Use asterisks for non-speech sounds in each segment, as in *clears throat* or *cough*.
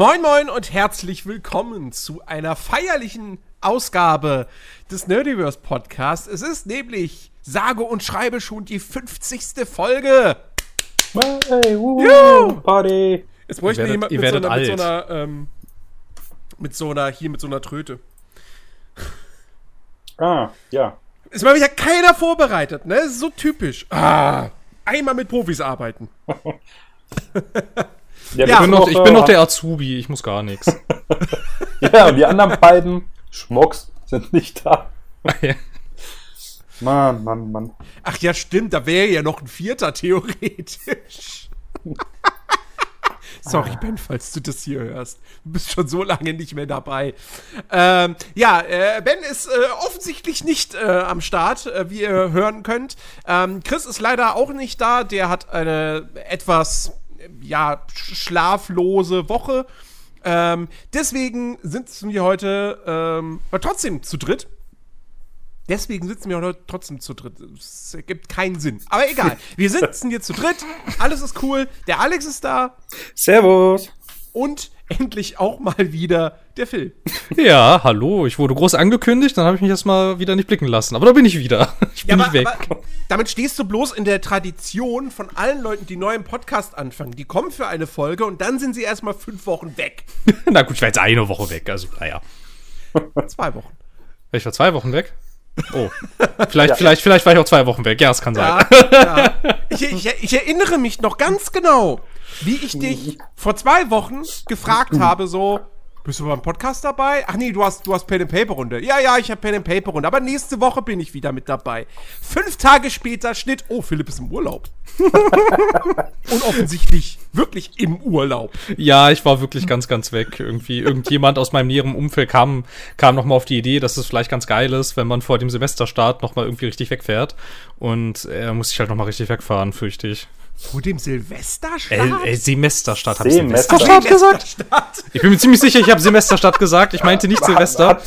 Moin Moin und herzlich willkommen zu einer feierlichen Ausgabe des Nerdiverse Podcasts. Es ist nämlich sage und schreibe schon die 50. Folge. Hey, wuhu. Party. Jetzt bräuchte jemand mit so, einer, mit so einer, ähm, mit so einer, hier mit so einer Tröte. Ah, ja. Ist mal wieder keiner vorbereitet, ne? Das ist so typisch. Ah, einmal mit Profis arbeiten. *laughs* Ja, Ja, Ich bin, noch, ich bin äh, noch der Azubi, ich muss gar nichts. *laughs* Ja, und die anderen beiden Schmucks sind nicht da. Mann, Mann, Mann. Ach ja, stimmt, da wäre ja noch ein vierter theoretisch. Sorry, Ben, falls du das hier hörst. Du bist schon so lange nicht mehr dabei. Ähm, ja, äh, Ben ist äh, offensichtlich nicht äh, am Start, äh, wie ihr hören könnt. Ähm, Chris ist leider auch nicht da. Der hat eine etwas, ja, sch- schlaflose Woche. Ähm, deswegen sitzen wir heute ähm, aber trotzdem zu dritt. Deswegen sitzen wir heute trotzdem zu dritt. Es ergibt keinen Sinn. Aber egal. *laughs* Wir sitzen hier zu dritt. Alles ist cool. Der Alex ist da. Servus. Und endlich auch mal wieder der Phil. Ja, hallo, ich wurde groß angekündigt, dann habe ich mich erstmal wieder nicht blicken lassen. Aber da bin ich wieder. *laughs* Ich bin nicht weg. damit stehst du bloß in der Tradition von allen Leuten, die neu im Podcast anfangen. Die kommen für eine Folge und dann sind sie erstmal fünf Wochen weg. *laughs* Na gut, ich war jetzt eine Woche weg, also naja. Zwei Wochen. Ich war zwei Wochen weg? Oh. *laughs* Vielleicht, vielleicht, vielleicht war ich auch zwei Wochen weg. Ja, es kann sein. Ja, *laughs* ja. Ich, ich, ich erinnere mich noch ganz genau, wie ich dich vor zwei Wochen gefragt habe, so, bist du beim Podcast dabei? Ach nee, du hast, du hast Pen and Paper Runde. Ja, ja, ich habe Pen and Paper Runde. Aber nächste Woche bin ich wieder mit dabei. Fünf Tage später Schnitt. Oh, Philipp ist im Urlaub. *laughs* Und offensichtlich wirklich im Urlaub. Ja, ich war wirklich ganz, ganz weg. Irgendwie, irgendjemand aus meinem näheren Umfeld kam, kam nochmal auf die Idee, dass es vielleicht ganz geil ist, wenn man vor dem Semesterstart nochmal irgendwie richtig wegfährt. Und er muss ich halt nochmal richtig wegfahren, fürchte ich. Vor dem Äh, Silvesterstart? äh, Semesterstart hab ich Semester. Semesterstart gesagt? Ich bin mir ziemlich sicher, ich habe Semesterstart gesagt. Ich meinte nicht Silvester. Hat,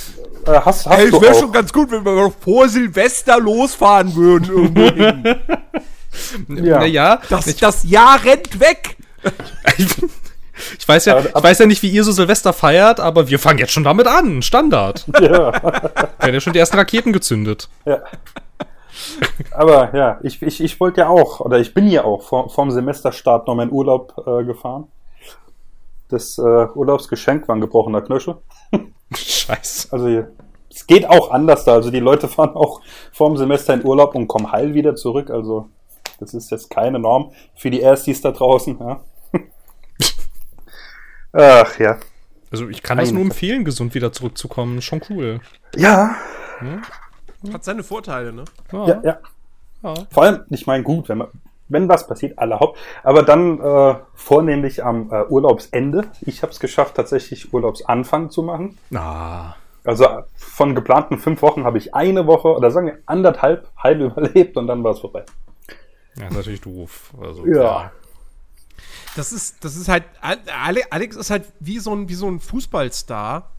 äh, hast, hast Ey, es wäre schon ganz gut, wenn wir noch vor Silvester losfahren würden. Irgendwo. *laughs* Ja. Naja, Das, das Jahr rennt weg. ich weiß ja, ich weiß ja nicht, wie ihr so Silvester feiert, aber wir fangen jetzt schon damit an. Standard. Ja. Werden ja schon die ersten Raketen gezündet. ja. *laughs* Aber ja, ich, ich, ich wollte ja auch, oder ich bin ja auch vor, vorm Semesterstart noch meinen Urlaub äh, gefahren. Das äh, Urlaubsgeschenk war ein gebrochener Knöchel. *laughs* Scheiße. Also es geht auch anders da. Also die Leute fahren auch vorm Semester in Urlaub und kommen heil wieder zurück. Also das ist jetzt keine Norm für die Erstis da draußen. Ja. *laughs* Ach ja. Also ich kann das Eine nur empfehlen, gesund wieder zurückzukommen. Schon cool. Ja, Hat seine Vorteile, ne? ja, ja. ja. Vor allem, ich meine, gut, wenn man, wenn was passiert, aller Haupt. Aber dann äh, vornehmlich am äh, Urlaubsende. Ich habe es geschafft, tatsächlich Urlaubsanfang zu machen. Ah. Also von geplanten fünf Wochen habe ich eine Woche oder sagen wir anderthalb heil *laughs* überlebt und dann war es vorbei. Ja, ist natürlich doof. Also, Ja. Das ist, das ist halt, Ale- Alex ist halt wie so ein, wie so ein Fußballstar,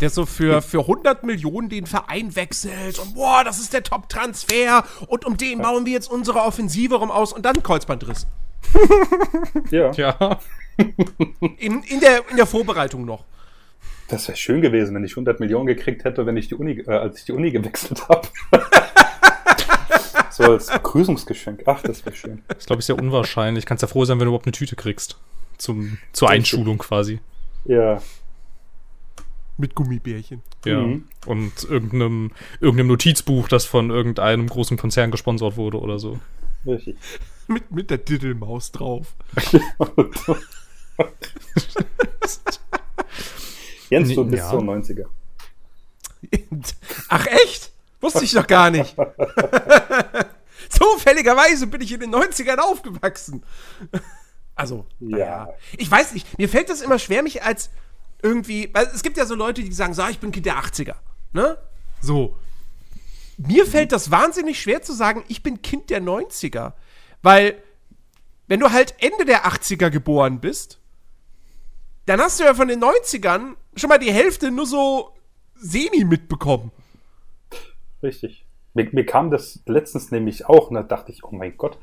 der so für, für 100 Millionen den Verein wechselt und boah, das ist der Top-Transfer und um den bauen wir jetzt unsere Offensive rum aus und dann Kreuzbandriss. *laughs* Ja. Ja. In, in, der, in der Vorbereitung noch. Das wäre schön gewesen, wenn ich 100 Millionen gekriegt hätte, wenn ich die Uni, äh, als ich die Uni gewechselt habe. *laughs* so als Begrüßungsgeschenk. Ach, das wäre schön. Das glaube ich sehr unwahrscheinlich. Kannst ja froh sein, wenn du überhaupt eine Tüte kriegst. Zum, zur Einschulung quasi. Ja. Mit Gummibärchen. Ja. Mhm. Und irgendeinem, irgendeinem Notizbuch, das von irgendeinem großen Konzern gesponsert wurde oder so. Richtig. *laughs* Mit, mit der Diddelmaus drauf. *laughs* Jens, du bist ja. so ein 90er. Ach echt? Wusste ich doch gar nicht. *laughs* Zufälligerweise bin ich in den 90ern aufgewachsen. Also, Ja. ja. Ich weiß nicht, mir fällt das immer schwer, mich als irgendwie, weil es gibt ja so Leute, die sagen, so, ah, ich bin Kind der 80er. Ne? So. Mir fällt das wahnsinnig schwer zu sagen, ich bin Kind der 90er. Weil, wenn du halt Ende der 80er geboren bist, dann hast du ja von den 90ern schon mal die Hälfte nur so semi mitbekommen. Richtig. Mir, mir kam das letztens nämlich auch und da dachte ich, oh mein Gott,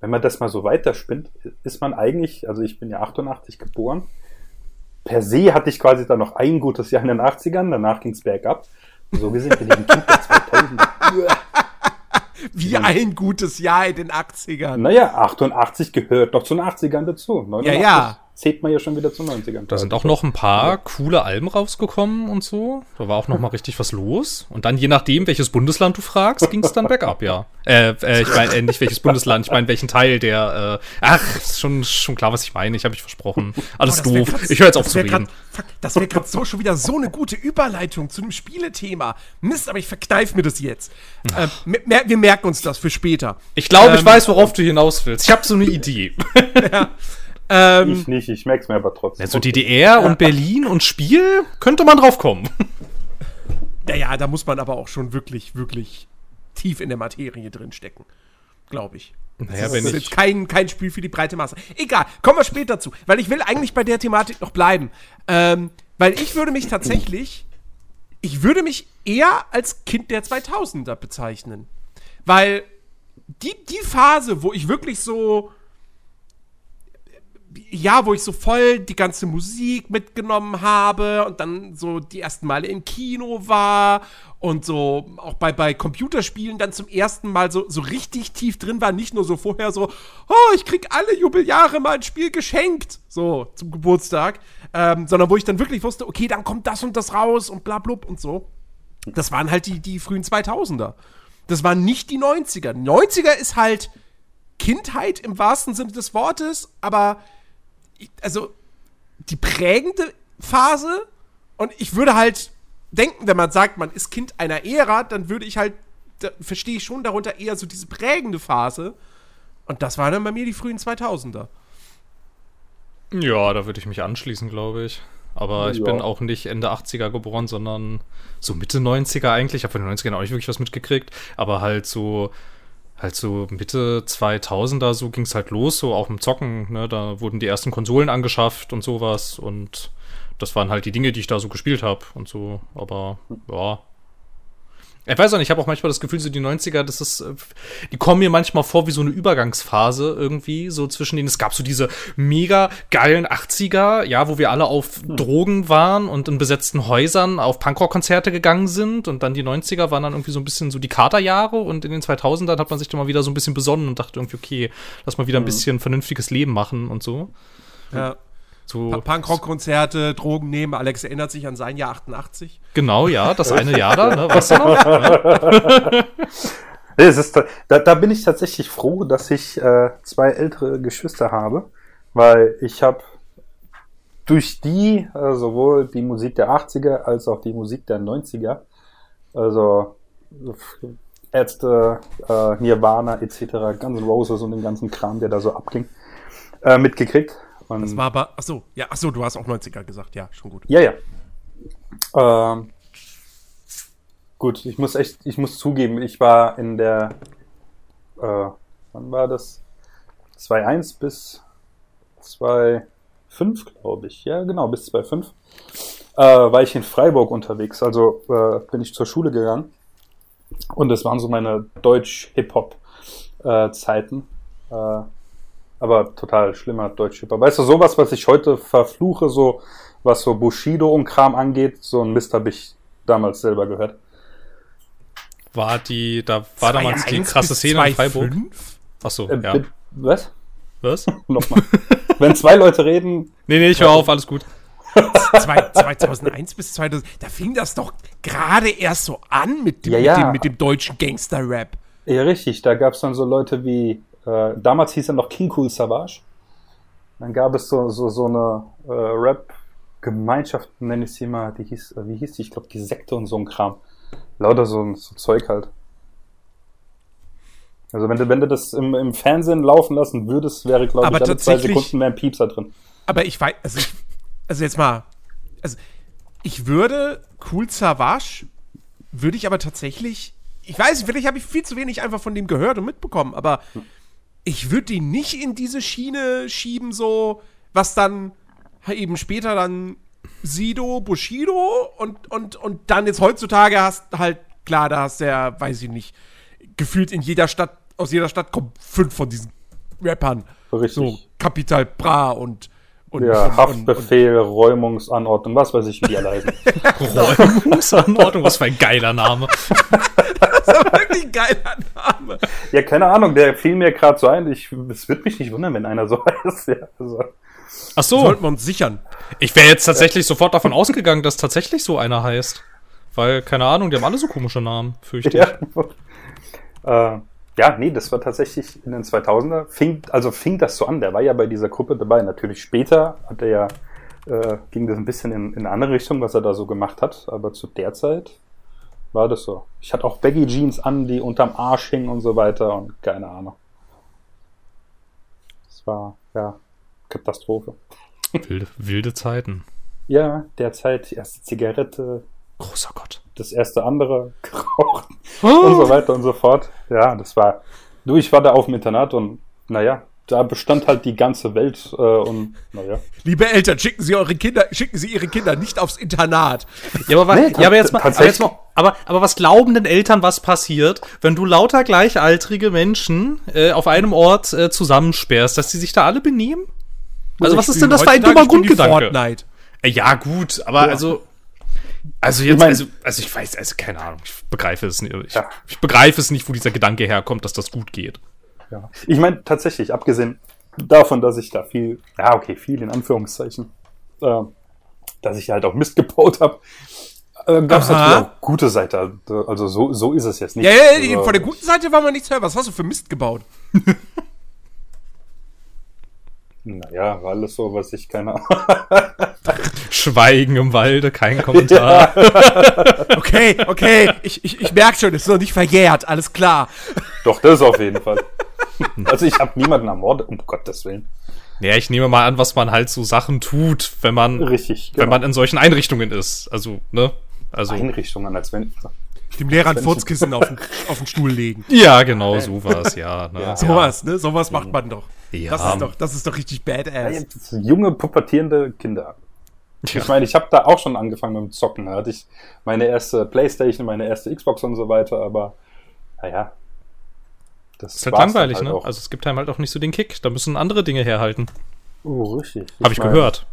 wenn man das mal so weiterspinnt, ist man eigentlich, also ich bin ja 88 geboren, per se hatte ich quasi dann noch ein gutes Jahr in den 80ern, danach ging es bergab. So gesehen bin ich im Typ der 2000er. *laughs* Wie ein gutes Jahr in den 80ern. Naja, 88 gehört noch zu den 80ern dazu. 89 Ja, ja. Zählt man ja schon wieder zu 90ern. Da sind auch noch ein paar coole Alben rausgekommen und so. Da war auch noch mal richtig was los. Und dann, je nachdem, welches Bundesland du fragst, ging es dann bergab, ja. Äh, äh ich meine, äh, nicht welches Bundesland, ich meine, welchen Teil der, äh, ach, ist schon, schon klar, was ich meine, ich habe mich versprochen. Alles Boah, das wär doof. grad- ich höre jetzt auf zu reden. grad- fuck, das wäre gerade so schon wieder so eine gute Überleitung zu einem Spielethema. Mist, aber ich verkneif mir das jetzt. Ähm, mer- wir merken uns das für später. Ich glaube, ich Ähm, weiß, worauf du hinaus willst. Ich habe so eine Idee. *laughs* Ähm, Ich nicht, ich merk's mir aber trotzdem. Ja, so DDR und Berlin und Spiel könnte man drauf kommen. *laughs* naja, da muss man aber auch schon wirklich, wirklich tief in der Materie drin stecken. Glaube ich. Naja, Das wenn ist ich, jetzt kein, kein Spiel für die breite Masse. Egal, kommen wir später zu. Weil ich will eigentlich bei der Thematik noch bleiben. Ähm, weil ich würde mich tatsächlich, ich würde mich eher als Kind der 2000er bezeichnen. Weil die, die Phase, wo ich wirklich so, ja, wo ich so voll die ganze Musik mitgenommen habe und dann so die ersten Male im Kino war und so auch bei, bei Computerspielen dann zum ersten Mal so, so richtig tief drin war, nicht nur so vorher so, oh, ich krieg alle Jubeljahre mal ein Spiel geschenkt, so zum Geburtstag, ähm, sondern wo ich dann wirklich wusste, okay, dann kommt das und das raus und bla blub und so. Das waren halt die, die frühen 2000er. Das waren nicht die 90er. Die 90er ist halt Kindheit im wahrsten Sinne des Wortes, aber also die prägende Phase und ich würde halt denken, wenn man sagt, man ist Kind einer Ära, dann würde ich halt, da verstehe ich schon darunter eher so diese prägende Phase und das waren dann bei mir die frühen 2000er. ja, da würde ich mich anschließen, glaube ich. Aber ich Ja. bin auch nicht Ende 80er geboren, sondern so Mitte 90er eigentlich. Ich habe von den 90ern auch nicht wirklich was mitgekriegt, aber halt so halt so Mitte 2000er, so ging es halt los, so auch im Zocken, ne, da wurden die ersten Konsolen angeschafft und sowas und das waren halt die Dinge, die ich da so gespielt habe und so, aber ja. Ich weiß auch nicht, ich habe auch manchmal das Gefühl, so die 90er, das ist, äh, die kommen mir manchmal vor wie so eine Übergangsphase irgendwie, so zwischen denen. Es gab so diese mega geilen 80er, ja, wo wir alle auf Drogen waren und in besetzten Häusern auf Punkrock-Konzerte gegangen sind und dann die 90er waren dann irgendwie so ein bisschen so die Katerjahre und in den 2000ern hat man sich dann mal wieder so ein bisschen besonnen und dachte irgendwie, okay, lass mal wieder ein bisschen vernünftiges Leben machen und so. Ja. So, Punkrock-Konzerte, Drogen nehmen. Alex erinnert sich an sein Jahr 88. genau, ja, das eine Jahr da, ne, weißt du noch? *laughs* Nee, es ist, da, da bin ich tatsächlich froh, dass ich äh, zwei ältere Geschwister habe, weil ich habe durch die äh, sowohl die Musik der 80er als auch die Musik der 90er, also Ärzte, äh, Nirvana etc., Guns N' Roses und den ganzen Kram, der da so abging, äh, mitgekriegt. Und Das war aber, achso, ja, achso, du hast auch 90er gesagt, ja, schon gut. ja, ja. Ähm, gut, ich muss echt, ich muss zugeben, ich war in der, äh, wann war das? 2.1 bis 2.5, glaube ich. Ja, genau, bis 2.5. Äh, war ich in Freiburg unterwegs, also äh, bin ich zur Schule gegangen. Und das waren so meine Deutsch-Hip-Hop-Zeiten. Äh, aber total schlimmer Deutsch-Hip-Hop. Weißt du, sowas, was ich heute verfluche, so was so Bushido und Kram angeht, so ein Mist habe ich damals selber gehört. War die, da war damals die 2.1 krasse Szene in Freiburg. 2.5? Achso, Äh, ja. Was? Was? *laughs* Nochmal. Wenn zwei Leute reden, Nee, nee, ich höre auf, alles gut. Zwei- 2001 bis 2000, da fing das doch gerade erst so an mit dem, Ja, ja. Mit dem, mit dem deutschen Gangster-Rap. ja richtig, da gab es dann so Leute wie, äh, damals hieß er noch King Cool Savage. Dann gab es so, so, so eine äh, Rap-Gemeinschaft, nenne ich sie mal, die hieß, äh, wie hieß die? Ich glaube, die Sekte und so ein Kram. Lauter so, ein- so Zeug halt. Also wenn du, wenn du das im, im Fernsehen laufen lassen würdest, wäre, glaube ich, alle zwei Sekunden mehr ein Piepser drin. Aber ich weiß, also, ich, also jetzt mal, also ich würde Cool Savage, würde ich aber tatsächlich, ich weiß, vielleicht habe ich viel zu wenig einfach von dem gehört und mitbekommen, aber ich würde ihn nicht in diese Schiene schieben, so, was dann eben später dann Sido, Bushido und, und, und dann jetzt heutzutage hast halt, klar, da hast du ja, weiß ich nicht, gefühlt in jeder Stadt, aus jeder Stadt kommen fünf von diesen Rappern. Richtig. So, Capital Bra und Und, Ja, und, Haftbefehl, Räumungsanordnung, was weiß ich, wie die alle heißen. *laughs* Räumungsanordnung, was für ein geiler Name. *laughs* das ist wirklich ein geiler Name. Ja, keine Ahnung, der fiel mir gerade so ein. Ich, es wird mich nicht wundern, wenn einer so *laughs* heißt. Ja, also, Ach so, Sollten wir uns sichern. ich wäre jetzt tatsächlich sofort davon ausgegangen, dass tatsächlich so einer heißt. Weil, keine Ahnung, die haben alle so komische Namen, fürchte ich. ja. äh, ja, nee, das war tatsächlich in den 2000er. Fing, also fing das so an. Der war ja bei dieser Gruppe dabei. Natürlich später hat er ja, äh, ging das ein bisschen in, in eine andere Richtung, was er da so gemacht hat. Aber zu der Zeit war das so. Ich hatte auch Baggy Jeans an, die unterm Arsch hingen und so weiter und keine Ahnung. Das war, ja, Katastrophe. Wilde, wilde Zeiten. Ja, derzeit die erste Zigarette, Großer Gott. Das erste andere *laughs* geraucht und so weiter und so fort. Ja, das war. Du, ich war da auf dem Internat und naja, da bestand halt die ganze Welt äh, und naja. Liebe Eltern, schicken Sie eure Kinder, schicken Sie Ihre Kinder nicht aufs Internat. Ja, aber, was, Nee, ja, aber jetzt mal, aber, jetzt mal aber, aber was glauben denn Eltern, was passiert, wenn du lauter gleichaltrige Menschen äh, auf einem Ort äh, zusammensperrst, dass die sich da alle benehmen? Also, was ist denn das für ein dummer Grundgedanke? Fortnite. Äh, Ja, gut, aber Ja. also. Also jetzt, Ich mein- also, also ich weiß, also keine Ahnung, ich begreife es nicht. Ich, Ja. ich begreife es nicht, wo dieser Gedanke herkommt, dass das gut geht. Ja. Ich meine, tatsächlich, abgesehen davon, dass ich da viel, ja, okay, viel in Anführungszeichen, äh, dass ich halt auch Mist gebaut habe, äh, gab es natürlich auch gute Seite. Also so, so ist es jetzt nicht. Ja, ja, ja, also, von der guten Seite war man nichts hören. Was hast du für Mist gebaut? *laughs* Naja, war alles so, was ich keine Ahnung. Schweigen im Walde, kein *laughs* Kommentar. Okay, okay, ich, ich, ich merke schon, es ist noch nicht verjährt, alles klar. Doch, das auf jeden Fall. Also ich habe niemanden ermordet, um Gottes Willen. Ja, ich nehme mal an, was man halt so Sachen tut, wenn man, Richtig, wenn man in solchen Einrichtungen ist. Also, ne? Also. Einrichtungen, als wenn. Dem Lehrer ein Furzkissen auf den, auf den Stuhl legen. Ja, genau, sowas, ja. Ne? *laughs* Ja. Sowas, ne? Sowas macht man doch. Ja. Das ist doch, das ist doch richtig badass. Junge, pubertierende Kinder. Ja. Ich meine, ich habe da auch schon angefangen mit dem Zocken. Da hatte ich meine erste Playstation, meine erste Xbox und so weiter, aber naja. Das Ist halt langweilig, halt ne? auch. Also es gibt einem halt auch nicht so den Kick. Da müssen andere Dinge herhalten. oh, richtig. Habe ich meine, gehört.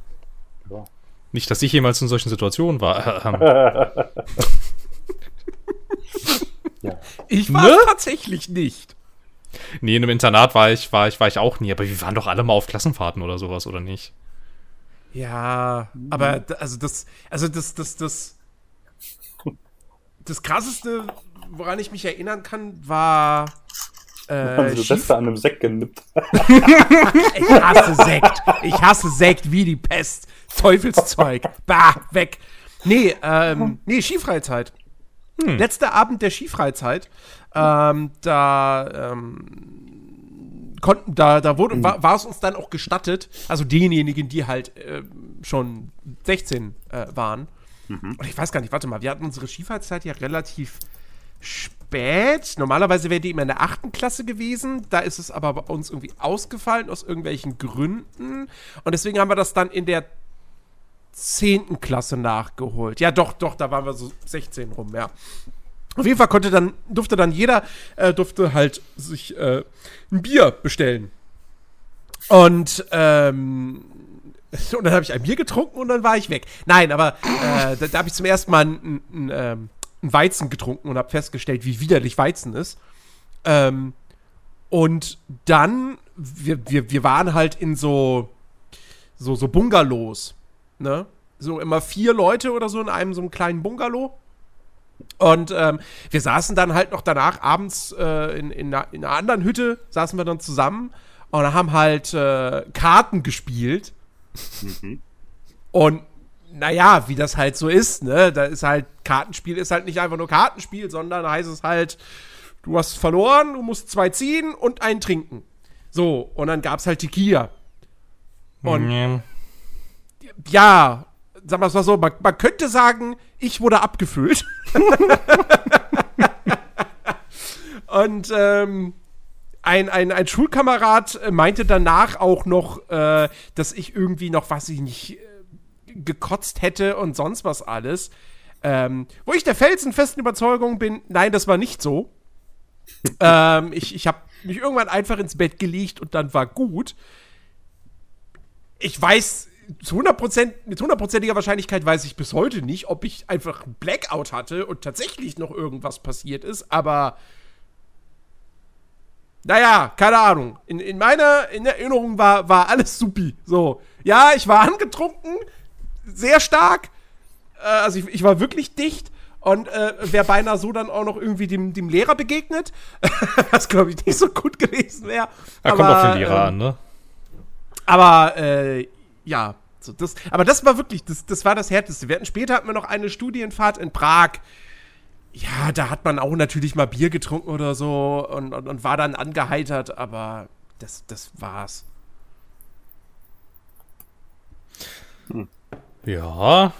Ja. Nicht, dass ich jemals in solchen Situationen war. *laughs* Ja. *laughs* Ich war Ne? tatsächlich nicht. Nee, in einem Internat war ich, war ich, war ich auch nie, aber wir waren doch alle mal auf Klassenfahrten oder sowas, oder nicht? Ja, aber also das, also das, das, das, das krasseste, woran ich mich erinnern kann, war äh, Haben Silvester an einem Sekt genippt. *laughs* Ich hasse Sekt. Ich hasse Sekt wie die Pest. Teufelszeug. Bah, weg. Nee, ähm, nee, Skifreizeit. Letzter Abend der Skifreizeit. Ähm, da, ähm, konnten, da, da wurde, war, war es uns dann auch gestattet, also denjenigen, die halt ähm, schon 16 äh, waren. Und ich weiß gar nicht, warte mal, wir hatten unsere Skifreizeit ja relativ spät. Normalerweise wäre die immer in der achten Klasse gewesen. Da ist es aber bei uns irgendwie ausgefallen aus irgendwelchen Gründen. Und deswegen haben wir das dann in der zehnten Klasse nachgeholt. Ja, doch, doch, da waren wir so 16 rum, ja. Auf jeden Fall konnte dann, durfte dann jeder, äh, durfte halt sich äh, ein Bier bestellen. Und, ähm, *laughs* und dann habe ich ein Bier getrunken und dann war ich weg. Nein, aber äh, da, da habe ich zum ersten Mal ein, ein, ähm, ein Weizen getrunken und habe festgestellt, wie widerlich Weizen ist. Ähm, und dann, wir, wir, wir waren halt in so, so, so Bungalows, ne? So immer vier Leute oder so in einem so einem kleinen Bungalow. Und ähm, wir saßen dann halt noch danach abends äh, in, in, einer, in einer anderen Hütte, saßen wir dann zusammen und haben halt äh, Karten gespielt. Und naja, wie das halt so ist, ne? Da ist halt, Kartenspiel ist halt nicht einfach nur Kartenspiel, sondern heißt es halt, du hast verloren, du musst zwei ziehen und einen trinken. So, und dann gab's halt Tequila. Und Ja. Ja, sagen wir es mal so, man, man könnte sagen, ich wurde abgefüllt. *laughs* Und ähm, ein, ein, ein Schulkamerad äh, meinte danach auch noch, äh, dass ich irgendwie noch, was ich nicht, äh, gekotzt hätte und sonst was alles. Ähm, wo ich der felsenfesten Überzeugung bin, nein, das war nicht so. *laughs* ähm, ich ich habe mich irgendwann einfach ins Bett gelegt und dann war gut. ich weiß zu 100%, mit hundertprozentiger Wahrscheinlichkeit weiß ich bis heute nicht, ob ich einfach einen Blackout hatte und tatsächlich noch irgendwas passiert ist, aber naja, keine Ahnung. In, in meiner in Erinnerung war, war alles supi. So, ja, ich war angetrunken, sehr stark. Äh, also ich, ich war wirklich dicht und äh, wäre beinahe so dann auch noch irgendwie dem, dem Lehrer begegnet, *laughs* was glaube ich nicht so gut gewesen wäre. Da kommt auf den Lehrer ähm, an, ne? Aber äh, ja, so das, aber das war wirklich, das, das war das Härteste. Wir hatten später hatten wir noch eine Studienfahrt in Prag ja, da hat man auch natürlich mal Bier getrunken oder so und, und, und war dann angeheitert, aber das, das war's. Hm. Ja.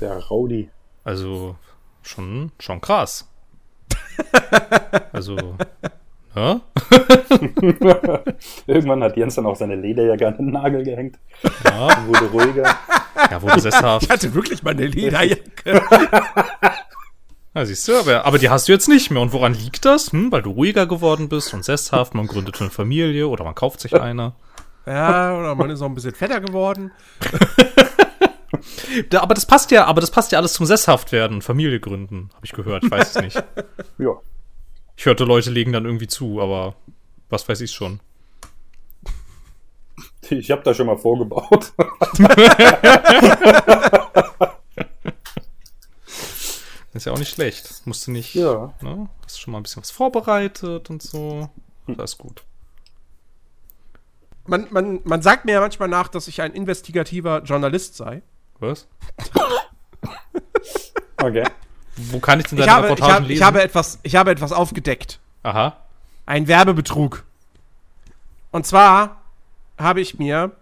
Der Rowdy. Also schon, schon krass. *laughs* also, ja? *laughs* Irgendwann hat Jens dann auch seine Lederjacke an den Nagel gehängt. Ja. wurde ruhiger. Ja, wurde sesshaft. Ich hatte wirklich mal eine *laughs* Lederjacke. Ja, siehst du, aber, aber die hast du jetzt nicht mehr. Und woran liegt das? Hm, weil du ruhiger geworden bist und sesshaft, man gründet eine Familie oder man kauft sich eine. Ja, oder man ist auch ein bisschen fetter geworden. *laughs* da, aber das passt ja, aber das passt ja alles zum sesshaft werden, Familie gründen, habe ich gehört. Ich weiß es nicht. ja. Ich hörte, Leute legen dann irgendwie zu, aber was weiß *laughs* ich schon. Ich habe da schon mal vorgebaut. *laughs* Ist ja auch nicht schlecht. Musst du nicht. Ja. Ne? Hast du schon mal ein bisschen was vorbereitet und so. Das ist gut. Man, man, man sagt mir ja manchmal nach, dass ich ein investigativer Journalist sei. Was? *laughs* okay. Wo kann ich denn deine ich habe, Reportagen ich habe, lesen? Ich habe, etwas, ich habe etwas aufgedeckt. Aha. Ein Werbebetrug. Und zwar habe ich mir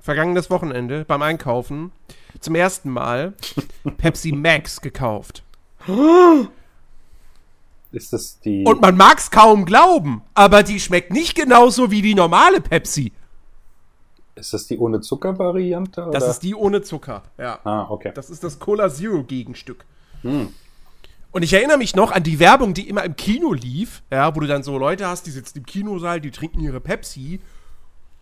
vergangenes Wochenende beim Einkaufen zum ersten Mal *laughs* Pepsi Max gekauft. Ist das die. Und man mag es kaum glauben, aber die schmeckt nicht genauso wie die normale Pepsi. Ist das die ohne Zucker-Variante? Das ist die ohne Zucker, ja. Ah, okay. Das ist das Cola Zero-Gegenstück. Hm. Und ich erinnere mich noch an die Werbung, die immer im Kino lief, ja, wo du dann so Leute hast, die sitzen im Kinosaal, die trinken ihre Pepsi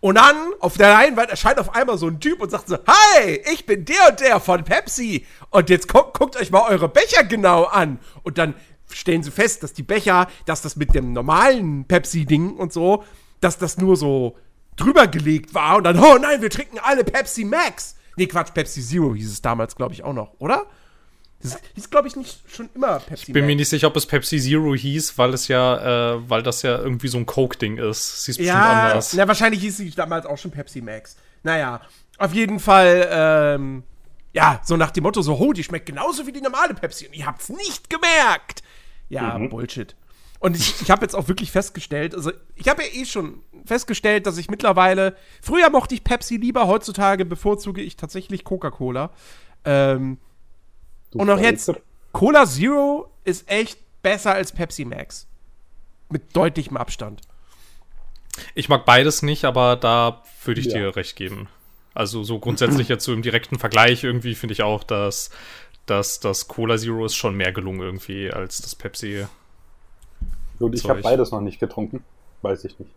und dann auf der Leinwand erscheint auf einmal so ein Typ und sagt so: Hi, ich bin der und der von Pepsi. Und jetzt guckt, guckt euch mal eure Becher genau an. Und dann stellen sie fest, dass die Becher, dass das mit dem normalen Pepsi-Ding und so, dass das nur so drüber gelegt war. Und dann, oh nein, wir trinken alle Pepsi Max. Nee, Quatsch, Pepsi Zero hieß es damals, glaube ich, auch noch, oder? Das hieß, glaube ich, nicht schon immer Pepsi. Ich bin Max. mir nicht sicher, ob es Pepsi Zero hieß, weil es ja, äh, weil das ja irgendwie so ein Coke-Ding ist. Sie ist bestimmt ja, anders. Na, wahrscheinlich hieß sie damals auch schon Pepsi Max. Naja, auf jeden Fall, ähm, ja, so nach dem Motto, so, oh, die schmeckt genauso wie die normale Pepsi und ihr habt's nicht gemerkt. Ja, mhm. Bullshit. Und ich, ich habe jetzt auch wirklich festgestellt, also ich habe ja eh schon festgestellt, dass ich mittlerweile, früher mochte ich Pepsi lieber, heutzutage bevorzuge ich tatsächlich Coca-Cola. Ähm, und auch jetzt, Cola Zero ist echt besser als Pepsi Max. Mit deutlichem Abstand. Ich mag beides nicht, aber da würde ich ja. dir recht geben. Also so grundsätzlich jetzt so im direkten Vergleich irgendwie finde ich auch, dass, dass das Cola Zero ist schon mehr gelungen irgendwie als das Pepsi. Gut, ich habe beides noch nicht getrunken. Weiß ich nicht.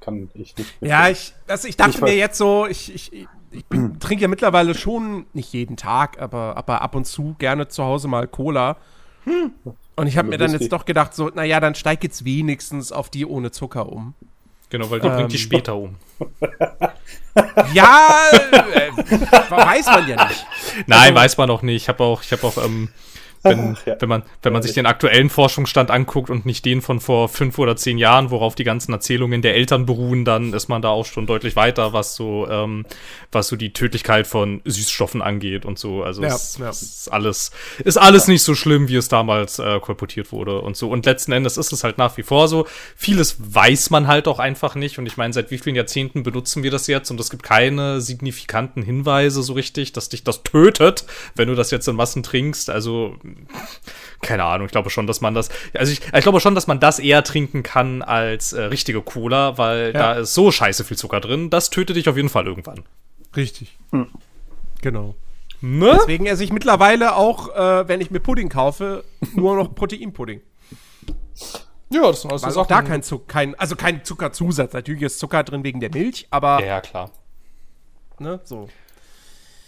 Kann ich nicht. Ja, ich, also ich dachte ich mir jetzt so, ich, ich, ich *clears throat* trinke ja mittlerweile schon, nicht jeden Tag, aber, aber ab und zu gerne zu Hause mal Cola. Hm. Und ich habe mir dann jetzt doch gedacht, so, naja, dann steig jetzt wenigstens auf die ohne Zucker um. Genau, weil du ähm, bringt die später um. *laughs* ja, äh, weiß man ja nicht. Nein, also, weiß man noch nicht. Ich habe auch, ich habe auch ähm, wenn, ja. wenn man, wenn man sich den aktuellen Forschungsstand anguckt und nicht den von vor fünf oder zehn Jahren, worauf die ganzen Erzählungen der Eltern beruhen, dann ist man da auch schon deutlich weiter, was so, ähm, was so die Tödlichkeit von Süßstoffen angeht und so. Also ja, es, ja. ist alles, ist alles nicht so schlimm, wie es damals äh, kolportiert wurde und so. Und letzten Endes ist es halt nach wie vor so. Vieles weiß man halt auch einfach nicht. Und ich meine, seit wie vielen Jahrzehnten benutzen wir das jetzt? Und es gibt keine signifikanten Hinweise so richtig, dass dich das tötet, wenn du das jetzt in Massen trinkst. Also keine Ahnung, ich glaube schon, dass man das, also ich, ich glaube schon, dass man das eher trinken kann als äh, richtige Cola, weil ja. da ist so scheiße viel Zucker drin, das tötet dich auf jeden Fall irgendwann. Richtig. Hm. Genau. Ne? Deswegen esse ich mittlerweile auch, äh, wenn ich mir Pudding kaufe, nur noch Proteinpudding. Ja, das ist auch da kein, Zucker, kein, also kein Zuckerzusatz. Natürlich ist Zucker drin wegen der Milch, aber. Ja, klar. ne? So.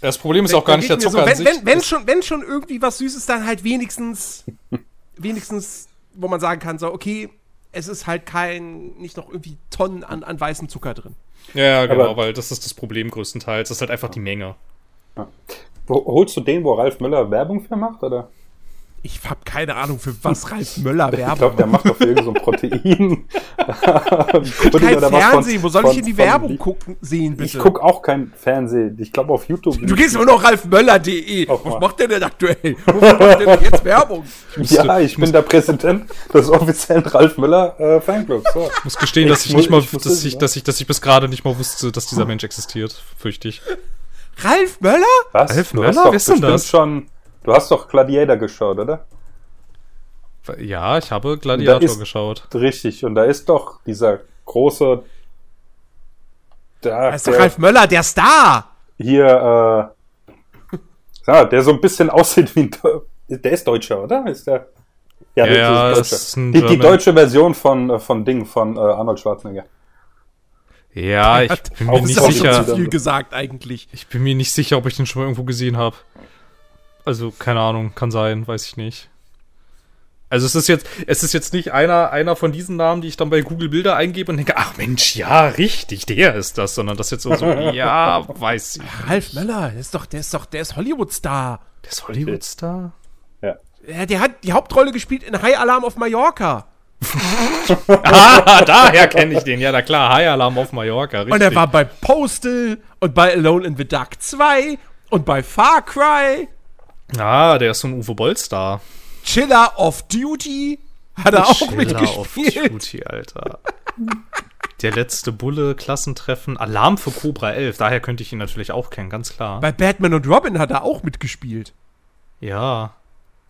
Das Problem ist auch gar nicht der Zucker so, an wenn, sich. wenn, wenn, schon, wenn schon irgendwie was Süßes, dann halt wenigstens, *laughs* wenigstens, wo man sagen kann, so, okay, es ist halt kein, nicht noch irgendwie Tonnen an, an weißem Zucker drin. ja, ja, genau, Aber- weil das ist das Problem größtenteils. Das ist halt einfach die Menge. Wo, holst du den, wo Ralf Müller Werbung für macht, oder? Ich habe keine Ahnung, für was Ralf Möller Ich Werbung glaube, der macht doch für irgend so ein Protein. *laughs* Kein Fernsehen, wo soll ich von- denn die von- Werbung gucken, sehen, bitte? Ich gucke auch kein Fernsehen. Ich glaube auf YouTube. Du gehst immer noch ralfmöller.de. Was mal. macht der denn aktuell? Wofür macht der denn jetzt Werbung? *laughs* Ja, ich bin der Präsident des offiziellen Ralf Müller äh, Fanclubs. So. Ich muss gestehen, dass Ich ich nicht mal, ich dass wissen, ich, dass ich, dass ich bis gerade nicht mal wusste, dass dieser Mensch existiert. Fürchte ich. Ralf Möller? Was? Ralf du Möller? Wer ist denn das? schon. Du hast doch Gladiator geschaut, oder? Ja, ich habe Da Gladiator ist- geschaut. Richtig. Und da ist doch dieser große. Da, Das ist doch Ralf Möller, der Star. hier, äh, *laughs* ja, der so ein bisschen aussieht wie ein. Der ist Deutscher, oder? Ist der? Ja, der ja, ist das ist ein die, die deutsche Version von, äh, von Ding, von äh, Arnold Schwarzenegger. Ja, ich *laughs* bin mir Das nicht sicher. zu viel gesagt eigentlich. Ich bin mir nicht sicher, ob ich den schon mal irgendwo gesehen habe. Also, keine Ahnung, kann sein, weiß ich nicht. Also es ist jetzt, es ist jetzt nicht einer, einer von diesen Namen, die ich dann bei Google Bilder eingebe und denke, ach Mensch, ja, richtig, der ist das, sondern das jetzt so, so *laughs* ja, weiß ich. Ralf Möller, der ist doch, der ist doch, der ist Hollywood-Star. Der ist Hollywood-Star? Ja. Ja, der hat die Hauptrolle gespielt in High Alarm auf Mallorca. *laughs* Ah, daher kenne ich den, ja, na klar, High Alarm auf Mallorca, richtig. Und er war bei Postal und bei Alone in the Dark 2 und bei Far Cry. Ah, der ist so ein Uwe Boll-Star. Chiller of Duty hat er auch Chiller auf mitgespielt. Duty, Alter. Der letzte Bulle, Klassentreffen, Alarm für Cobra 11, daher könnte ich ihn natürlich auch kennen, ganz klar. Bei Batman und Robin hat er auch mitgespielt. Ja.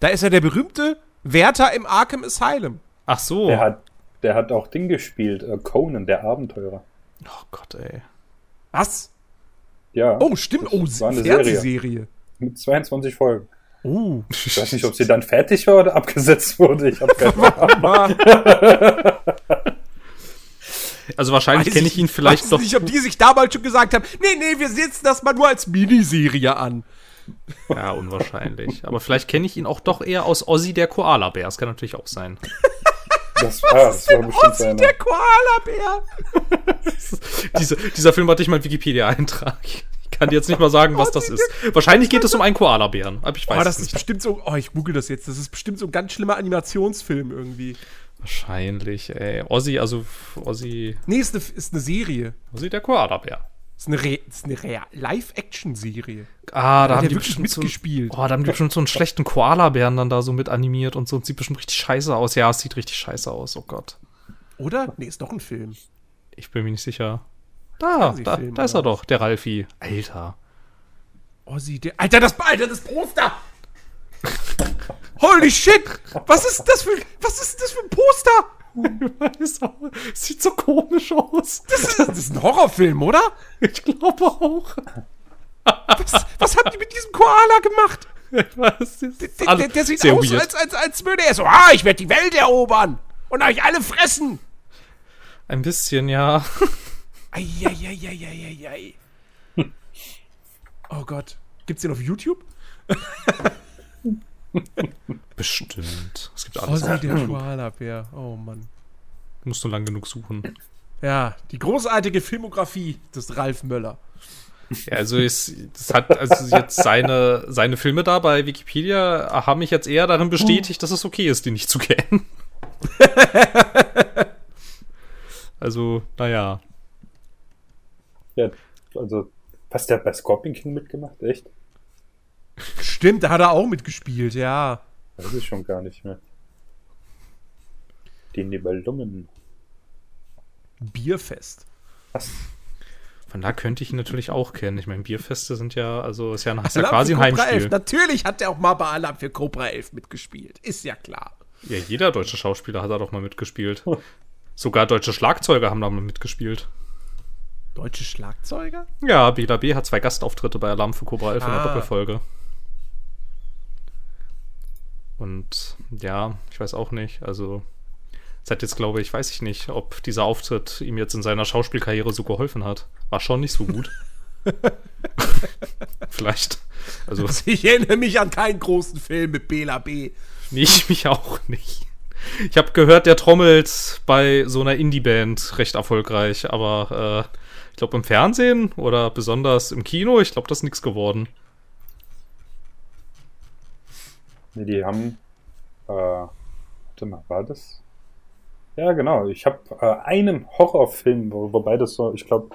Da ist er der berühmte Wärter im Arkham Asylum. Ach so. Der hat, der hat auch Ding gespielt, äh, Conan, der Abenteurer. Oh Gott, ey. Was? Ja. Oh, stimmt. Oh, eine Serie. Fernsehserie. Mit 22 Folgen. Oh. Ich weiß nicht, ob sie dann fertig war oder abgesetzt wurde. Ich habe keine *laughs* Ahnung. *laughs* Also wahrscheinlich kenne ich ihn vielleicht weiß doch. nicht, ob die sich damals schon gesagt haben, nee, nee, wir setzen das mal nur als Miniserie an. *laughs* Ja, unwahrscheinlich. Aber vielleicht kenne ich ihn auch doch eher aus Ozzy der Koala-Bär. Das kann natürlich auch sein. Das war, das war bestimmt Ossi, seine. der Koala-Bär. Diese, dieser Film hatte ich mal einen Wikipedia-Eintrag. Ich kann dir jetzt nicht mal sagen, was das ist. Wahrscheinlich geht es um einen Koala-Bären. Aber ich weiß Oh, das es ist nicht. bestimmt so, oh, ich google das jetzt, das ist bestimmt so ein ganz schlimmer Animationsfilm irgendwie. Wahrscheinlich, ey. Ozzy, also Ozzy, Nee, ist eine, ist eine Serie. Ozzy der Koala-Bär. Ist eine, Re- ist eine Re- Live-Action-Serie. Ah, da haben die bestimmt so, mitgespielt? oh, da haben die bestimmt so einen schlechten Koala-Bären dann da so mit animiert und so. Und sieht bestimmt richtig scheiße aus. Ja, es sieht richtig scheiße aus. Oh Gott. Oder? Nee, ist doch ein Film. Ich bin mir nicht sicher. Da, da, Fernsehfilm, da ist er doch, der Ralfi. Alter. Ossi, der. Alter, das, Alter, das Poster! Holy shit! Was ist das für, was ist das für ein Poster? Weiß auch, Sieht so komisch aus. Das ist, das ist ein Horrorfilm, oder? Ich glaube auch. Was, was haben die mit diesem Koala gemacht? Ich ist Der, der, der sieht sehr aus, als, als, als würde er so, ah, ich werde die Welt erobern und euch alle fressen. Ein bisschen, ja. Eieieiei. Oh Gott. Gibt's den auf YouTube? Bestimmt. Es gibt alles. Ossi, der Koala-Bär. Oh Mann. Musst du lang genug suchen. Ja, die großartige Filmografie des Ralf Möller. Ja, also es, das hat also jetzt seine, seine Filme da bei Wikipedia haben mich jetzt eher darin bestätigt, dass es okay ist, die nicht zu kennen. *laughs* also, naja. Ja, also, was der bei Scorpion King mitgemacht? Echt? Stimmt, da hat er auch mitgespielt, ja. Weiß ich schon gar nicht mehr. Die Nibelungen. Bierfest. Was? Von da könnte ich ihn natürlich auch kennen. Ich meine, Bierfeste sind ja, also ist ja, ist ja quasi ein Cobra 11. Heimspiel. Natürlich hat er auch mal bei Alarm für Cobra 11 mitgespielt. Ist ja klar. Ja, jeder deutsche Schauspieler hat da doch mal mitgespielt. Sogar deutsche Schlagzeuger haben da mal mitgespielt. Deutsche Schlagzeuger? Ja, Bela B hat zwei Gastauftritte bei Alarm für Cobra 11 in der Ah. Doppelfolge. Und ja, ich weiß auch nicht. Also, es hat jetzt, glaube ich, weiß ich nicht, ob dieser Auftritt ihm jetzt in seiner Schauspielkarriere so geholfen hat. War schon nicht so gut. *laughs* Vielleicht. Also, Ich erinnere mich an keinen großen Film mit Bela B. nee, ich *laughs* mich auch nicht. Ich habe gehört, der trommelt bei so einer Indie-Band recht erfolgreich, aber äh, glaube im Fernsehen oder besonders im Kino, ich glaube, das ist nichts geworden. Nee, die haben. Äh, warte mal, war das? Ja, genau. Ich habe äh, einen Horrorfilm, wo, wobei das so, ich glaube,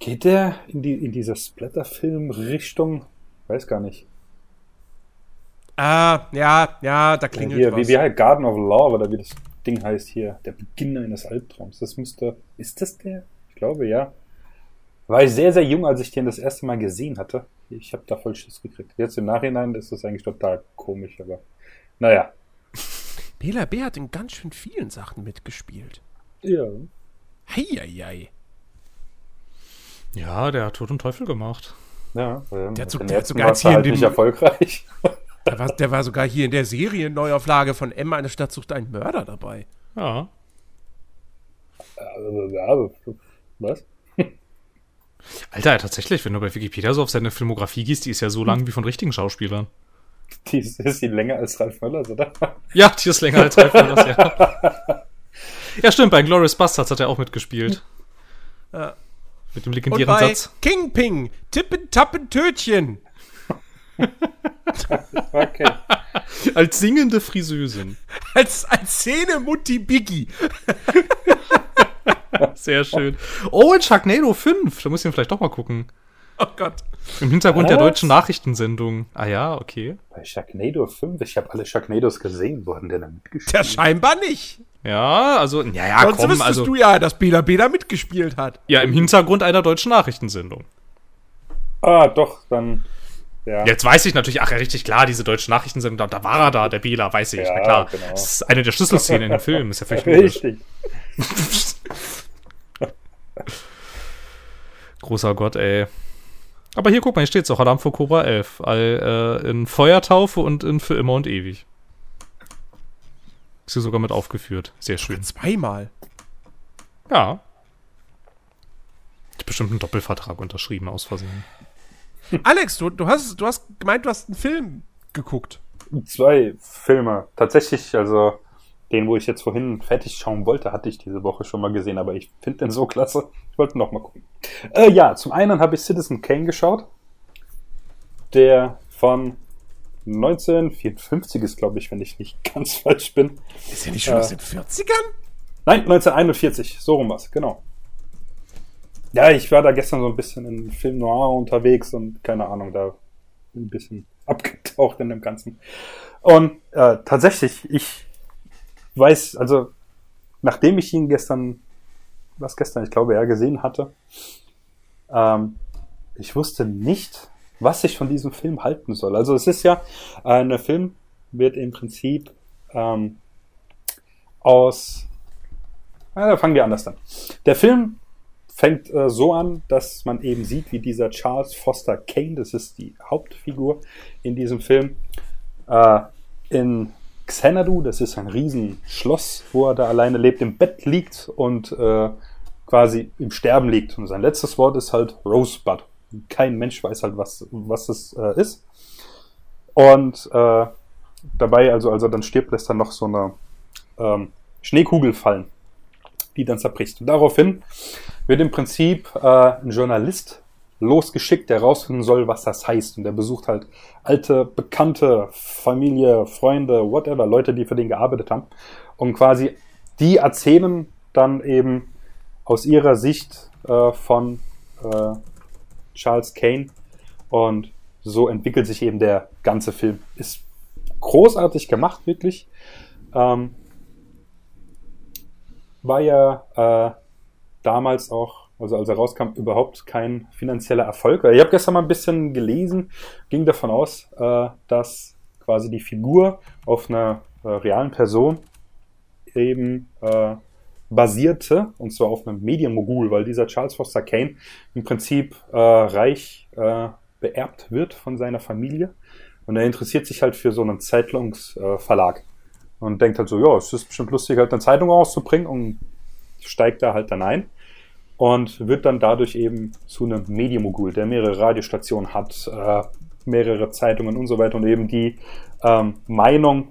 geht der in, die, in diese Splatter-Film-Richtung? Weiß gar nicht. Ah, ja, ja, da klingelt hier, was. wie, wie halt Garden of Love oder wie das Ding heißt hier. Der Beginn eines Albtraums. Das müsste. Ist das der? Ich glaube, ja. War ich sehr, sehr jung, als ich den das erste Mal gesehen hatte. Ich habe da voll Schiss gekriegt. Jetzt im Nachhinein ist das eigentlich total komisch, aber naja. *laughs* Bela B hat in ganz schön vielen Sachen mitgespielt. Ja. Heieiei. Ja, der hat Tod und Teufel gemacht. Ja, ähm, Der hat so- der hat sogar hier in dem- nicht erfolgreich. *laughs* Der war, der war sogar hier in der Serienneuauflage von M, eine Stadt sucht einen Mörder dabei. Ja. Also, ja, was? Alter, tatsächlich, wenn du bei Wikipedia so auf seine Filmografie gehst, die ist ja so lang wie von richtigen Schauspielern. Die ist, ist die länger als Ralf Möllers, oder? Ja, die ist länger als Ralf Möllers, ja. *laughs* Ja, stimmt, bei Glorious Bastards hat er auch mitgespielt. Ja. Mit dem Und legendären bei Satz. Kingping, Tippen, Tappen, Tötchen. *laughs* Okay. Als singende Friseusin. Als, als Szene Mutti Biggie. *laughs* *laughs* Sehr schön. Oh, in Sharknado 5. Da muss ich vielleicht doch mal gucken. Oh Gott. Im Hintergrund der Was? deutschen Nachrichtensendung. Ah ja, okay. Bei Sharknado 5, ich habe alle Sharknados gesehen, wurden denn da mitgespielt? Der scheinbar nicht. Ja, also, ja, ja, Sonst komm, wüsstest also. du ja, dass Bela B da mitgespielt hat. Ja, im Hintergrund einer deutschen Nachrichtensendung. Ah, doch, dann. Ja. Jetzt weiß ich natürlich, ach ja, richtig klar, diese deutsche Nachrichtensendung, da, da war er da, der Bela, weiß ich, Ja, na klar. genau. Das ist eine der Schlüsselszenen in dem Film, ist ja völlig logisch. Richtig. *laughs* Großer Gott, ey. Aber hier, guck mal, hier steht's auch, Alarm vor Cobra 11. All, äh, in Feuertaufe und in Für immer und ewig. Ist hier sogar mit aufgeführt. Sehr schön. Zweimal. Ja. Ich hab bestimmt einen Doppelvertrag unterschrieben, aus Versehen. Alex, du, du, hast, du hast gemeint, du hast einen Film geguckt. Zwei Filme. Tatsächlich, also den, wo ich jetzt vorhin fertig schauen wollte, hatte ich diese Woche schon mal gesehen, aber ich finde den so klasse. Ich wollte noch mal gucken. Äh, ja, zum einen habe ich Citizen Kane geschaut. Der von 1954 ist, glaube ich, wenn ich nicht *laughs* ganz falsch bin. Ist ja nicht schon Äh. aus den 40ern? Nein, 1941, so rum was, genau. Ja, ich war da gestern so ein bisschen in Film Noir unterwegs und keine Ahnung, da ein bisschen *laughs* abgetaucht in dem Ganzen. Und äh, tatsächlich, ich weiß, also nachdem ich ihn gestern, was gestern, ich glaube, ja, gesehen hatte, ähm, ich wusste nicht, was ich von diesem Film halten soll. Also es ist ja, äh, ein Film wird im Prinzip ähm, aus na, da fangen wir anders an. Der Film fängt äh, so an, dass man eben sieht, wie dieser Charles Foster Kane, das ist die Hauptfigur in diesem Film, äh, in Xanadu, das ist ein Riesenschloss, wo er da alleine lebt, im Bett liegt und äh, quasi im Sterben liegt. Und sein letztes Wort ist halt Rosebud. Kein Mensch weiß halt, was, was es äh, ist. Und äh, dabei, also als er dann stirbt, lässt er noch so eine ähm, Schneekugel fallen die dann zerbricht. Und daraufhin wird im Prinzip äh, ein Journalist losgeschickt, der rausfinden soll, was das heißt. Und der besucht halt alte, bekannte Familie, Freunde, whatever, Leute, die für den gearbeitet haben. Und quasi die erzählen dann eben aus ihrer Sicht äh, von äh, Charles Kane. Und so entwickelt sich eben der ganze Film. Ist großartig gemacht, wirklich. Ähm, war ja äh, damals auch, also als er rauskam, überhaupt kein finanzieller Erfolg. Ich habe gestern mal ein bisschen gelesen, ging davon aus, äh, dass quasi die Figur auf einer äh, realen Person eben äh, basierte, und zwar auf einem Medienmogul, weil dieser Charles Foster Kane im Prinzip äh, reich äh, beerbt wird von seiner Familie. Und er interessiert sich halt für so einen Zeitlungsverlag. Und denkt halt so, ja, es ist bestimmt lustig, halt eine Zeitung rauszubringen und steigt da halt dann ein. Und wird dann dadurch eben zu einem Medienmogul, der mehrere Radiostationen hat, äh, mehrere Zeitungen und so weiter und eben die ähm, Meinung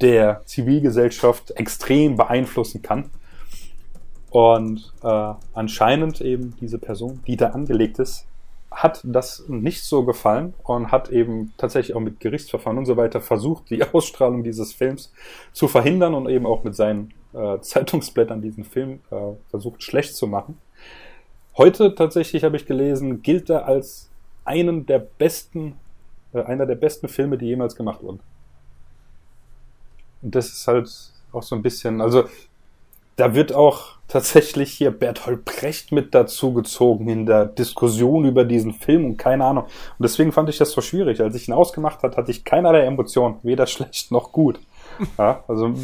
der Zivilgesellschaft extrem beeinflussen kann. Und äh, anscheinend eben diese Person, die da angelegt ist, hat das nicht so gefallen und hat eben tatsächlich auch mit Gerichtsverfahren und so weiter versucht, die *laughs* Ausstrahlung dieses Films zu verhindern und eben auch mit seinen äh, Zeitungsblättern diesen Film äh, versucht schlecht zu machen. Heute tatsächlich habe ich gelesen, gilt er als einen der besten, äh, einer der besten Filme, die jemals gemacht wurden. Und das ist halt auch so ein bisschen, also da wird auch tatsächlich hier Bertolt Brecht mit dazu gezogen in der Diskussion über diesen Film und keine Ahnung. Und deswegen fand ich das so schwierig. Als ich ihn ausgemacht hat, hatte ich keinerlei Emotionen, weder schlecht noch gut. Ja, also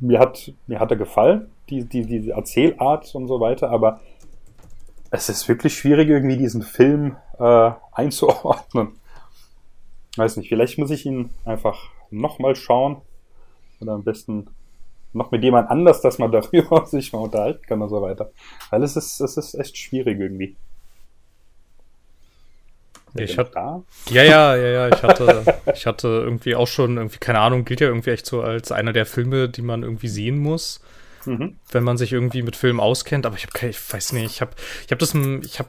mir hat, mir hat er gefallen, die, die, diese Erzählart und so weiter, aber es ist wirklich schwierig, irgendwie diesen Film äh, einzuordnen. Weiß nicht, vielleicht muss ich ihn einfach nochmal schauen. Oder am besten noch mit jemand anders, dass man darüber *laughs* sich mal unterhalten kann und so weiter. Weil es ist, es ist echt schwierig irgendwie. Ich hatte, ja, ja, ja, ja, ich hatte, *laughs* ich hatte irgendwie auch schon, irgendwie, keine Ahnung, gilt ja irgendwie echt so als einer der Filme, die man irgendwie sehen muss, mhm. wenn man sich irgendwie mit Filmen auskennt. Aber ich habe, ich weiß nicht, ich habe, ich habe das, ich habe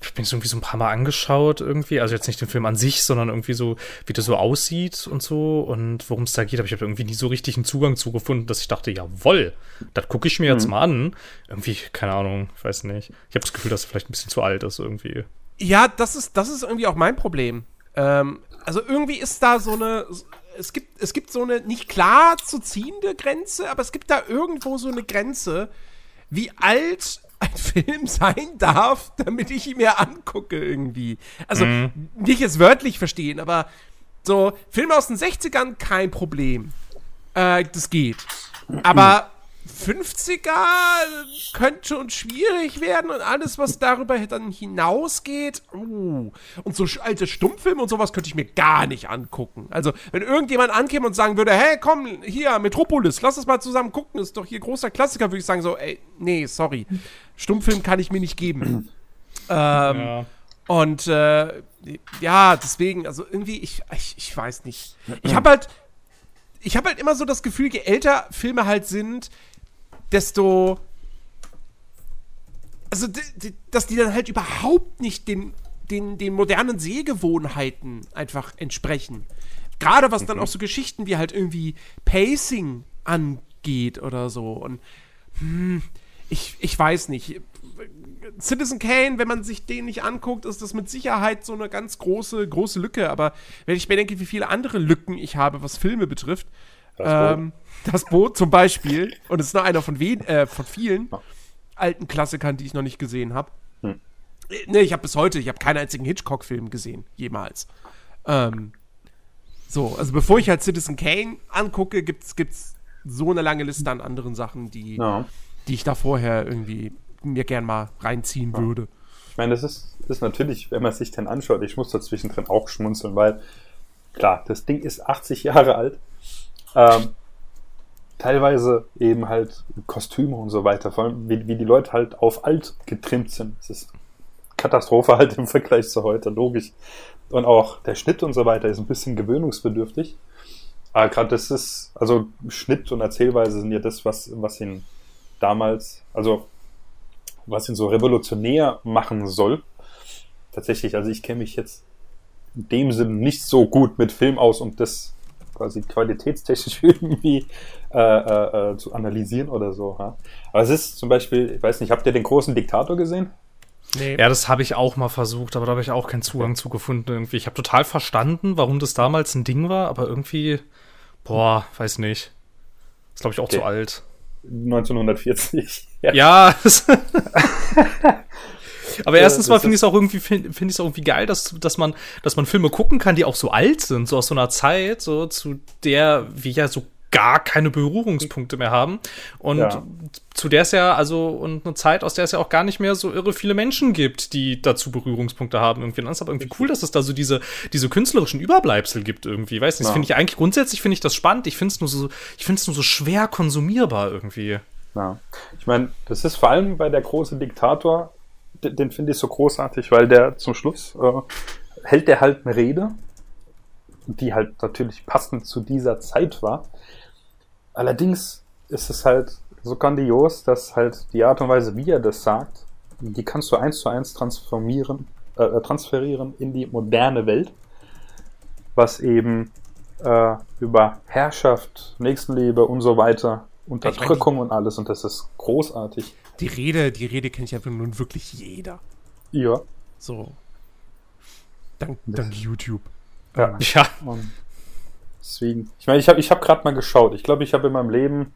ich habe mir irgendwie so ein paar Mal angeschaut irgendwie, also jetzt nicht den Film an sich, sondern irgendwie so, wie der so aussieht und so und worum es da geht, aber ich habe irgendwie nie so richtig einen Zugang zugefunden, dass ich dachte, jawoll, das gucke ich mir jetzt mhm. mal an. Irgendwie, keine Ahnung, ich weiß nicht. Ich habe das Gefühl, dass er vielleicht ein bisschen zu alt ist irgendwie. Ja, das ist, das ist irgendwie auch mein Problem. Ähm, also irgendwie ist da so eine, es gibt, es gibt so eine nicht klar zu ziehende Grenze, aber es gibt da irgendwo so eine Grenze, wie alt ein Film sein darf, damit ich ihn mir angucke irgendwie. Also mhm. nicht jetzt wörtlich verstehen, aber so Filme aus den 60ern kein Problem. Äh, das geht. Aber 50er könnte schon schwierig werden und alles, was darüber dann hinausgeht. Uh. Und so alte Stummfilme und sowas könnte ich mir gar nicht angucken. Also, wenn irgendjemand ankäme und sagen würde, hey, komm, hier, Metropolis, lass uns mal zusammen gucken, ist doch hier großer Klassiker, würde ich sagen so, ey, nee, sorry. Stummfilm kann ich mir nicht geben. *clears throat* ähm, ja. Und äh, ja, deswegen, also irgendwie, ich, ich, ich weiß nicht. Ich habe *clears throat* halt, ich habe halt immer so das Gefühl, je älter Filme halt sind, desto. Also, dass die dann halt überhaupt nicht den, den, den modernen Sehgewohnheiten einfach entsprechen. Gerade was dann auch so Geschichten wie halt irgendwie Pacing angeht oder so. Und hm, ich, ich weiß nicht. Citizen Kane, wenn man sich den nicht anguckt, ist das mit Sicherheit so eine ganz große, große Lücke. Aber wenn ich mir denke, wie viele andere Lücken ich habe, was Filme betrifft, ähm, das Boot zum Beispiel, und es ist nur einer von, wen, äh, von vielen alten Klassikern, die ich noch nicht gesehen habe. Hm. Ne, ich habe bis heute, ich habe keinen einzigen Hitchcock-Film gesehen, jemals. Ähm, so, also bevor ich halt Citizen Kane angucke, gibt's, gibt's so eine lange Liste an anderen Sachen, die, ja. Die ich da vorher irgendwie mir gern mal reinziehen ja. würde. Ich meine, das ist, das ist natürlich, wenn man sich den anschaut, ich muss da zwischendrin auch schmunzeln, weil klar, das Ding ist 80 Jahre alt. Ähm, teilweise eben halt Kostüme und so weiter, vor allem wie, wie die Leute halt auf alt getrimmt sind. Das ist Katastrophe halt im Vergleich zu heute, logisch. Und auch der Schnitt und so weiter ist ein bisschen gewöhnungsbedürftig. Aber gerade das ist, also Schnitt und Erzählweise sind ja das, was, was ihn damals, also was ihn so revolutionär machen soll. Tatsächlich, also ich kenne mich jetzt in dem Sinne nicht so gut mit Film aus, um das quasi qualitätstechnisch *laughs* irgendwie äh, äh, äh, zu analysieren oder so. Ja? Aber es ist zum Beispiel, ich weiß nicht, habt ihr den großen Diktator gesehen? Nee. Ja, das habe ich auch mal versucht, aber da habe ich auch keinen Zugang zu gefunden irgendwie. Ich habe total verstanden, warum das damals ein Ding war, aber irgendwie, boah, weiß nicht. Ist, glaube ich, auch okay. zu alt. 1940. *laughs* Ja. ja. *laughs* Aber erstens mal finde ich es auch irgendwie finde find ich irgendwie geil, dass dass man dass man Filme gucken kann, die auch so alt sind, so aus so einer Zeit, so zu der wir ja so gar keine Berührungspunkte mehr haben und ja. zu der es ja also und eine Zeit aus der es ja auch gar nicht mehr so irre viele Menschen gibt, die dazu Berührungspunkte haben irgendwie. Und das ist aber irgendwie cool, dass es da so diese diese künstlerischen Überbleibsel gibt irgendwie. Weiß nicht, ja. finde ich eigentlich grundsätzlich finde ich das spannend. Ich finde es nur so ich finde es nur so schwer konsumierbar irgendwie. Ja. Ich meine, das ist vor allem bei der große Diktator, den, den finde ich so großartig, weil der zum Schluss äh, hält der halt eine Rede, die halt natürlich passend zu dieser Zeit war. Allerdings ist es halt so grandios, dass halt die Art und Weise, wie er das sagt, die kannst du eins zu eins transformieren, äh, transferieren in die moderne Welt, was eben äh, über Herrschaft, Nächstenliebe und so weiter, Unterdrückung und alles und das ist großartig. Die Rede, die Rede kennt ja nun wirklich jeder. Ja. So. Dank, dank YouTube. Ja. Ja. Und deswegen, ich meine, ich habe ich hab gerade mal geschaut. Ich glaube, ich habe in meinem Leben,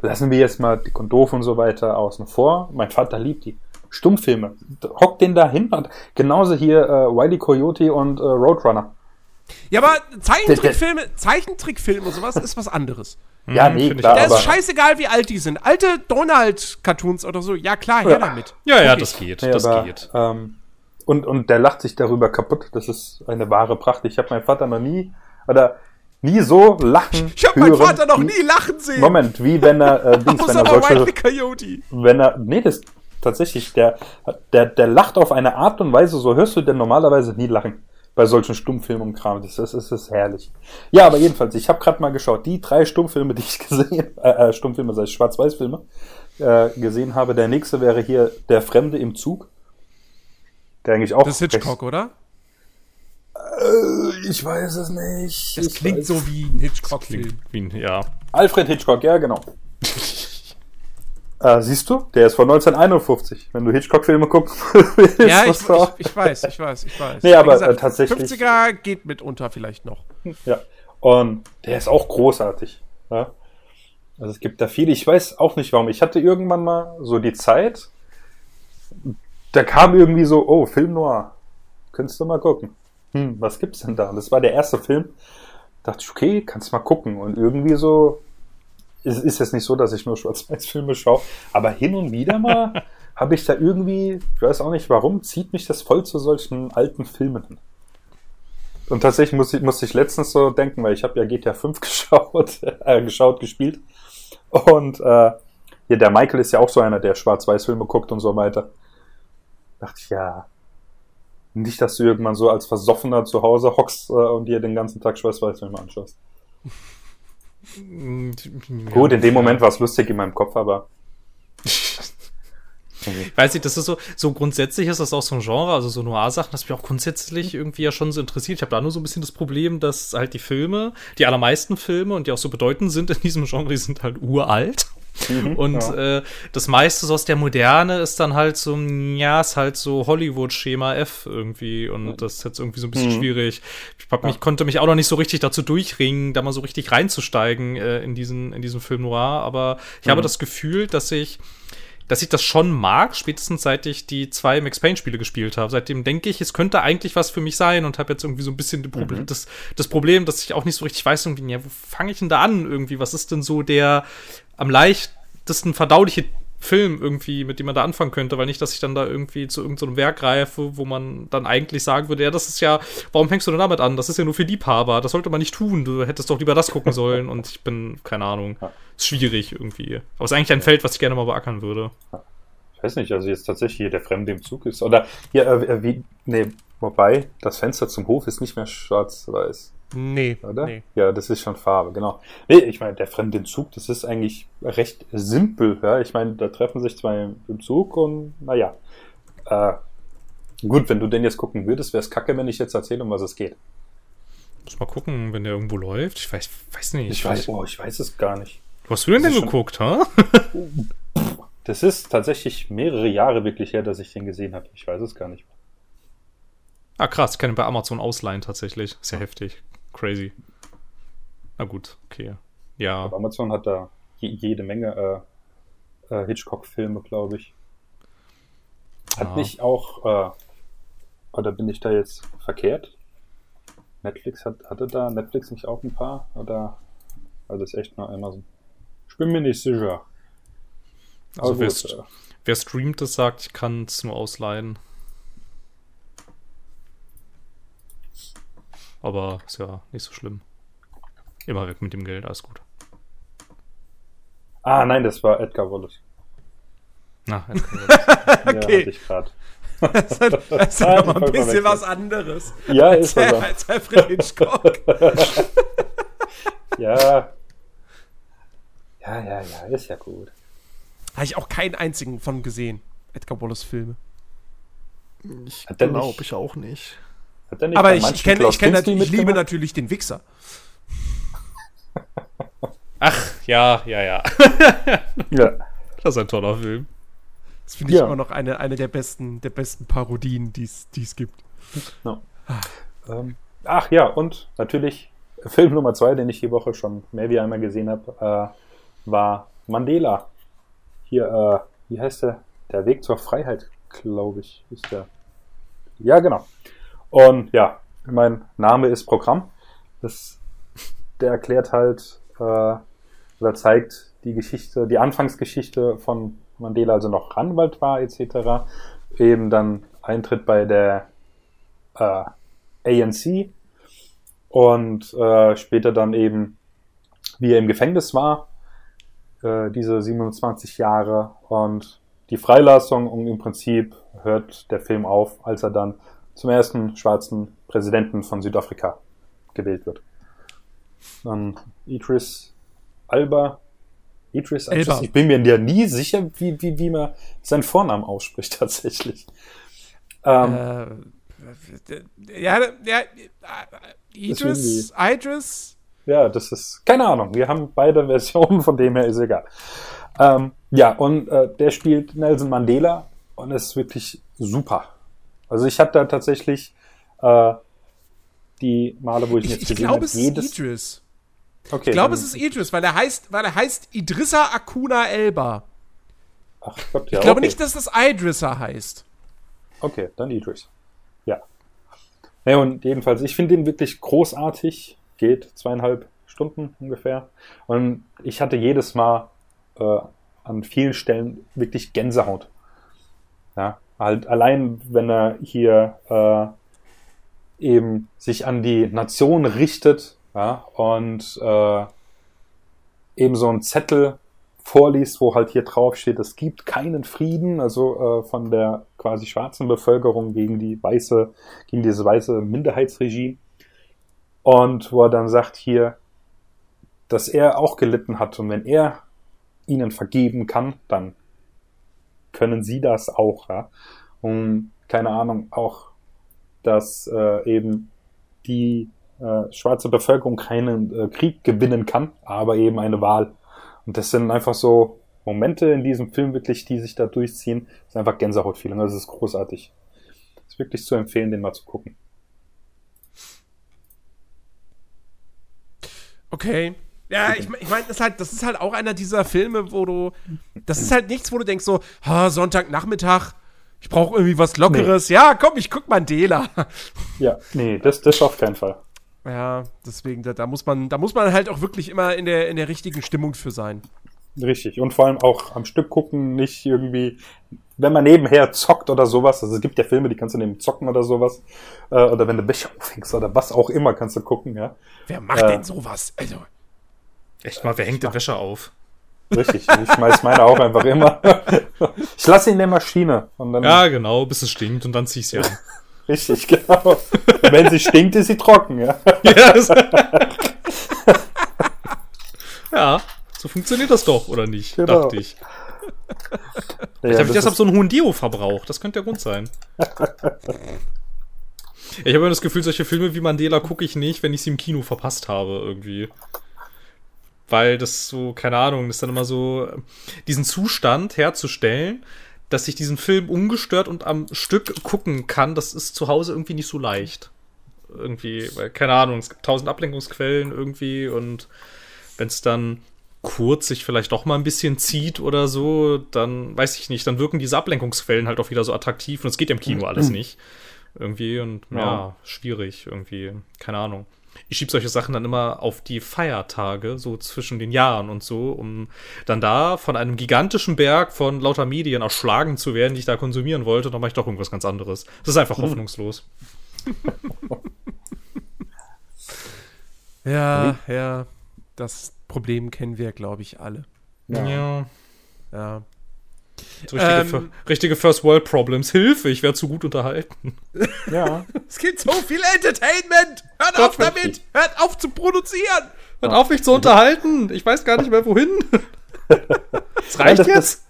lassen wir jetzt mal die Doof und so weiter außen vor. Mein Vater liebt die. Stummfilme. Hockt den da hin. Und Genauso hier äh, Wiley Coyote und äh, Roadrunner. Ja, aber Zeichentrickfilme, Zeichentrickfilme und sowas ist was anderes. Ja, Hm, nee, find ich klar, Da aber, ist scheißegal, wie alt die sind. Alte Donald-Cartoons oder so, ja klar, her Ja. damit. Ja, ja, Okay. das geht. nee, das aber, geht. Ähm, und, und der lacht sich darüber kaputt. Das ist eine wahre Pracht. Ich habe meinen Vater noch nie, oder nie so lachen Ich habe meinen Vater noch nie lachen sehen. Moment, wie wenn er, äh, *laughs* Dings, wenn er solche, Coyote. wenn er, nee, das tatsächlich, der, der, der lacht auf eine Art und Weise, so hörst du denn normalerweise nie lachen bei solchen Stummfilmen und Kram. Das ist, das ist herrlich. Ja, aber jedenfalls, ich habe gerade mal geschaut, die drei Stummfilme, *laughs* die ich gesehen, äh, äh, Stummfilme, das heißt Schwarz-Weiß-Filme, äh, gesehen habe. Der nächste wäre hier Der Fremde im Zug. Der eigentlich auch. Das ist Hitchcock, oder? Äh, ich weiß es nicht. Das Ich klingt weiß- so wie ein Hitchcock-Film. Ja. Alfred Hitchcock, ja, genau. *laughs* äh, siehst du, der ist von 1951. Wenn du Hitchcock-Filme gucken *laughs* willst, Ja, ich, ich, ich weiß, ich weiß, ich weiß. Nee, aber, äh, tatsächlich- 50er geht mitunter vielleicht noch. Ja. Und der ist auch großartig. Ja? Also es gibt da viele. Ich weiß auch nicht warum. Ich hatte irgendwann mal so die Zeit, da kam irgendwie so, oh, Film Noir. Könntest du mal gucken. Hm, was gibt's denn da? Und das war der erste Film. dachte ich, okay, kannst mal gucken. Und irgendwie so, es ist jetzt nicht so, dass ich nur *laughs* Schwarz-Weiß-Filme schaue, aber hin und wieder mal *laughs* habe ich da irgendwie, ich weiß auch nicht warum, zieht mich das voll zu solchen alten Filmen hin. Und tatsächlich musste ich, musste ich letztens so denken, weil ich habe ja GTA 5 *laughs* geschaut, äh, geschaut, gespielt. Und äh, hier, der Michael ist ja auch so einer, der Schwarz-Weiß-Filme guckt und so weiter. Dachte ich, ja, nicht, dass du irgendwann so als Versoffener zu Hause hockst äh, und dir den ganzen Tag Schwarz-Weiß-Filme anschaust. *laughs* Gut, in dem Moment war es lustig in meinem Kopf, aber *laughs* Weiß ich, das ist so, so grundsätzlich ist das auch so ein Genre, also so Noir-Sachen, das mich auch grundsätzlich irgendwie ja schon so interessiert. Ich habe da nur so ein bisschen das Problem, dass halt die Filme, die allermeisten Filme und die auch so bedeutend sind in diesem Genre, die sind halt uralt. Und ja. äh, das meiste so aus der Moderne ist dann halt so, ja, ist halt so Hollywood-Schema F irgendwie. Und das ist jetzt irgendwie so ein bisschen Mhm. schwierig. Ich hab mich, konnte mich auch noch nicht so richtig dazu durchringen, da mal so richtig reinzusteigen äh, in, diesen, in diesen Film Noir. Aber ich habe Mhm. das Gefühl, dass ich dass ich das schon mag, spätestens seit ich die zwei Max Payne-Spiele gespielt habe. Seitdem denke ich, es könnte eigentlich was für mich sein und habe jetzt irgendwie so ein bisschen Mhm. das, das Problem, dass ich auch nicht so richtig weiß, irgendwie, ja, wo fange ich denn da an irgendwie? Was ist denn so der am leichtesten verdauliche Film irgendwie, mit dem man da anfangen könnte, weil nicht, dass ich dann da irgendwie zu irgendeinem Werk greife, wo man dann eigentlich sagen würde, ja, das ist ja, warum fängst du denn damit an? Das ist ja nur für Liebhaber, das sollte man nicht tun, du hättest doch lieber das gucken sollen und ich bin, keine Ahnung, ist schwierig irgendwie. Aber es ist eigentlich ein Feld, was ich gerne mal beackern würde. ich weiß nicht, also jetzt tatsächlich hier der Fremde im Zug ist. Oder ja, äh, wie, nee, wobei, das Fenster zum Hof ist nicht mehr schwarz-weiß, Nee, oder? nee. Ja, das ist schon Farbe, genau. Nee, ich meine, der Fremde Zug, das ist eigentlich recht simpel, ja. Ich meine, da treffen sich zwei im Zug und naja. Äh, gut, wenn du den jetzt gucken würdest, wäre es kacke, wenn ich jetzt erzähle, um was es geht. Muss mal gucken, wenn der irgendwo läuft. Ich weiß, weiß nicht. Ich weiß, oh, ich weiß es gar nicht. Wo hast du denn Das denn geguckt, ha? *laughs* Das ist tatsächlich mehrere Jahre wirklich her, dass ich den gesehen habe. Ich weiß es gar nicht. Ah, krass, ich kann ihn bei Amazon ausleihen tatsächlich. Ist ja heftig. Crazy. Na gut, okay. Ja. Aber Amazon hat da je, jede Menge äh, äh, Hitchcock-Filme, glaube ich. Hat Ja. nicht auch, äh, oder bin ich da jetzt verkehrt? Netflix hat, hatte da Netflix nicht auch ein paar? Oder war das echt nur Amazon? Ich bin mir nicht sicher. Also Aber wer, st- äh, wer streamt das, sagt, ich kann es nur ausleihen. Aber ist ja nicht so schlimm. Immer weg mit dem Geld, alles gut. Ah, nein, das war Edgar Wallace. Na, *laughs* Ja, Okay. hatte ich gerade. Das ist, halt- das ist *laughs* Ah, mal ein bisschen was anderes. Ja, als, ist aber. als Alfred Hitchcock. *laughs* Ja. Ja, ja, ja, ist ja gut. Habe ich auch keinen einzigen von gesehen. Edgar Wallace Filme. Ich glaube ich auch nicht. Hat der nicht Aber ich, ich kenne, ich, natürlich- ich liebe natürlich den Wichser. *laughs* Ach, ja, ja, ja. *laughs* Ja. Das ist ein toller Film. Das finde ich Ja. immer noch eine, eine der besten, der besten Parodien, die es die es gibt. No. Ähm, ach ja, und natürlich Film Nummer zwei, den ich die Woche schon mehr wie einmal gesehen habe, äh, war Mandela. Hier, äh, wie heißt der? Der Weg zur Freiheit, glaube ich, ist der. Ja, genau. Und ja, mein Name ist Programm. Das, der erklärt halt äh, oder zeigt die Geschichte, die Anfangsgeschichte von Mandela, also noch Anwalt war etc. Eben dann Eintritt bei der äh, ANC und äh, später dann eben, wie er im Gefängnis war, äh, diese 27 Jahre und die Freilassung und im Prinzip hört der Film auf, als er dann zum ersten schwarzen Präsidenten von Südafrika gewählt wird. Dann Idris Alba. Idris. Elba. Ich bin mir ja nie sicher, wie, wie, wie man seinen Vornamen ausspricht *laughs* tatsächlich. Ähm, Äh, ja, ja, äh, Idris, Idris, Ja, das ist, keine Ahnung, wir haben beide Versionen, von dem her ist egal. Ähm, ja, und äh, der spielt Nelson Mandela und ist wirklich super. Also ich hatte da tatsächlich äh, die Male, wo ich ihn ich, jetzt ich gesehen glaube, habe, es ist jedes. Idris. Okay, Ich glaube, es ist Idris, weil er heißt, weil er heißt Idrissa Akuna Elba. Ach Gott, ja, Ich glaube okay. nicht, dass das Idrissa heißt. Okay, dann Idris. Ja. Ja, und jedenfalls, ich finde ihn wirklich großartig. Geht zweieinhalb Stunden ungefähr. Und ich hatte jedes Mal äh, an vielen Stellen wirklich Gänsehaut. Ja, halt allein, wenn er hier äh, eben sich an die Nation richtet ja, und äh, eben so einen Zettel vorliest, wo halt hier drauf steht, es gibt keinen Frieden, also äh, von der quasi schwarzen Bevölkerung gegen die weiße, gegen dieses weiße Minderheitsregime. Und wo er dann sagt hier, dass er auch gelitten hat und wenn er ihnen vergeben kann, dann können sie das auch, ja. Und keine Ahnung, auch, dass äh, eben die äh, schwarze Bevölkerung keinen äh, Krieg gewinnen kann, aber eben eine Wahl. Und das sind einfach so Momente in diesem Film wirklich, die sich da durchziehen. Das ist einfach Gänsehautfeeling. Das ist großartig. Das ist wirklich zu empfehlen, den mal zu gucken. Okay. Ja, ich, ich meine, das, ist halt, das ist halt auch einer dieser Filme, wo du. Das ist halt nichts, wo du denkst so, ha, Sonntagnachmittag, ich brauche irgendwie was Lockeres. Ja, komm, ich guck Mandela. Ja, nee, das, das auf keinen Fall. Ja, deswegen, da, da, muss man, da muss man halt auch wirklich immer in der, in der richtigen Stimmung für sein. Richtig. Und vor allem auch am Stück gucken, nicht irgendwie, wenn man nebenher zockt oder sowas. Also es gibt ja Filme, die kannst du neben zocken oder sowas. Äh, oder wenn du Becher aufhängst oder was auch immer, kannst du gucken, ja. Wer macht Äh. denn sowas? Also, Echt mal, wer hängt denn Wäsche auf? Richtig. Ich schmeiß meine auch einfach immer. Ich lasse ihn in der Maschine. Und dann Ja, genau, bis es stinkt und dann zieh ich sie an. *laughs* Richtig, genau. Und wenn sie stinkt, ist sie trocken, ja. ja, das- *laughs* ja, so funktioniert das doch, oder nicht? Genau. Dachte ich. ja Ich habe das deshalb so einen hohen Deo-Verbrauch. Das könnte der Grund sein. *laughs* ich habe immer das Gefühl, solche Filme wie Mandela gucke ich nicht, wenn ich sie im Kino verpasst habe, irgendwie. Weil das so, keine Ahnung, das ist dann immer so, diesen Zustand herzustellen, dass ich diesen Film ungestört und am Stück gucken kann, das ist zu Hause irgendwie nicht so leicht. Irgendwie, weil, keine Ahnung, es gibt tausend Ablenkungsquellen irgendwie und wenn es dann kurz sich vielleicht doch mal ein bisschen zieht oder so, dann weiß ich nicht, dann wirken diese Ablenkungsquellen halt auch wieder so attraktiv und es geht im Kino alles nicht. Irgendwie und ja, Ja. schwierig irgendwie, keine Ahnung. Ich schiebe solche Sachen dann immer auf die Feiertage, so zwischen den Jahren und so, um dann da von einem gigantischen Berg von lauter Medien erschlagen zu werden, die ich da konsumieren wollte, dann mache ich doch irgendwas ganz anderes. Das ist einfach hoffnungslos. *laughs* ja, ja, das Problem kennen wir, glaube ich, alle. Ja. Ja. So richtige, Ähm. Richtige First World Problems. Hilfe, ich werde zu gut unterhalten. Ja. *laughs* Es gibt so viel Entertainment! Hört Gott, auf damit! Hört auf zu produzieren! Hört auf, mich zu unterhalten. Ich weiß gar nicht mehr, wohin. *laughs* Es Ja, reicht das, jetzt.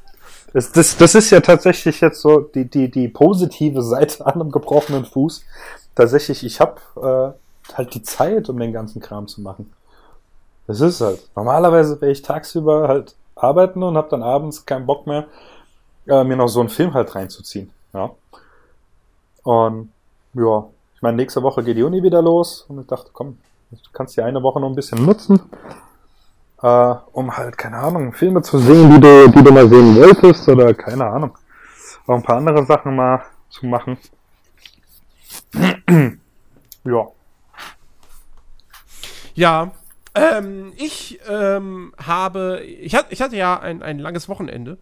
Das, das, das ist ja tatsächlich jetzt so die, die, die positive Seite *laughs* an einem gebrochenen Fuß. Tatsächlich, ich habe äh, halt die Zeit, um den ganzen Kram zu machen. Das ist halt. Normalerweise wäre ich tagsüber halt arbeiten und habe dann abends keinen Bock mehr, äh, mir noch so einen Film halt reinzuziehen. Ja. Und ja, ich meine, nächste Woche geht die Uni wieder los und ich dachte, komm, du kannst die eine Woche noch ein bisschen nutzen äh, um halt, keine Ahnung, Filme zu sehen, die du, die du mal sehen wolltest oder keine Ahnung. Auch ein paar andere Sachen mal zu machen. *clears throat* ja. Ja, ähm, ich ähm, habe, ich, hat, ich hatte ja ein, ein langes Wochenende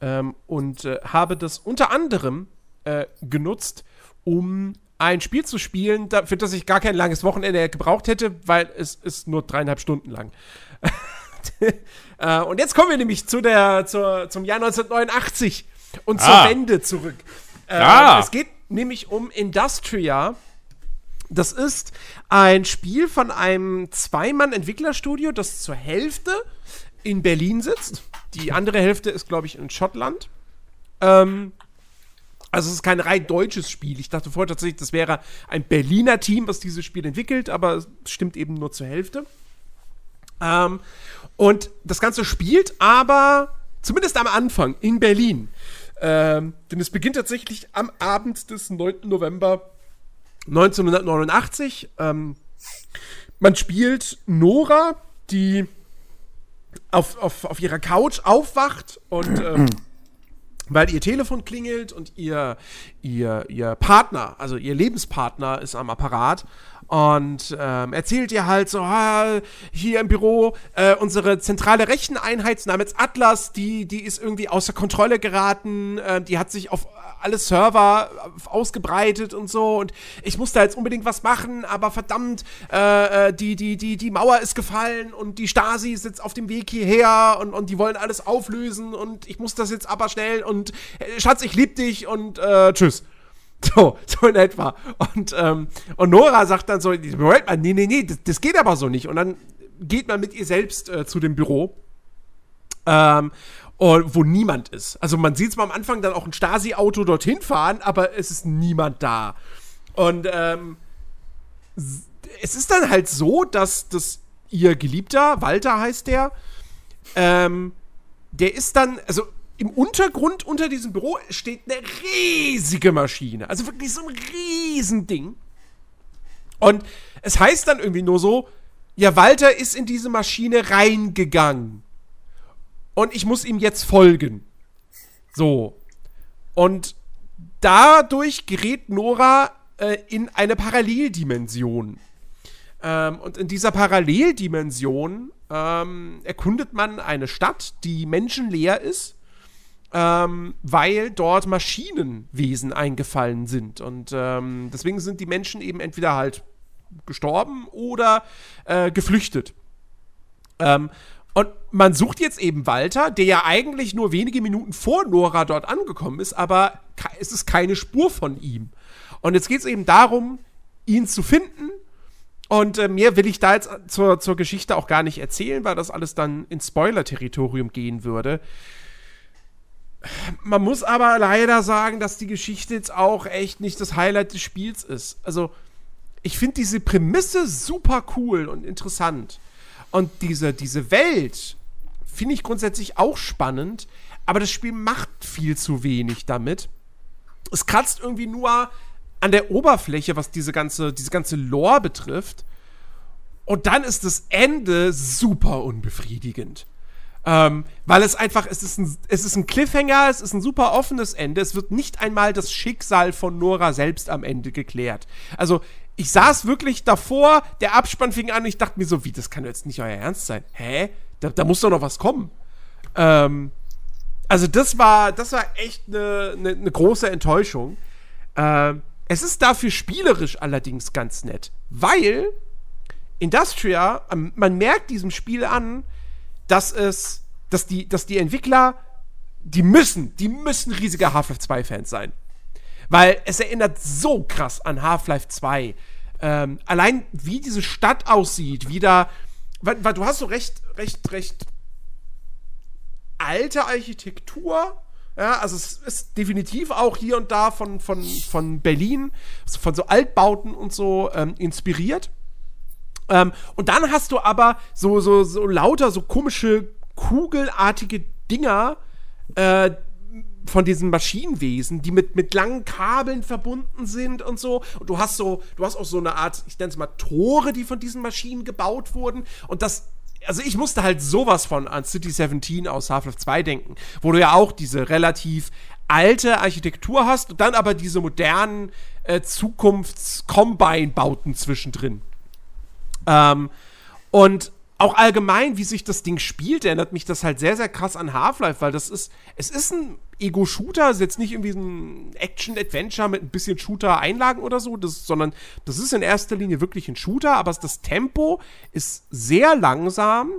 ähm, und äh, habe das unter anderem äh, genutzt, um ein Spiel zu spielen, da, für das ich gar kein langes Wochenende gebraucht hätte, weil es ist nur dreieinhalb Stunden lang. *laughs* äh, und jetzt kommen wir nämlich zu der, zur, zum Jahr 1989 und zur Ah. Wende zurück. Äh, Ah. Es geht nämlich um Industria. Das ist ein Spiel von einem Zweimann-Entwicklerstudio, das zur Hälfte in Berlin sitzt. Die andere Hälfte ist, glaube ich, in Schottland. Ähm, also es ist kein rein deutsches Spiel. Ich dachte vorher tatsächlich, das wäre ein Berliner Team, was dieses Spiel entwickelt, aber es stimmt eben nur zur Hälfte. Ähm, und das Ganze spielt aber, zumindest am Anfang, in Berlin. Ähm, denn es beginnt tatsächlich am Abend des 9. November 1989. Ähm, man spielt Nora, die auf, auf, auf ihrer Couch aufwacht und ähm, *clears throat* weil ihr Telefon klingelt und ihr, ihr, ihr Partner, also ihr Lebenspartner ist am Apparat und ähm, erzählt ihr halt so, ah, hier im Büro, äh, unsere zentrale Recheneinheit namens Atlas, die, die ist irgendwie außer Kontrolle geraten, äh, die hat sich auf alle Server ausgebreitet und so und ich muss da jetzt unbedingt was machen, aber verdammt, äh, äh, die, die, die, die Mauer ist gefallen und die Stasi ist jetzt auf dem Weg hierher und, und die wollen alles auflösen und ich muss das jetzt aber schnell und äh, Schatz, ich lieb dich und äh, tschüss. *laughs* So, so in etwa. Und, ähm, und Nora sagt dann so, Moment mal, nee, nee, nee, das, das geht aber so nicht. Und dann geht man mit ihr selbst äh, zu dem Büro. Ähm, und wo niemand ist. Also man sieht zwar am Anfang dann auch ein Stasi-Auto dorthin fahren, aber es ist niemand da. Und ähm, es ist dann halt so, dass, dass ihr Geliebter, Walter heißt der, ähm, der ist dann, also im Untergrund unter diesem Büro steht eine riesige Maschine. Also wirklich so ein Riesending. Und es heißt dann irgendwie nur so, ja, Walter ist in diese Maschine reingegangen. Und ich muss ihm jetzt folgen. So. Und dadurch gerät Nora äh, in eine Paralleldimension. Ähm, und in dieser Paralleldimension ähm, erkundet man eine Stadt, die menschenleer ist, ähm, weil dort Maschinenwesen eingefallen sind. Und ähm, deswegen sind die Menschen eben entweder halt gestorben oder äh, geflüchtet. Ähm, und man sucht jetzt eben Walter, der ja eigentlich nur wenige Minuten vor Nora dort angekommen ist, aber es ist keine Spur von ihm. Und jetzt geht es eben darum, ihn zu finden. Und äh, mehr will ich da jetzt zur, zur Geschichte auch gar nicht erzählen, weil das alles dann ins Spoiler-Territorium gehen würde. Man muss aber leider sagen, dass die Geschichte jetzt auch echt nicht das Highlight des Spiels ist. Also, ich finde diese Prämisse super cool und interessant. Und diese, diese Welt finde ich grundsätzlich auch spannend, aber das Spiel macht viel zu wenig damit. Es kratzt irgendwie nur an der Oberfläche, was diese ganze, diese ganze Lore betrifft. Und dann ist das Ende super unbefriedigend. Ähm, weil es einfach, es ist, ein, es ist ein Cliffhanger, es ist ein super offenes Ende. Es wird nicht einmal das Schicksal von Nora selbst am Ende geklärt. Also, ich saß wirklich davor, der Abspann fing an und ich dachte mir so, wie, das kann jetzt nicht euer Ernst sein. Hä? Da, da muss doch noch was kommen. Ähm, also, das war, das war echt eine ne, ne große Enttäuschung. Ähm, es ist dafür spielerisch allerdings ganz nett, weil Industria, ähm, man merkt diesem Spiel an, dass es dass die, dass die Entwickler, die müssen, die müssen riesige Half-Life 2-Fans sein. Weil es erinnert so krass an Half-Life 2. Ähm, allein wie diese Stadt aussieht, wie da. Weil, weil du hast so recht, recht, recht alte Architektur. Ja, also es ist definitiv auch hier und da von, von, von Berlin, von so Altbauten und so ähm, inspiriert. Ähm, und dann hast du aber so, so, so lauter, so komische, kugelartige Dinger, äh, von diesen Maschinenwesen, die mit, mit langen Kabeln verbunden sind und so. Und du hast so, du hast auch so eine Art, ich nenne es mal Tore, die von diesen Maschinen gebaut wurden. Und das, also ich musste halt sowas von an City 17 aus Half-Life 2 denken, wo du ja auch diese relativ alte Architektur hast und dann aber diese modernen äh, Zukunfts-Combine-Bauten zwischendrin. Ähm, und auch allgemein, wie sich das Ding spielt, erinnert mich das halt sehr, sehr krass an Half-Life, weil das ist, es ist ein Ego-Shooter, ist jetzt nicht irgendwie ein Action-Adventure mit ein bisschen Shooter-Einlagen oder so, das, sondern das ist in erster Linie wirklich ein Shooter, aber das Tempo ist sehr langsam.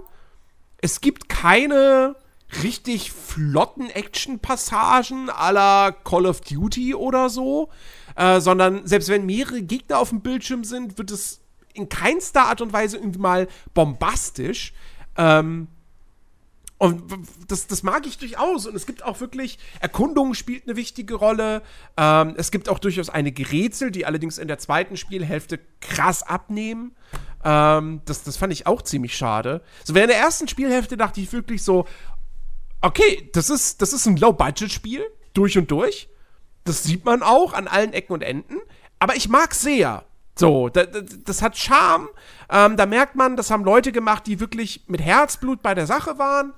Es gibt keine richtig flotten Action-Passagen à la Call of Duty oder so, äh, sondern selbst wenn mehrere Gegner auf dem Bildschirm sind, wird es in keinster Art und Weise irgendwie mal bombastisch. Ähm, und das, das mag ich durchaus. Und es gibt auch wirklich, Erkundung spielt eine wichtige Rolle. Ähm, es gibt auch durchaus einige Rätsel, die allerdings in der zweiten Spielhälfte krass abnehmen. Ähm, das, das fand ich auch ziemlich schade. So, während der ersten Spielhälfte dachte ich wirklich so, okay, das ist, das ist ein Low-Budget-Spiel, durch und durch. Das sieht man auch an allen Ecken und Enden. Aber ich mag sehr. So, das, das hat Charme. Ähm, da merkt man, das haben Leute gemacht, die wirklich mit Herzblut bei der Sache waren.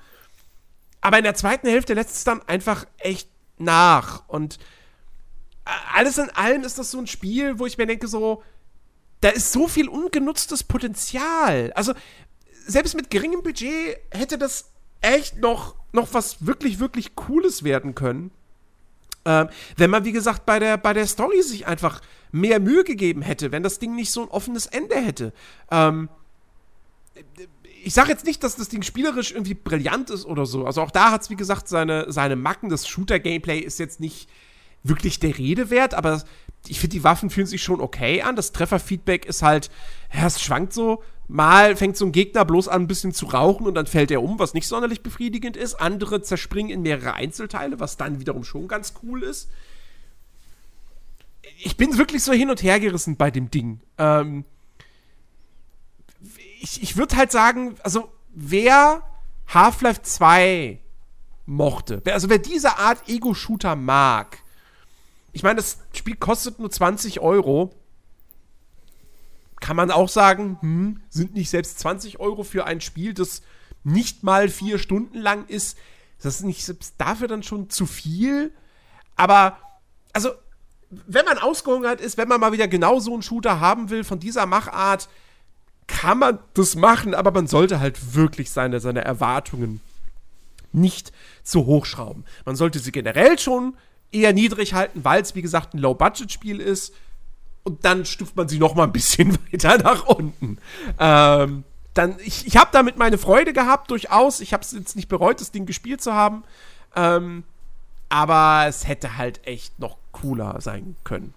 Aber in der zweiten Hälfte lässt es dann einfach echt nach. Und äh, alles in allem ist das so ein Spiel, wo ich mir denke, so, da ist so viel ungenutztes Potenzial. Also, selbst mit geringem Budget hätte das echt noch, noch was wirklich, wirklich Cooles werden können. Ähm, wenn man, wie gesagt, bei der, bei der Story sich einfach mehr Mühe gegeben hätte, wenn das Ding nicht so ein offenes Ende hätte. Ähm, ich sage jetzt nicht, dass das Ding spielerisch irgendwie brillant ist oder so. Also auch da hat es, wie gesagt, seine, seine Macken. Das Shooter-Gameplay ist jetzt nicht wirklich der Rede wert, aber ich finde, die Waffen fühlen sich schon okay an. Das Trefferfeedback ist halt, ja, es schwankt so. Mal fängt so ein Gegner bloß an, ein bisschen zu rauchen und dann fällt er um, was nicht sonderlich befriedigend ist. Andere zerspringen in mehrere Einzelteile, was dann wiederum schon ganz cool ist. Ich bin wirklich so hin und her gerissen bei dem Ding. Ähm, ich ich würde halt sagen, also wer Half-Life 2 mochte, also wer diese Art Ego-Shooter mag, ich meine, das Spiel kostet nur 20 Euro kann man auch sagen, hm, sind nicht selbst 20 Euro für ein Spiel, das nicht mal vier Stunden lang ist, das ist nicht selbst dafür dann schon zu viel. Aber, also, wenn man ausgehungert ist, wenn man mal wieder genau so einen Shooter haben will von dieser Machart, kann man das machen, aber man sollte halt wirklich seine, seine Erwartungen nicht zu hoch schrauben. Man sollte sie generell schon eher niedrig halten, weil es, wie gesagt, ein Low-Budget-Spiel ist und dann stuft man sie noch mal ein bisschen *laughs* weiter nach unten. Ähm, dann, ich, ich habe damit meine Freude gehabt, durchaus. Ich habe es jetzt nicht bereut, das Ding gespielt zu haben. Ähm, aber es hätte halt echt noch cooler sein können.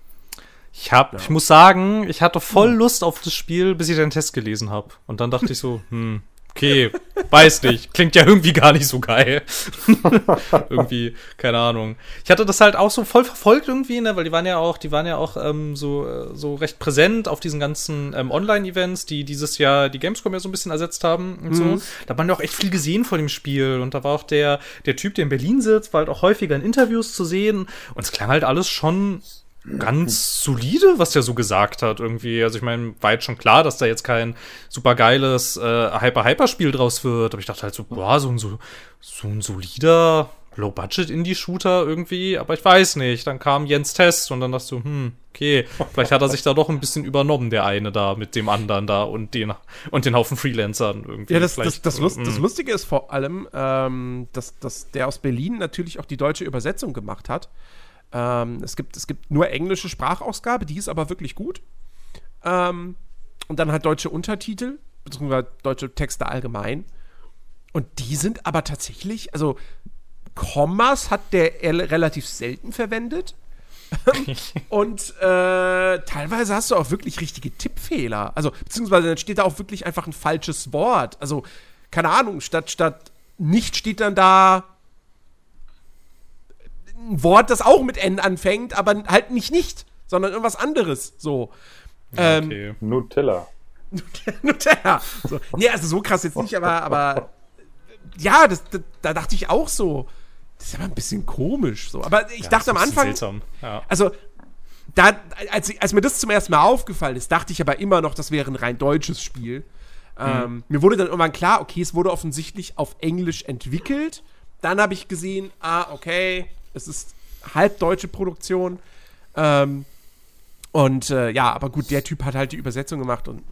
Ich hab, ja. ich muss sagen, ich hatte voll Lust auf das Spiel, bis ich den Test gelesen habe. Und dann dachte ich so, *laughs* hm, okay, weiß nicht, klingt ja irgendwie gar nicht so geil. *laughs* irgendwie, keine Ahnung. Ich hatte das halt auch so voll verfolgt irgendwie, ne, weil die waren ja auch, die waren ja auch ähm, so, äh, so recht präsent auf diesen ganzen ähm, Online-Events, die dieses Jahr die Gamescom ja so ein bisschen ersetzt haben und mhm. so. Da hat man ja auch echt viel gesehen von dem Spiel und da war auch der, der Typ, der in Berlin sitzt, war halt auch häufiger in Interviews zu sehen und es klang halt alles schon ganz solide, was der so gesagt hat irgendwie. Also ich meine, war jetzt schon klar, dass da jetzt kein super geiles äh, Hyper-Hyper-Spiel draus wird. Aber ich dachte halt so, boah, so ein, so, so ein solider Low-Budget-Indie-Shooter irgendwie. Aber ich weiß nicht. Dann kam Jens Test und dann dachte du, hm, okay, vielleicht hat er sich da doch ein bisschen übernommen, der eine da mit dem anderen da und den, und den Haufen Freelancern irgendwie. Ja, das, das, das, Lust, das, Lustige ist vor allem, ähm, dass, dass der aus Berlin natürlich auch die deutsche Übersetzung gemacht hat. Ähm, es, gibt, es gibt nur englische Sprachausgabe, die ist aber wirklich gut. Ähm, und dann halt deutsche Untertitel, beziehungsweise deutsche Texte allgemein. Und die sind aber tatsächlich, also Kommas hat der L relativ selten verwendet. *laughs* und äh, teilweise hast du auch wirklich richtige Tippfehler. Also, beziehungsweise dann steht da auch wirklich einfach ein falsches Wort. Also, keine Ahnung, statt, statt nicht steht dann da ein Wort, das auch mit N anfängt, aber halt nicht nicht, sondern irgendwas anderes. So. Ähm, Okay. Nutella. *laughs* Nutella. So. Nee, also so krass jetzt nicht, aber, aber ja, das, da, da dachte ich auch so. Das ist aber ein bisschen komisch. So. Aber ich Ja, dachte am das ist Anfang, Seltsam. Ja. also da, als, als mir das zum ersten Mal aufgefallen ist, dachte ich aber immer noch, das wäre ein rein deutsches Spiel. Ähm, mir wurde dann irgendwann klar, okay, es wurde offensichtlich auf Englisch entwickelt. Dann habe ich gesehen, ah, okay, es ist halb deutsche Produktion. Ähm, und äh, ja, aber gut, der Typ hat halt die Übersetzung gemacht und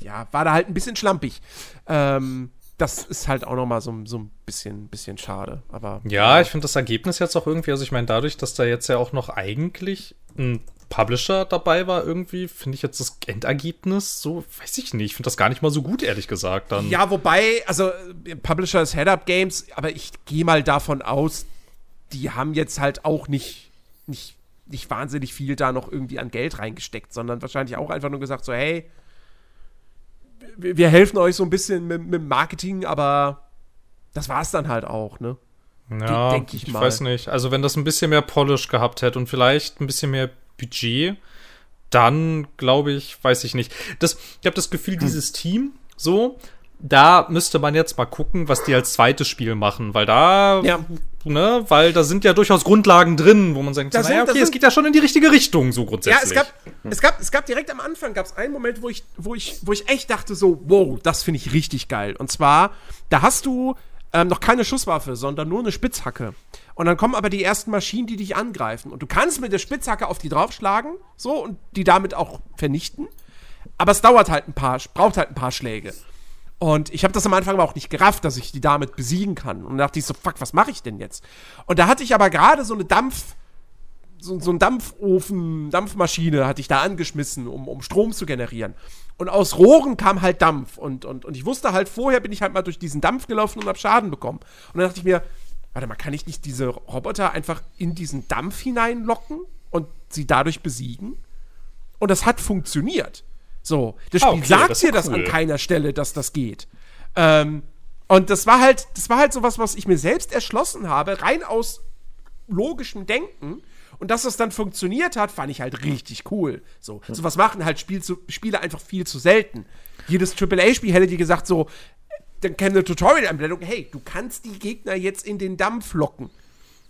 ja, war da halt ein bisschen schlampig. Ähm, das ist halt auch noch mal so, so ein bisschen, bisschen schade. Aber Ja, ich finde das Ergebnis jetzt auch irgendwie, also ich meine, dadurch, dass da jetzt ja auch noch eigentlich ein Publisher dabei war, irgendwie, finde ich jetzt das Endergebnis so, weiß ich nicht, ich finde das gar nicht mal so gut, ehrlich gesagt. Dann. Ja, wobei, also äh, Publisher ist Head-Up Games, aber ich gehe mal davon aus, die haben jetzt halt auch nicht, nicht, nicht wahnsinnig viel da noch irgendwie an Geld reingesteckt, sondern wahrscheinlich auch einfach nur gesagt, so, hey, wir, helfen euch so ein bisschen mit, mit dem Marketing, aber das war's dann halt auch, ne? Ja, denk ich ich, mal. weiß nicht. Also wenn das ein bisschen mehr Polish gehabt hätte und vielleicht ein bisschen mehr Budget, dann glaube ich, weiß ich nicht. Das, ich habe das Gefühl, dieses Team, so, da müsste man jetzt mal gucken, was die als zweites Spiel machen, weil da, Ja. ne, weil da sind ja durchaus Grundlagen drin, wo man sagt, Da naja, sind- okay, es geht ja schon in die richtige Richtung, so grundsätzlich. Ja, es gab, es gab, es gab direkt am Anfang gab es einen Moment, wo ich, wo ich, wo ich echt dachte so, wow, das finde ich richtig geil. Und zwar, da hast du ähm, noch keine Schusswaffe, sondern nur eine Spitzhacke. Und dann kommen aber die ersten Maschinen, die dich angreifen. Und du kannst mit der Spitzhacke auf die draufschlagen, so und die damit auch vernichten. Aber es dauert halt ein paar, braucht halt ein paar Schläge. Und ich habe das am Anfang aber auch nicht gerafft, dass ich die damit besiegen kann. Und da dachte ich so, fuck, was mache ich denn jetzt? Und da hatte ich aber gerade so eine Dampf, so, so ein Dampfofen, Dampfmaschine hatte ich da angeschmissen, um, um Strom zu generieren. Und aus Rohren kam halt Dampf. Und, und, und ich wusste halt, vorher bin ich halt mal durch diesen Dampf gelaufen und hab Schaden bekommen. Und dann dachte ich mir, warte mal, kann ich nicht diese Roboter einfach in diesen Dampf hineinlocken und sie dadurch besiegen? Und das hat funktioniert. So, das Ah, Spiel okay, sagt das dir das an cool. keiner Stelle, dass das geht. Ähm, und das war halt, das war halt sowas, was ich mir selbst erschlossen habe, rein aus logischem Denken. Und dass das dann funktioniert hat, fand ich halt richtig cool. So, sowas machen halt Spiel zu, Spiele einfach viel zu selten. Jedes AAA-Spiel hätte dir gesagt, so, dann käme eine Tutorial-Anblendung, hey, du kannst die Gegner jetzt in den Dampf locken.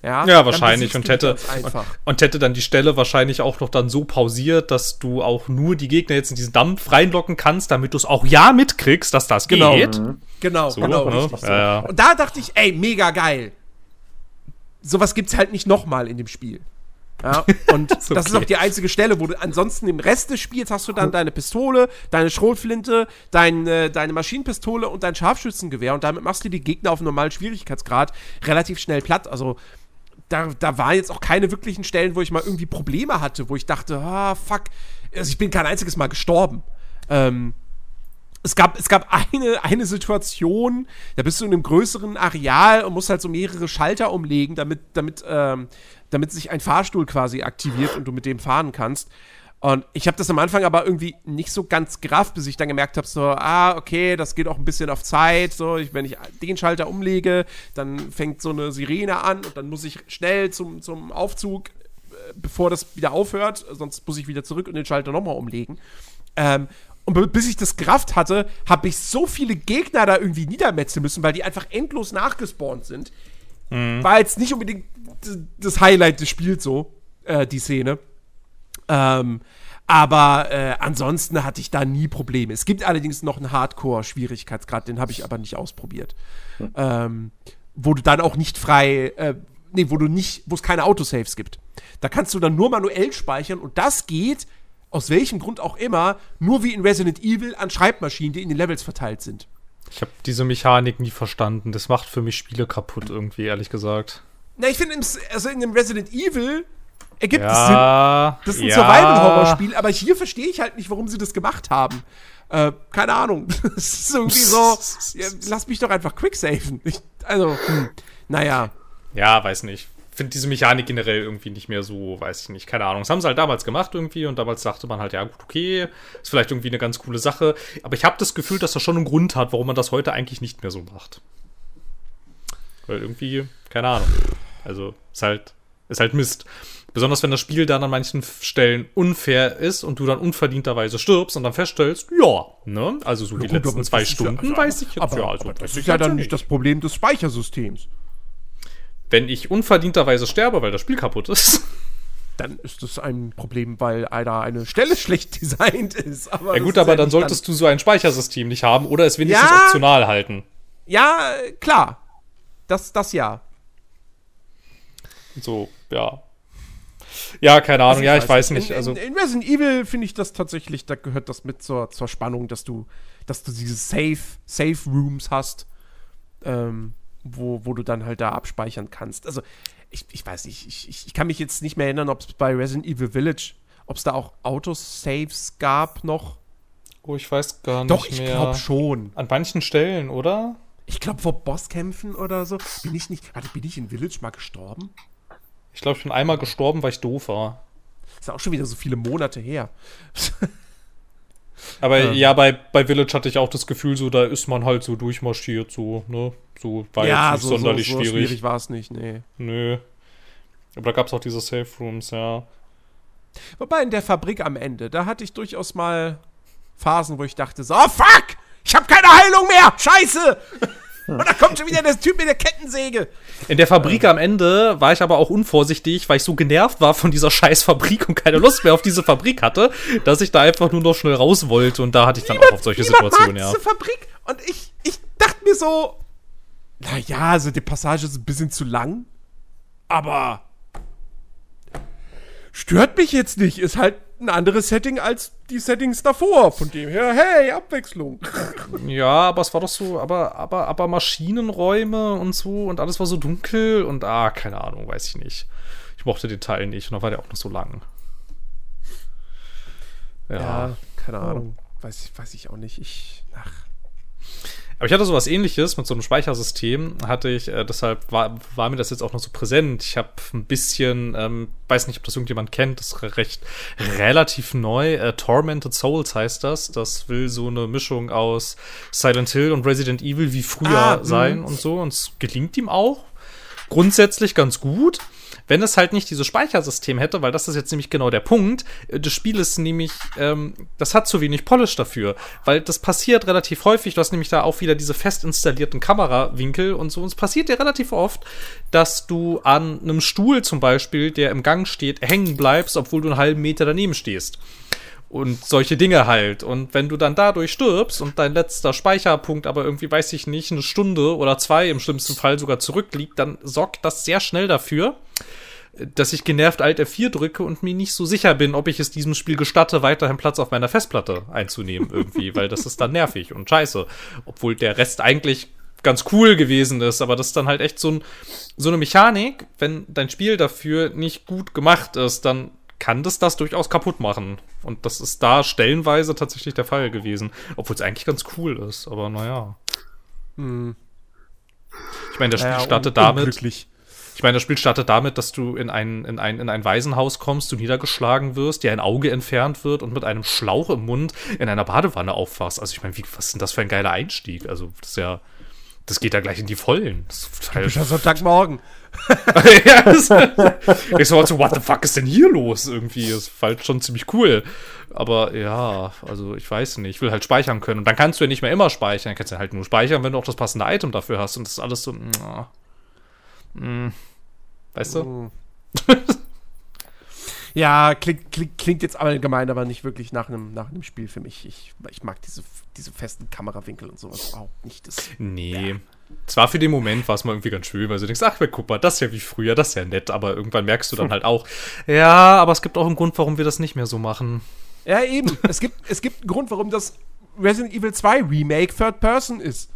Ja, Ja, wahrscheinlich. Und hätte, und, und hätte dann die Stelle wahrscheinlich auch noch dann so pausiert, dass du auch nur die Gegner jetzt in diesen Dampf reinlocken kannst, damit du es auch ja mitkriegst, dass das Genau. geht. Genau, So, genau. ne? richtig so. Ja, ja. Und da dachte ich, ey, mega geil. Sowas gibt's halt nicht nochmal in dem Spiel. Ja, *laughs* und das ist okay. auch die einzige Stelle, wo du ansonsten im Rest des Spiels hast du dann deine Pistole, deine Schrotflinte, dein, äh, deine Maschinenpistole und dein Scharfschützengewehr und damit machst du die Gegner auf einem normalen Schwierigkeitsgrad relativ schnell platt. Also da, da waren jetzt auch keine wirklichen Stellen, wo ich mal irgendwie Probleme hatte, wo ich dachte, ah, fuck, also ich bin kein einziges Mal gestorben. Ähm, es gab, es gab eine, eine Situation, da bist du in einem größeren Areal und musst halt so mehrere Schalter umlegen, damit, damit, ähm, damit sich ein Fahrstuhl quasi aktiviert und du mit dem fahren kannst. Und ich habe das am Anfang aber irgendwie nicht so ganz gerafft, bis ich dann gemerkt habe, so, ah, okay, das geht auch ein bisschen auf Zeit. So, ich, wenn ich den Schalter umlege, dann fängt so eine Sirene an und dann muss ich schnell zum, zum Aufzug, äh, bevor das wieder aufhört, sonst muss ich wieder zurück und den Schalter nochmal umlegen. Ähm, und bis ich das gerafft hatte, habe ich so viele Gegner da irgendwie niedermetzeln müssen, weil die einfach endlos nachgespawnt sind. War jetzt nicht unbedingt das Highlight des Spiels so, äh, die Szene. Ähm, aber äh, ansonsten hatte ich da nie Probleme. Es gibt allerdings noch einen Hardcore-Schwierigkeitsgrad, den habe ich aber nicht ausprobiert. Ähm, wo du dann auch nicht frei, äh, nee, wo du nicht, wo es keine Autosaves gibt. Da kannst du dann nur manuell speichern und das geht, aus welchem Grund auch immer, nur wie in Resident Evil an Schreibmaschinen, die in den Levels verteilt sind. Ich habe diese Mechanik nie verstanden. Das macht für mich Spiele kaputt irgendwie, ehrlich gesagt. Na, ich finde, also in dem Resident Evil ergibt es Sinn. Ja, Das ist ein ja. Survival-Horror-Spiel, aber hier verstehe ich halt nicht, warum sie das gemacht haben. Äh, keine Ahnung. *laughs* Das ist irgendwie so, ja, lass mich doch einfach quicksafen. Ich, also, hm, naja. Ja, weiß nicht. Finde diese Mechanik generell irgendwie nicht mehr so, weiß ich nicht, keine Ahnung. Das haben sie halt damals gemacht irgendwie und damals dachte man halt, ja gut, okay, ist vielleicht irgendwie eine ganz coole Sache. Aber ich habe das Gefühl, dass das schon einen Grund hat, warum man das heute eigentlich nicht mehr so macht. Weil irgendwie, keine Ahnung. Also, ist halt, ist halt Mist. Besonders wenn das Spiel dann an manchen Stellen unfair ist und du dann unverdienterweise stirbst und dann feststellst, ja, ne? Also so Ja, die gut, letzten das zwei ist ja- Stunden also, weiß ich jetzt, aber, ja, also aber das weiß ist ja dann nicht das Problem des Speichersystems. Wenn ich unverdienterweise sterbe, weil das Spiel kaputt ist. Dann ist das ein Problem, weil da eine Stelle *laughs* schlecht designt ist. Aber Ja das gut, aber dann nicht solltest du so ein Speichersystem nicht haben oder es wenigstens Ja. optional halten. Ja, äh, klar. Das, das ja. So, ja. Ja, keine Ahnung, Also ja, ich weiß nicht. In, Also, in, in Resident Evil finde ich das tatsächlich, da gehört das mit zur, zur Spannung, dass du, dass du diese Safe, Safe Rooms hast, ähm, wo, wo du dann halt da abspeichern kannst. Also, ich, ich weiß nicht, ich, ich, ich kann mich jetzt nicht mehr erinnern, ob es bei Resident Evil Village, ob es da auch Autosaves gab noch. oh, ich weiß gar nicht Doch, ich glaube schon. An manchen Stellen, oder? Ich glaube vor Bosskämpfen oder so. Bin ich nicht, warte, bin ich in Village mal gestorben? Ich glaube, ich bin einmal gestorben, weil ich doof war. Ist ja auch schon wieder so viele Monate her. *laughs* Aber Ja. ja, bei, bei Village hatte ich auch das Gefühl, so, da ist man halt so durchmarschiert, so, ne? So war jetzt nicht sonderlich so, so schwierig. schwierig war es nicht, nee. Nö. Aber da gab es auch diese Safe Rooms, ja. Wobei in der Fabrik am Ende, da hatte ich durchaus mal Phasen, wo ich dachte so, oh fuck, ich habe keine Heilung mehr, scheiße. Und da kommt schon wieder der Typ mit der Kettensäge. In der Fabrik am Ende war ich aber auch unvorsichtig, weil ich so genervt war von dieser *laughs* scheiß Fabrik und keine Lust mehr auf diese Fabrik hatte, dass ich da einfach nur noch schnell raus wollte und da hatte ich dann auch auf solche Niemand mag Situationen, ja. diese Fabrik. Und ich, ich dachte mir so, naja, also die Passage ist ein bisschen zu lang, aber stört mich jetzt nicht. Ist halt ein anderes Setting als die Settings davor. Von dem her, hey, Abwechslung. Ja, aber es war doch so, aber, aber, aber Maschinenräume und so und alles war so dunkel und ah, keine Ahnung, weiß ich nicht. Ich mochte den Teil nicht und dann war der auch noch so lang. Ja. Ja, keine Ahnung. Weiß, ich- weiß ich auch nicht. Ich, ach. Aber ich hatte sowas ähnliches mit so einem Speichersystem, hatte ich, äh, deshalb war, war mir das jetzt auch noch so präsent. Ich habe ein bisschen, ähm, weiß nicht, ob das irgendjemand kennt, das ist recht relativ neu. Äh, Tormented Souls heißt das. Das will so eine Mischung aus Silent Hill und Resident Evil wie früher Ah, sein und so. Und es gelingt ihm auch. Grundsätzlich ganz gut. Wenn es halt nicht dieses Speichersystem hätte, weil das ist jetzt nämlich genau der Punkt, äh, das Spiel ist nämlich, ähm, das hat zu wenig Polish dafür, weil das passiert relativ häufig, du hast nämlich da auch wieder diese fest installierten Kamerawinkel und so, und es passiert dir relativ oft, dass du an einem Stuhl zum Beispiel, der im Gang steht, hängen bleibst, obwohl du einen halben Meter daneben stehst. Und solche Dinge halt. Und wenn du dann dadurch stirbst und dein letzter Speicherpunkt aber irgendwie, weiß ich nicht, eine Stunde oder zwei im schlimmsten Fall sogar zurückliegt, dann sorgt das sehr schnell dafür, dass ich genervt Alt F4 drücke und mir nicht so sicher bin, ob ich es diesem Spiel gestatte, weiterhin Platz auf meiner Festplatte einzunehmen irgendwie, weil das ist dann nervig und scheiße. Obwohl der Rest eigentlich ganz cool gewesen ist, aber das ist dann halt echt so, ein, so eine Mechanik, wenn dein Spiel dafür nicht gut gemacht ist, dann kann das das durchaus kaputt machen. Und das ist da stellenweise tatsächlich der Fall gewesen. Obwohl es eigentlich ganz cool ist, aber naja. Ich meine, das Spiel Ja, startet damit, ich meine, das Spiel startet damit, dass du in ein, in, ein, in ein Waisenhaus kommst, du niedergeschlagen wirst, dir ein Auge entfernt wird und mit einem Schlauch im Mund in einer Badewanne aufwachst. Also ich meine, wie, was ist denn das für ein geiler Einstieg? Also das ist ja, das geht ja gleich in die Vollen. Das ist total, Typischer Sonntagmorgen. *laughs* ja, ich so, so, what the fuck ist denn hier los irgendwie? Das war halt schon ziemlich cool. Aber ja, also ich weiß nicht, ich will halt speichern können. Und dann kannst du ja nicht mehr immer speichern. Du kannst ja halt nur speichern, wenn du auch das passende Item dafür hast. Und das ist alles so, mm, mm, weißt du? Ja, klingt, klingt, klingt jetzt allgemein, aber nicht wirklich nach einem, nach einem Spiel für mich. Ich, ich mag diese, diese festen Kamerawinkel und sowas überhaupt nicht. Das, Nee. Zwar für den Moment war es mal irgendwie ganz schön, weil du denkst, ach, guck mal, das ist ja wie früher, das ist ja nett, aber irgendwann merkst du dann *laughs* halt auch, ja, aber es gibt auch einen Grund, warum wir das nicht mehr so machen. ja, eben. es, gibt, es gibt einen Grund, warum das Resident Evil 2 Remake Third Person ist.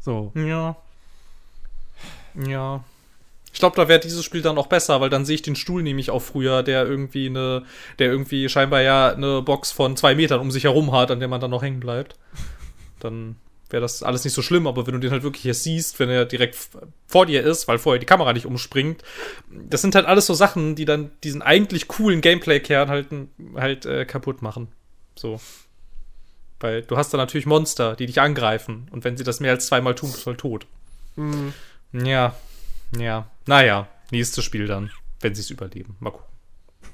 So. Ja. Ja. Ich glaube, da wäre dieses Spiel dann auch besser, weil dann sehe ich den Stuhl nämlich auch früher, der irgendwie eine, der irgendwie scheinbar ja eine Box von zwei Metern um sich herum hat, an der man dann noch hängen bleibt. Dann wäre das alles nicht so schlimm, aber wenn du den halt wirklich hier siehst, wenn er direkt vor dir ist, weil vorher die Kamera nicht umspringt, das sind halt alles so Sachen, die dann diesen eigentlich coolen Gameplay-Kern halt, halt äh, kaputt machen. So. Weil du hast da natürlich Monster, die dich angreifen. Und wenn sie das mehr als zweimal tun, bist du halt tot. Mhm. Ja, ja. Naja, nächstes Spiel dann, wenn sie es überleben. Mal gucken.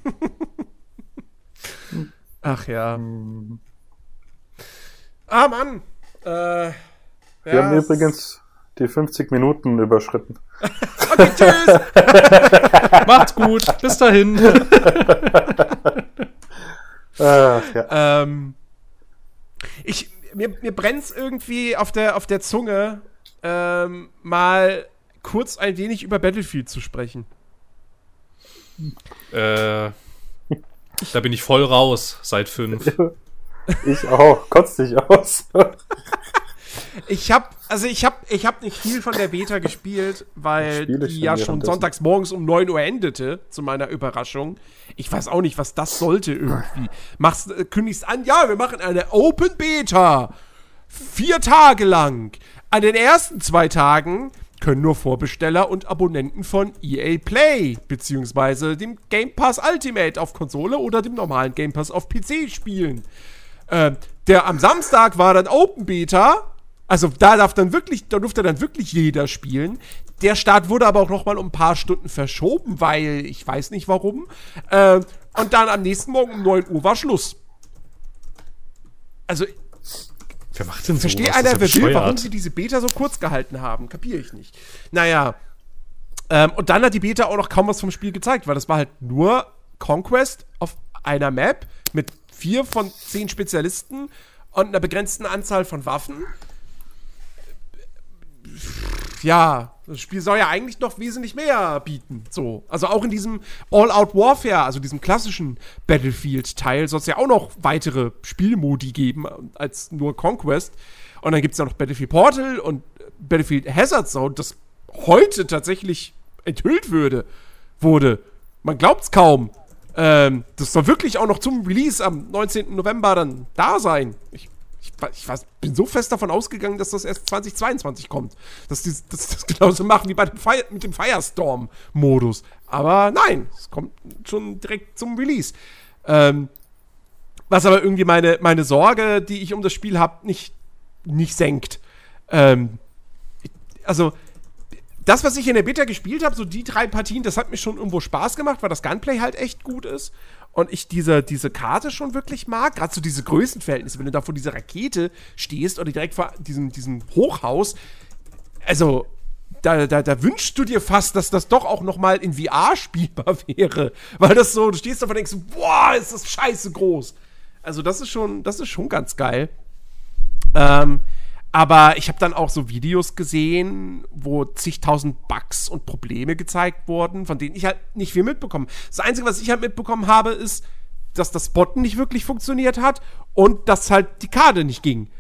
*laughs* Ach ja. Ah, Mann. Äh, Wir ja, haben übrigens die 50 Minuten überschritten. okay, tschüss. *laughs* Macht's gut. Bis dahin. *laughs* Ach, ja. ähm, ich, mir, mir brennt's irgendwie auf der, auf der Zunge, ähm, mal kurz ein wenig über Battlefield zu sprechen. Äh, da bin ich voll raus seit fünf. *laughs* Ich auch, kotzt dich aus. Ich habe also ich habe ich hab nicht viel von der Beta gespielt, weil die ja schon sonntags morgens um 9 Uhr endete, zu meiner Überraschung. Ich weiß auch nicht, was das sollte irgendwie. Machst, äh, kündigst an, ja, wir machen eine Open Beta. Vier Tage lang. An den ersten zwei Tagen können nur Vorbesteller und Abonnenten von EA Play beziehungsweise dem Game Pass Ultimate auf Konsole oder dem normalen Game Pass auf PC spielen. Äh, der am Samstag war dann Open Beta. Also da darf dann wirklich, da durfte dann wirklich jeder spielen. Der Start wurde aber auch noch mal um ein paar Stunden verschoben, weil ich weiß nicht warum. Äh, und dann am nächsten Morgen um 9 Uhr war Schluss. Also Wer macht denn so? Verstehe einer, wer will, warum sie diese Beta so kurz gehalten haben. Kapiere ich nicht. Naja. Ähm, und dann hat die Beta auch noch kaum was vom Spiel gezeigt, weil das war halt nur Conquest auf einer Map mit vier von zehn Spezialisten und einer begrenzten Anzahl von Waffen ja, das Spiel soll ja eigentlich noch wesentlich mehr bieten. So. Also auch in diesem All-Out Warfare, also diesem klassischen Battlefield-Teil, soll es ja auch noch weitere Spielmodi geben als nur Conquest. Und dann gibt es ja noch Battlefield Portal und Battlefield Hazard Zone, das heute tatsächlich enthüllt würde, wurde. Man glaubt's kaum. Ähm, das soll wirklich auch noch zum Release am 19. November dann da sein. Ich ich, ich war, bin so fest davon ausgegangen, dass das erst 2022 kommt. Dass die das, das *laughs* genauso machen wie bei dem Fire, mit dem Firestorm-Modus. Aber nein, es kommt schon direkt zum Release. Ähm, was aber irgendwie meine, meine Sorge, die ich um das Spiel habe, nicht, nicht senkt. Ähm, also, das, was ich in der Beta gespielt habe, so die drei Partien, das hat mir schon irgendwo Spaß gemacht, weil das Gunplay halt echt gut ist und ich diese, diese Karte schon wirklich mag. Gerade so diese Größenverhältnisse, wenn du da vor dieser Rakete stehst oder direkt vor diesem, diesem Hochhaus. Also, da, da, da wünschst du dir fast, dass das doch auch noch mal in VR spielbar *laughs* wäre. Weil das so, du stehst da und denkst, boah, ist das scheiße groß. Also, das ist schon, das ist schon ganz geil. Ähm, aber ich habe dann auch so Videos gesehen, wo zigtausend Bugs und Probleme gezeigt wurden, von denen ich halt nicht viel mitbekommen. Das Einzige, was ich halt mitbekommen habe, ist, dass das Botten nicht wirklich funktioniert hat und dass halt die Karte nicht ging.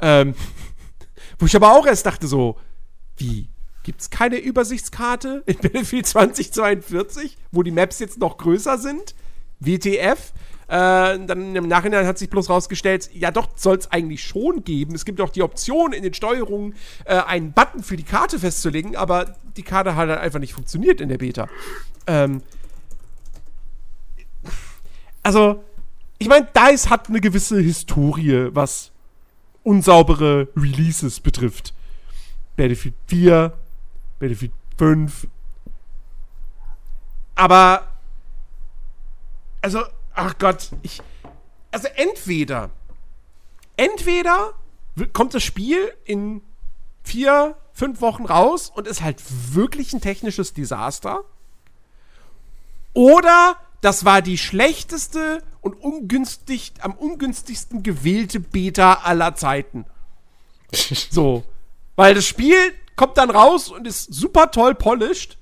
Ähm, *laughs* wo ich aber auch erst dachte so, wie, gibt's keine Übersichtskarte in Battlefield *laughs* 2042, wo die Maps jetzt noch größer sind? WTF? Äh, dann im Nachhinein hat sich bloß rausgestellt, ja doch, soll es eigentlich schon geben. Es gibt auch die Option in den Steuerungen, äh, einen Button für die Karte festzulegen, aber die Karte hat halt einfach nicht funktioniert in der Beta. Ähm, also, ich meine, DICE hat eine gewisse Historie, was unsaubere Releases betrifft. Battlefield 4, Battlefield 5. Aber, also, ach Gott, ich. Also entweder. Entweder kommt das Spiel in vier, fünf Wochen raus und ist halt wirklich ein technisches Desaster. Oder das war die schlechteste und ungünstig, am ungünstigsten gewählte Beta aller Zeiten. *laughs* so. Weil das Spiel kommt dann raus und ist super toll polished.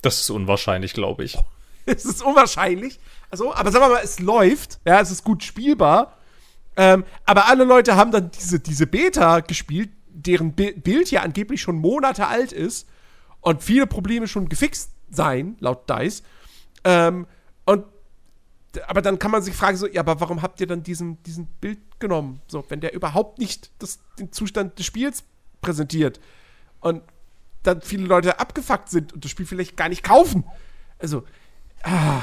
Das ist unwahrscheinlich, glaube ich. *laughs* es ist unwahrscheinlich. Also, aber sagen wir mal, es läuft, ja, es ist gut spielbar. Ähm, aber alle Leute haben dann diese, diese Beta gespielt, deren Bi Bild ja angeblich schon Monate alt ist. und viele Probleme schon gefixt sein, laut DICE. Ähm, und aber dann kann man sich fragen, so, ja, aber warum habt ihr dann diesen, diesen Bild genommen? So, wenn der überhaupt nicht das, den Zustand des Spiels präsentiert und dann viele Leute abgefuckt sind und das Spiel vielleicht gar nicht kaufen. Also, ah,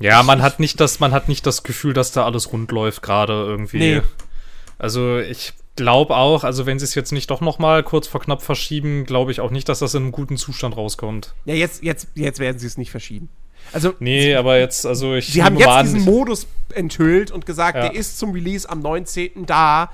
Ja, man hat nicht das, man hat nicht das Gefühl, dass da alles rund läuft gerade irgendwie. Nee. Also ich glaube auch, also wenn sie es jetzt nicht doch noch mal kurz vor knapp verschieben, glaube ich auch nicht, dass das in einem guten Zustand rauskommt. ja, jetzt, jetzt, jetzt werden sie es nicht verschieben. Also, Nee, aber jetzt, also ich sie haben jetzt diesen Modus enthüllt und gesagt, Ja. der ist zum Release am 19. da.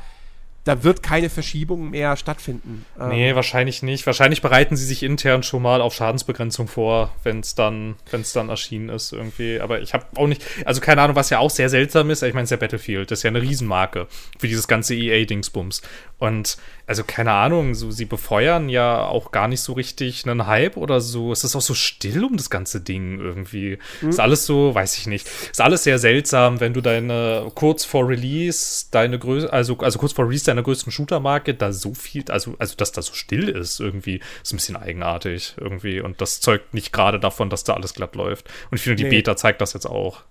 Da wird keine Verschiebung mehr stattfinden. Ähm, Nee, wahrscheinlich nicht. Wahrscheinlich bereiten sie sich intern schon mal auf Schadensbegrenzung vor, wenn es dann, wenn es dann erschienen ist irgendwie. Aber ich habe auch nicht, also keine Ahnung, was ja auch sehr seltsam ist. Ich meine, es ist ja Battlefield, das ist ja eine Riesenmarke für dieses ganze EA-Dingsbums. Und also keine Ahnung, so sie befeuern ja auch gar nicht so richtig einen Hype oder so. Es ist auch so still um das ganze Ding irgendwie. Ist alles so, weiß ich nicht. Ist alles sehr seltsam, wenn du deine kurz vor Release deine Größe, also also kurz vor Release deiner größten Shooter-Marke da so viel, also also dass da so still ist irgendwie, ist ein bisschen eigenartig irgendwie und das zeugt nicht gerade davon, dass da alles glatt läuft. Und ich finde die Nee. Beta zeigt das jetzt auch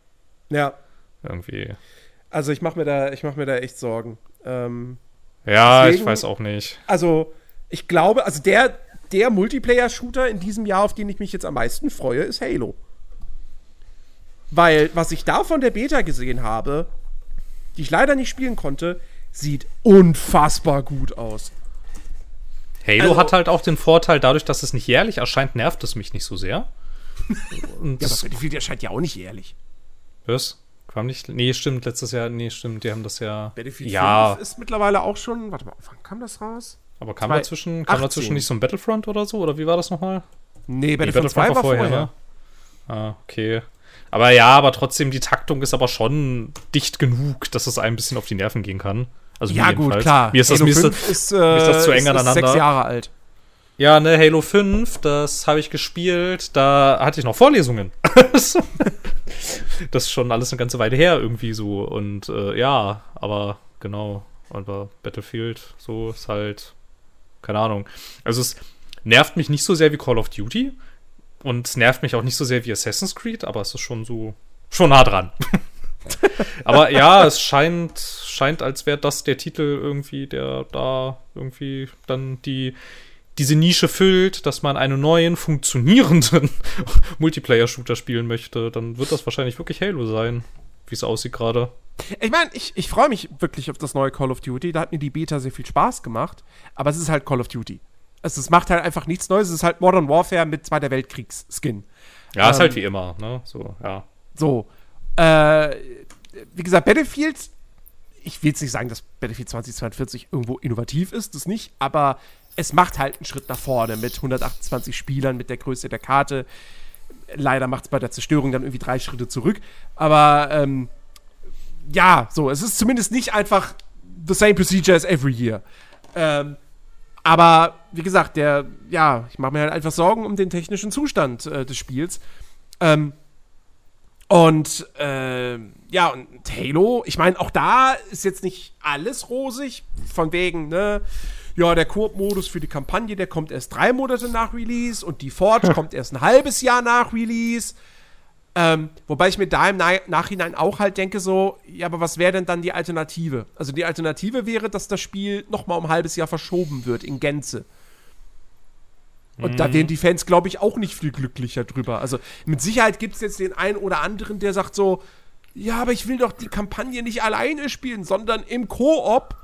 Ja, irgendwie. also ich mache mir, da- ich mach mir da echt Sorgen. Ähm, Ja, Deswegen- ich weiß auch nicht. also, ich glaube, also der, der Multiplayer-Shooter in diesem Jahr, auf den ich mich jetzt am meisten freue, ist Halo. Weil, was ich da von der Beta gesehen habe, die ich leider nicht spielen konnte, sieht unfassbar gut aus. Halo Also- hat halt auch den Vorteil, dadurch, dass es nicht jährlich erscheint, nervt es mich nicht so sehr. *laughs* Und Ja, aber das, Battlefield erscheint ja auch nicht ehrlich. was? Kam nicht? Nee, stimmt, letztes Jahr, nee, stimmt, die haben das ja. Battlefield ja, 5 ist mittlerweile auch schon, warte mal, wann kam das raus? aber kam zwei- dazwischen, kam 18. dazwischen nicht so ein Battlefront oder so? Oder wie war das nochmal? Nee, Nee, Battlefield 2 war vorher. ne? Ah, okay. Aber ja, aber trotzdem, die Taktung ist aber schon dicht genug, dass es einem ein bisschen auf die Nerven gehen kann. Also Ja, gut, klar. Mir ist das, Halo mir ist 5 das, ist, äh, ist das zu eng ist, aneinander? Ist sechs Jahre alt. Ja, ne, Halo 5, das habe ich gespielt, da hatte ich noch Vorlesungen. *laughs* das ist schon alles eine ganze Weile her irgendwie so. Und äh, ja, aber genau, aber Battlefield, so ist halt, keine Ahnung. Also es nervt mich nicht so sehr wie Call of Duty und es nervt mich auch nicht so sehr wie Assassin's Creed, aber es ist schon so, schon nah dran. *laughs* aber ja, es scheint, scheint, als wäre das der Titel irgendwie, der da irgendwie dann die diese Nische füllt, dass man einen neuen, funktionierenden *laughs* Multiplayer-Shooter spielen möchte, dann wird das wahrscheinlich wirklich Halo sein, wie es aussieht gerade. Ich meine, ich, ich freue mich wirklich auf das neue Call of Duty. Da hat mir die Beta sehr viel Spaß gemacht. Aber es ist halt Call of Duty. Also es macht halt einfach nichts Neues. Es ist halt Modern Warfare mit Zweiter Weltkriegs-Skin. Ja, ist Ähm, halt wie immer, ne? So, ja. So. Äh, wie gesagt, Battlefield, ich will jetzt nicht sagen, dass Battlefield 2042 irgendwo innovativ ist, das nicht, aber es macht halt einen Schritt nach vorne mit 128 Spielern, mit der Größe der Karte. Leider macht es bei der Zerstörung dann irgendwie drei Schritte zurück. Aber ähm, ja, so, es ist zumindest nicht einfach the same procedure as every year. Ähm, aber wie gesagt, der, ja, ich mache mir halt einfach Sorgen um den technischen Zustand äh, des Spiels. Ähm, und äh, ja, und Halo, ich meine, auch da ist jetzt nicht alles rosig, von wegen, ne? Ja, der Koop-Modus für die Kampagne, der kommt erst drei Monate nach Release und die Forge *laughs* kommt erst ein halbes Jahr nach Release. Ähm, wobei ich mir da im Na Nachhinein auch halt denke, so, ja, aber was wäre denn dann die Alternative? Also die Alternative wäre, dass das Spiel noch mal um ein halbes Jahr verschoben wird in Gänze. Und da wären die Fans, glaube ich, auch nicht viel glücklicher drüber. Also mit Sicherheit gibt es jetzt den einen oder anderen, der sagt so, ja, aber ich will doch die Kampagne nicht alleine spielen, sondern im Koop.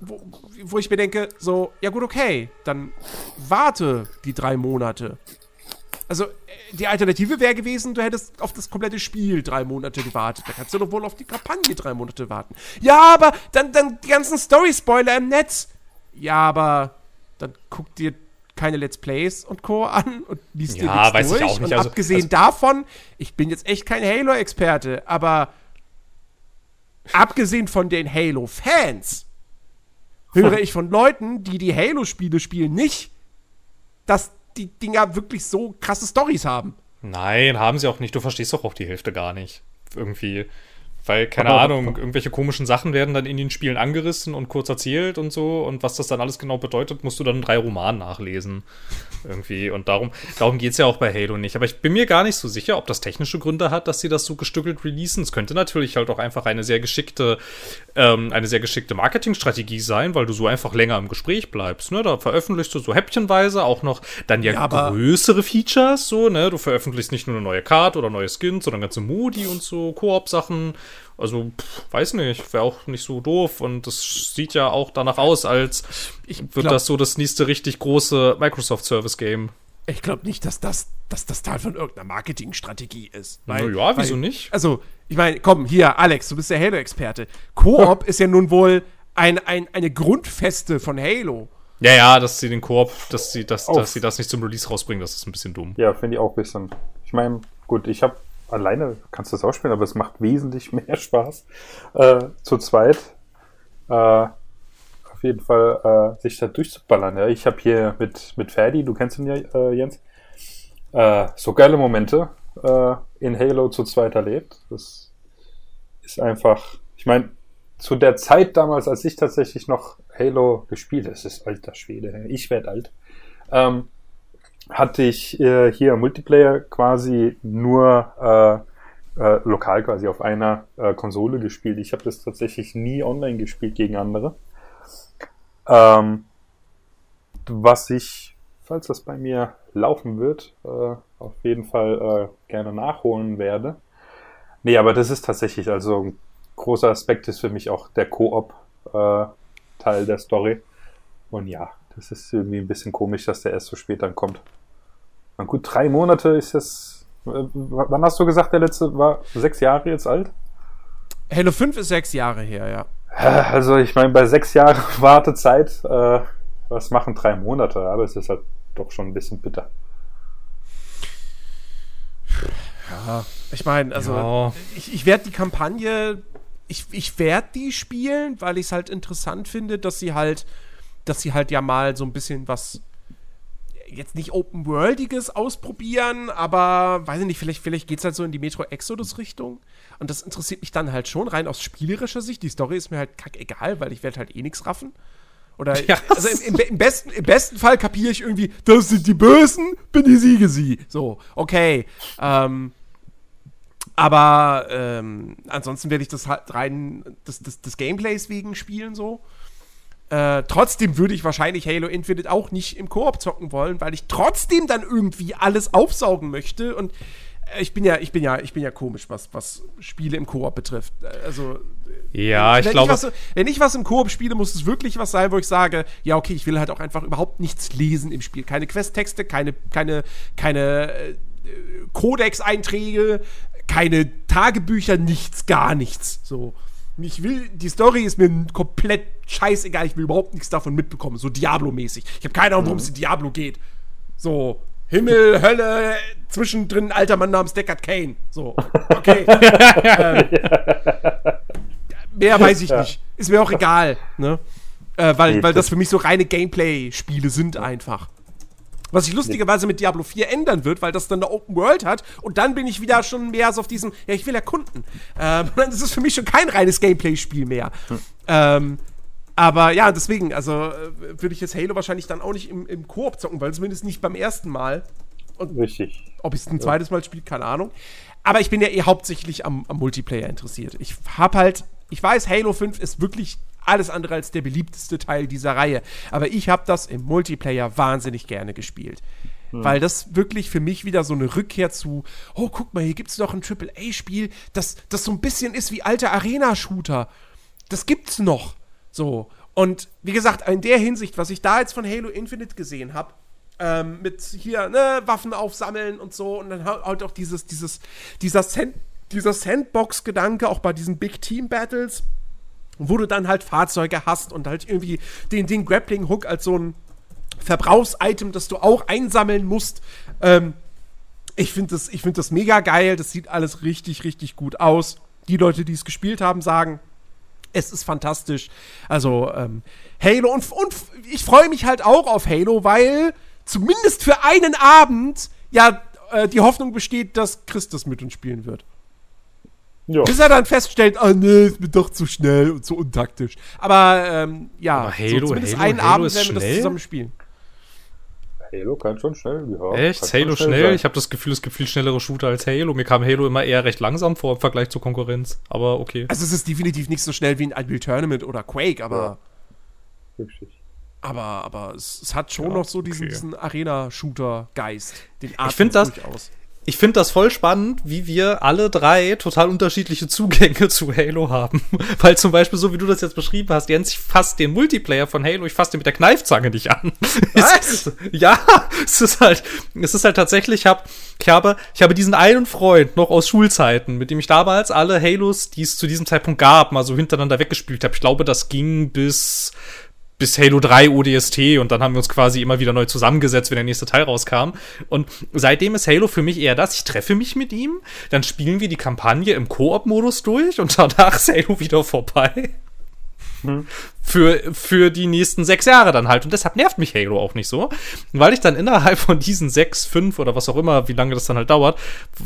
Wo, wo ich mir denke, so, ja gut, okay, dann warte die drei Monate. Also, äh, die Alternative wäre gewesen, du hättest auf das komplette Spiel drei Monate gewartet. Da kannst du doch wohl auf die Kampagne drei Monate warten. Ja, aber dann, dann die ganzen Story-Spoiler im Netz. Ja, aber dann guck dir keine Let's Plays und Co. an und liest dir Ja, nichts weiß ich durch. auch nicht. Und Also- abgesehen also- davon, ich bin jetzt echt kein Halo-Experte, aber abgesehen von den Halo-Fans höre ich von Leuten, die die Halo-Spiele spielen, nicht, dass die Dinger wirklich so krasse Stories haben. Nein, haben sie auch nicht. Du verstehst doch auch die Hälfte gar nicht. Irgendwie. Weil, keine aber, Ahnung, irgendwelche komischen Sachen werden dann in den Spielen angerissen und kurz erzählt und so. Und was das dann alles genau bedeutet, musst du dann in drei Romanen nachlesen. Irgendwie. Und darum, darum geht es ja auch bei Halo nicht. Aber ich bin mir gar nicht so sicher, ob das technische Gründe hat, dass sie das so gestückelt releasen. Es könnte natürlich halt auch einfach eine sehr geschickte, ähm, eine sehr geschickte Marketingstrategie sein, weil du so einfach länger im Gespräch bleibst. Ne? Da veröffentlichst du so häppchenweise auch noch dann ja, ja größere Features. So, ne? Du veröffentlichst nicht nur eine neue Karte oder neue Skins, sondern ganze Modi und so, Koop-Sachen. Also, pff, weiß nicht, wäre auch nicht so doof. Und das sieht ja auch danach aus, als ich wird das so das nächste richtig große Microsoft Service Game. Ich glaube nicht, dass das, dass das Teil von irgendeiner Marketingstrategie ist. Weil, Na ja, wieso weil, nicht? Also, ich meine, komm, hier, Alex, du bist der Halo-Experte. Koop ist ja nun wohl ein, ein, eine Grundfeste von Halo. Ja, ja, dass sie den Koop, dass sie, das, dass sie das nicht zum Release rausbringen, das ist ein bisschen dumm. Ja, finde ich auch ein bisschen. Ich meine, gut, ich habe alleine kannst du das auch spielen, aber es macht wesentlich *laughs* mehr Spaß äh, zu zweit. Äh, auf jeden Fall äh, sich da durchzuballern. Ja. Ich habe hier mit, mit Ferdi, du kennst ihn ja, äh, Jens, äh, so geile Momente äh, in Halo zu zweit erlebt. Das ist einfach, ich meine, zu der Zeit damals, als ich tatsächlich noch Halo gespielt, es ist alter Schwede, ich werde alt, ähm, hatte ich äh, hier Multiplayer quasi nur äh, äh, lokal quasi auf einer äh, Konsole gespielt. Ich habe das tatsächlich nie online gespielt gegen andere. Ähm, was ich, falls das bei mir laufen wird, äh, auf jeden Fall äh, gerne nachholen werde. Nee, aber das ist tatsächlich, also ein großer Aspekt ist für mich auch der Koop äh, der Story. Und ja, das ist irgendwie ein bisschen komisch, dass der erst so spät dann kommt. Na gut, drei Monate ist das. Äh, wann hast du gesagt, der letzte war sechs Jahre jetzt alt? Halo 5 ist sechs Jahre her, ja. Also ich meine, bei sechs Jahren *laughs* Wartezeit, äh, was machen drei Monate? Aber es ist halt doch schon ein bisschen bitter. Ja, ich meine, also ja. ich, ich werde die Kampagne, ich, ich werde die spielen, weil ich es halt interessant finde, dass sie halt dass sie halt ja mal so ein bisschen was jetzt nicht Open-Worldiges ausprobieren, aber weiß ich nicht, vielleicht, vielleicht geht es halt so in die Metro Exodus-Richtung. Und das interessiert mich dann halt schon, rein aus spielerischer Sicht. Die Story ist mir halt egal, weil ich werde halt eh nichts raffen. Oder ja, also im, im, im, besten, im besten Fall kapiere ich irgendwie, das sind die Bösen, bin die Siege sie. So, okay. Ähm, aber ähm, ansonsten werde ich das halt rein des, des, des Gameplays wegen spielen so. Äh, trotzdem würde ich wahrscheinlich Halo Infinite auch nicht im Koop zocken wollen, weil ich trotzdem dann irgendwie alles aufsaugen möchte und ich bin ja, ich bin ja, ich bin ja komisch, was, was Spiele im Koop betrifft. Also ja, ich glaube, wenn ich was im Koop spiele, muss es wirklich was sein, wo ich sage, ja okay, ich will halt auch einfach überhaupt nichts lesen im Spiel, keine Questtexte, keine, keine, keine äh, Codex-Einträge, keine Tagebücher, nichts, gar nichts. So. Ich will, die Story ist mir komplett scheißegal, ich will überhaupt nichts davon mitbekommen, so Diablo-mäßig. Ich habe keine Ahnung, worum es in Diablo geht. So, Himmel, Hölle, zwischendrin alter Mann namens Deckard Kane. So, okay. *laughs* ähm, mehr weiß ich nicht. Ist mir auch egal, ne? Äh, weil, weil das für mich so reine Gameplay-Spiele sind einfach. Was sich lustigerweise mit Diablo 4 ändern wird, weil das dann eine Open World hat. Und dann bin ich wieder schon mehr so auf diesem, ja, ich will erkunden. Ähm, *laughs* das ist für mich schon kein reines Gameplay-Spiel mehr. Hm. Ähm, aber ja, deswegen, also äh, würde ich jetzt Halo wahrscheinlich dann auch nicht im, im Koop zocken, weil zumindest nicht beim ersten Mal. Und Richtig. Ob ich es ein zweites Mal spiele, keine Ahnung. Aber ich bin ja eh hauptsächlich am, am Multiplayer interessiert. Ich hab halt, ich weiß, Halo 5 ist wirklich alles andere als der beliebteste Teil dieser Reihe. Aber ich habe das im Multiplayer wahnsinnig gerne gespielt. Hm. Weil das wirklich für mich wieder so eine Rückkehr zu, oh, guck mal, hier gibt es doch ein AAA-Spiel, das, das so ein bisschen ist wie alte Arena-Shooter. Das gibt's noch. So. Und wie gesagt, in der Hinsicht, was ich da jetzt von Halo Infinite gesehen habe, ähm, mit hier, ne, Waffen aufsammeln und so, und dann halt auch dieses, dieses, dieser, Sand, dieser Sandbox-Gedanke, auch bei diesen Big Team Battles, wo du dann halt Fahrzeuge hast und halt irgendwie den, den Grappling-Hook als so ein Verbrauchsitem, das du auch einsammeln musst. Ähm, ich finde das, find das mega geil. Das sieht alles richtig, richtig gut aus. Die Leute, die es gespielt haben, sagen, es ist fantastisch. Also, ähm, Halo und, und ich freue mich halt auch auf Halo, weil zumindest für einen Abend ja äh, die Hoffnung besteht, dass Christus mit uns spielen wird. Ja. Bis er dann feststellt, ah nee, ist mir doch zu schnell und zu untaktisch. Aber ähm, ja, Aber Halo- zumindest Halo- einen Halo Abend werden wir das zusammen spielen. Halo kann schon schnell. Ja, Echt? Halo schnell? sein. Ich habe das Gefühl, es gibt viel schnellere Shooter als Halo. Mir kam Halo immer eher recht langsam vor im Vergleich zur Konkurrenz. Aber okay. Also es ist definitiv nicht so schnell wie ein Unreal Tournament oder Quake, aber, Richtig. aber, aber es, es hat schon Ja, noch so diesen, okay. diesen Arena-Shooter-Geist. Den atmet find das- durchaus. Ich finde das voll spannend, wie wir alle drei total unterschiedliche Zugänge *laughs* zu Halo haben. Weil zum Beispiel, so wie du das jetzt beschrieben hast, Jens, ich fasse den Multiplayer von Halo, ich fasse den mit der Kneifzange nicht an. *laughs* Was? ja, es ist halt, es ist halt tatsächlich, ich, hab, ich, habe, ich habe diesen einen Freund noch aus Schulzeiten, mit dem ich damals alle Halos, die es zu diesem Zeitpunkt gab, mal so hintereinander weggespielt habe. Ich glaube, das ging bis bis Halo 3 ODST und dann haben wir uns quasi immer wieder neu zusammengesetzt, wenn der nächste Teil rauskam. Und seitdem ist Halo für mich eher das, ich treffe mich mit ihm, dann spielen wir die Kampagne im Koop-Modus durch und *laughs* danach ist Halo wieder vorbei. Für, für die nächsten sechs Jahre dann halt. Und deshalb nervt mich Halo auch nicht so, weil ich dann innerhalb von diesen sechs, fünf oder was auch immer, wie lange das dann halt dauert,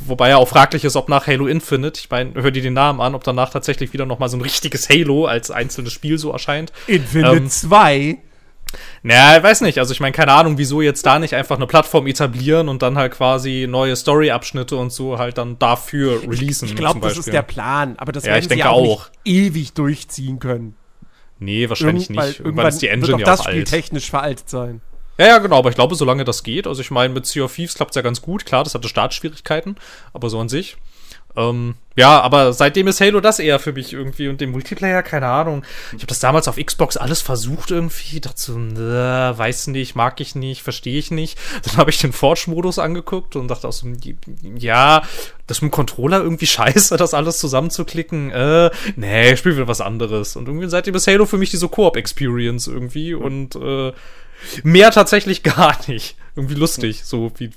wobei ja auch fraglich ist, ob nach Halo Infinite, ich meine, hör dir den Namen an, ob danach tatsächlich wieder nochmal so ein richtiges Halo als einzelnes Spiel so erscheint. Infinite Ähm, 2. Naja, ich weiß nicht. Also ich meine, keine Ahnung, wieso jetzt da nicht einfach eine Plattform etablieren und dann halt quasi neue Story-Abschnitte und so halt dann dafür releasen. Ich glaube, zum das ist der Plan, aber das Ja, werden ich sie denke ja auch, auch. ewig durchziehen können. Nee, wahrscheinlich Irgend- nicht. Irgendwann ist die Engine wird auch ja das auch Spiel alt. technisch veraltet sein. Ja, ja, genau, aber ich glaube, solange das geht, also ich meine, mit Sea of Thieves klappt es ja ganz gut, klar, das hatte Startschwierigkeiten, aber so an sich. Ähm, ja, aber seitdem ist Halo das eher für mich irgendwie und dem Multiplayer, keine Ahnung. Ich habe das damals auf Xbox alles versucht irgendwie, dachte so, ne, weiß nicht, mag ich nicht, verstehe ich nicht. Dann habe ich den Forge-Modus angeguckt und dachte auch so, ja, das mit dem Controller irgendwie scheiße, das alles zusammenzuklicken. Äh, nee, ich spiel wieder was anderes. Und irgendwie seitdem ist Halo für mich diese Koop-Experience irgendwie und äh, mehr tatsächlich *laughs* gar nicht. Irgendwie lustig, so wie,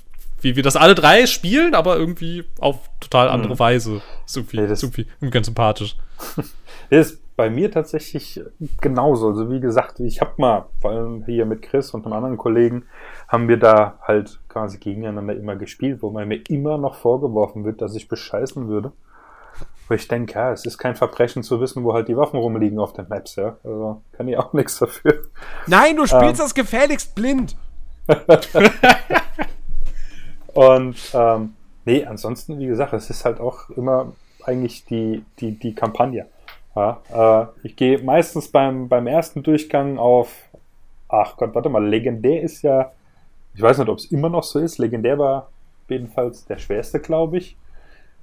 wie wir das alle drei spielen, aber irgendwie auf total andere Weise. Ist irgendwie, Ja, das- ist irgendwie, irgendwie ganz sympathisch. *laughs* Das ist bei mir tatsächlich genauso. Also wie gesagt, ich habe mal, vor allem hier mit Chris und einem anderen Kollegen, haben wir da halt quasi gegeneinander immer gespielt, wo man mir immer noch vorgeworfen wird, dass ich bescheißen würde. Wo ich denke, ja, es ist kein Verbrechen zu wissen, wo halt die Waffen rumliegen auf den Maps, ja. Also kann ich auch *laughs* nichts dafür. Nein, du spielst Ähm. das gefährlichst blind. *laughs* Und ähm, nee, ansonsten, wie gesagt, es ist halt auch immer eigentlich die, die, die Kampagne. Ja, äh, ich gehe meistens beim, beim ersten Durchgang auf, ach Gott, warte mal, legendär ist ja, ich weiß nicht, ob es immer noch so ist, legendär war jedenfalls der schwerste, glaube ich.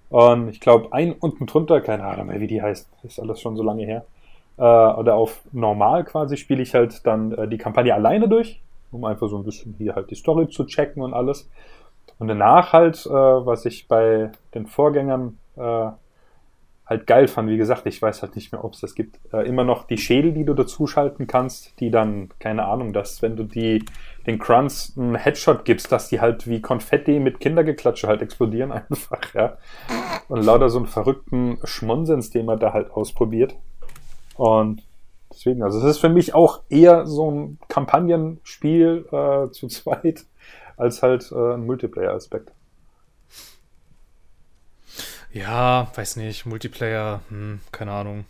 Und ich glaube, ein unten drunter, keine Ahnung mehr, wie die heißt, ist alles schon so lange her. Äh, oder auf normal quasi spiele ich halt dann äh, die Kampagne alleine durch, um einfach so ein bisschen hier halt die Story zu checken und alles. Und danach halt, äh, was ich bei den Vorgängern äh, halt geil fand, wie gesagt, ich weiß halt nicht mehr, ob es das gibt, äh, immer noch die Schädel, die du dazuschalten kannst, die dann, keine Ahnung, dass wenn du die den Grunts einen Headshot gibst, dass die halt wie Konfetti mit Kindergeklatsche halt explodieren *laughs* einfach, ja. Und lauter so einen verrückten Schmonsens, den man da halt ausprobiert. Und deswegen, also es ist für mich auch eher so ein Kampagnenspiel äh, zu *laughs* zweit als halt äh, ein Multiplayer-Aspekt. Ja, weiß nicht, Multiplayer, hm, keine Ahnung.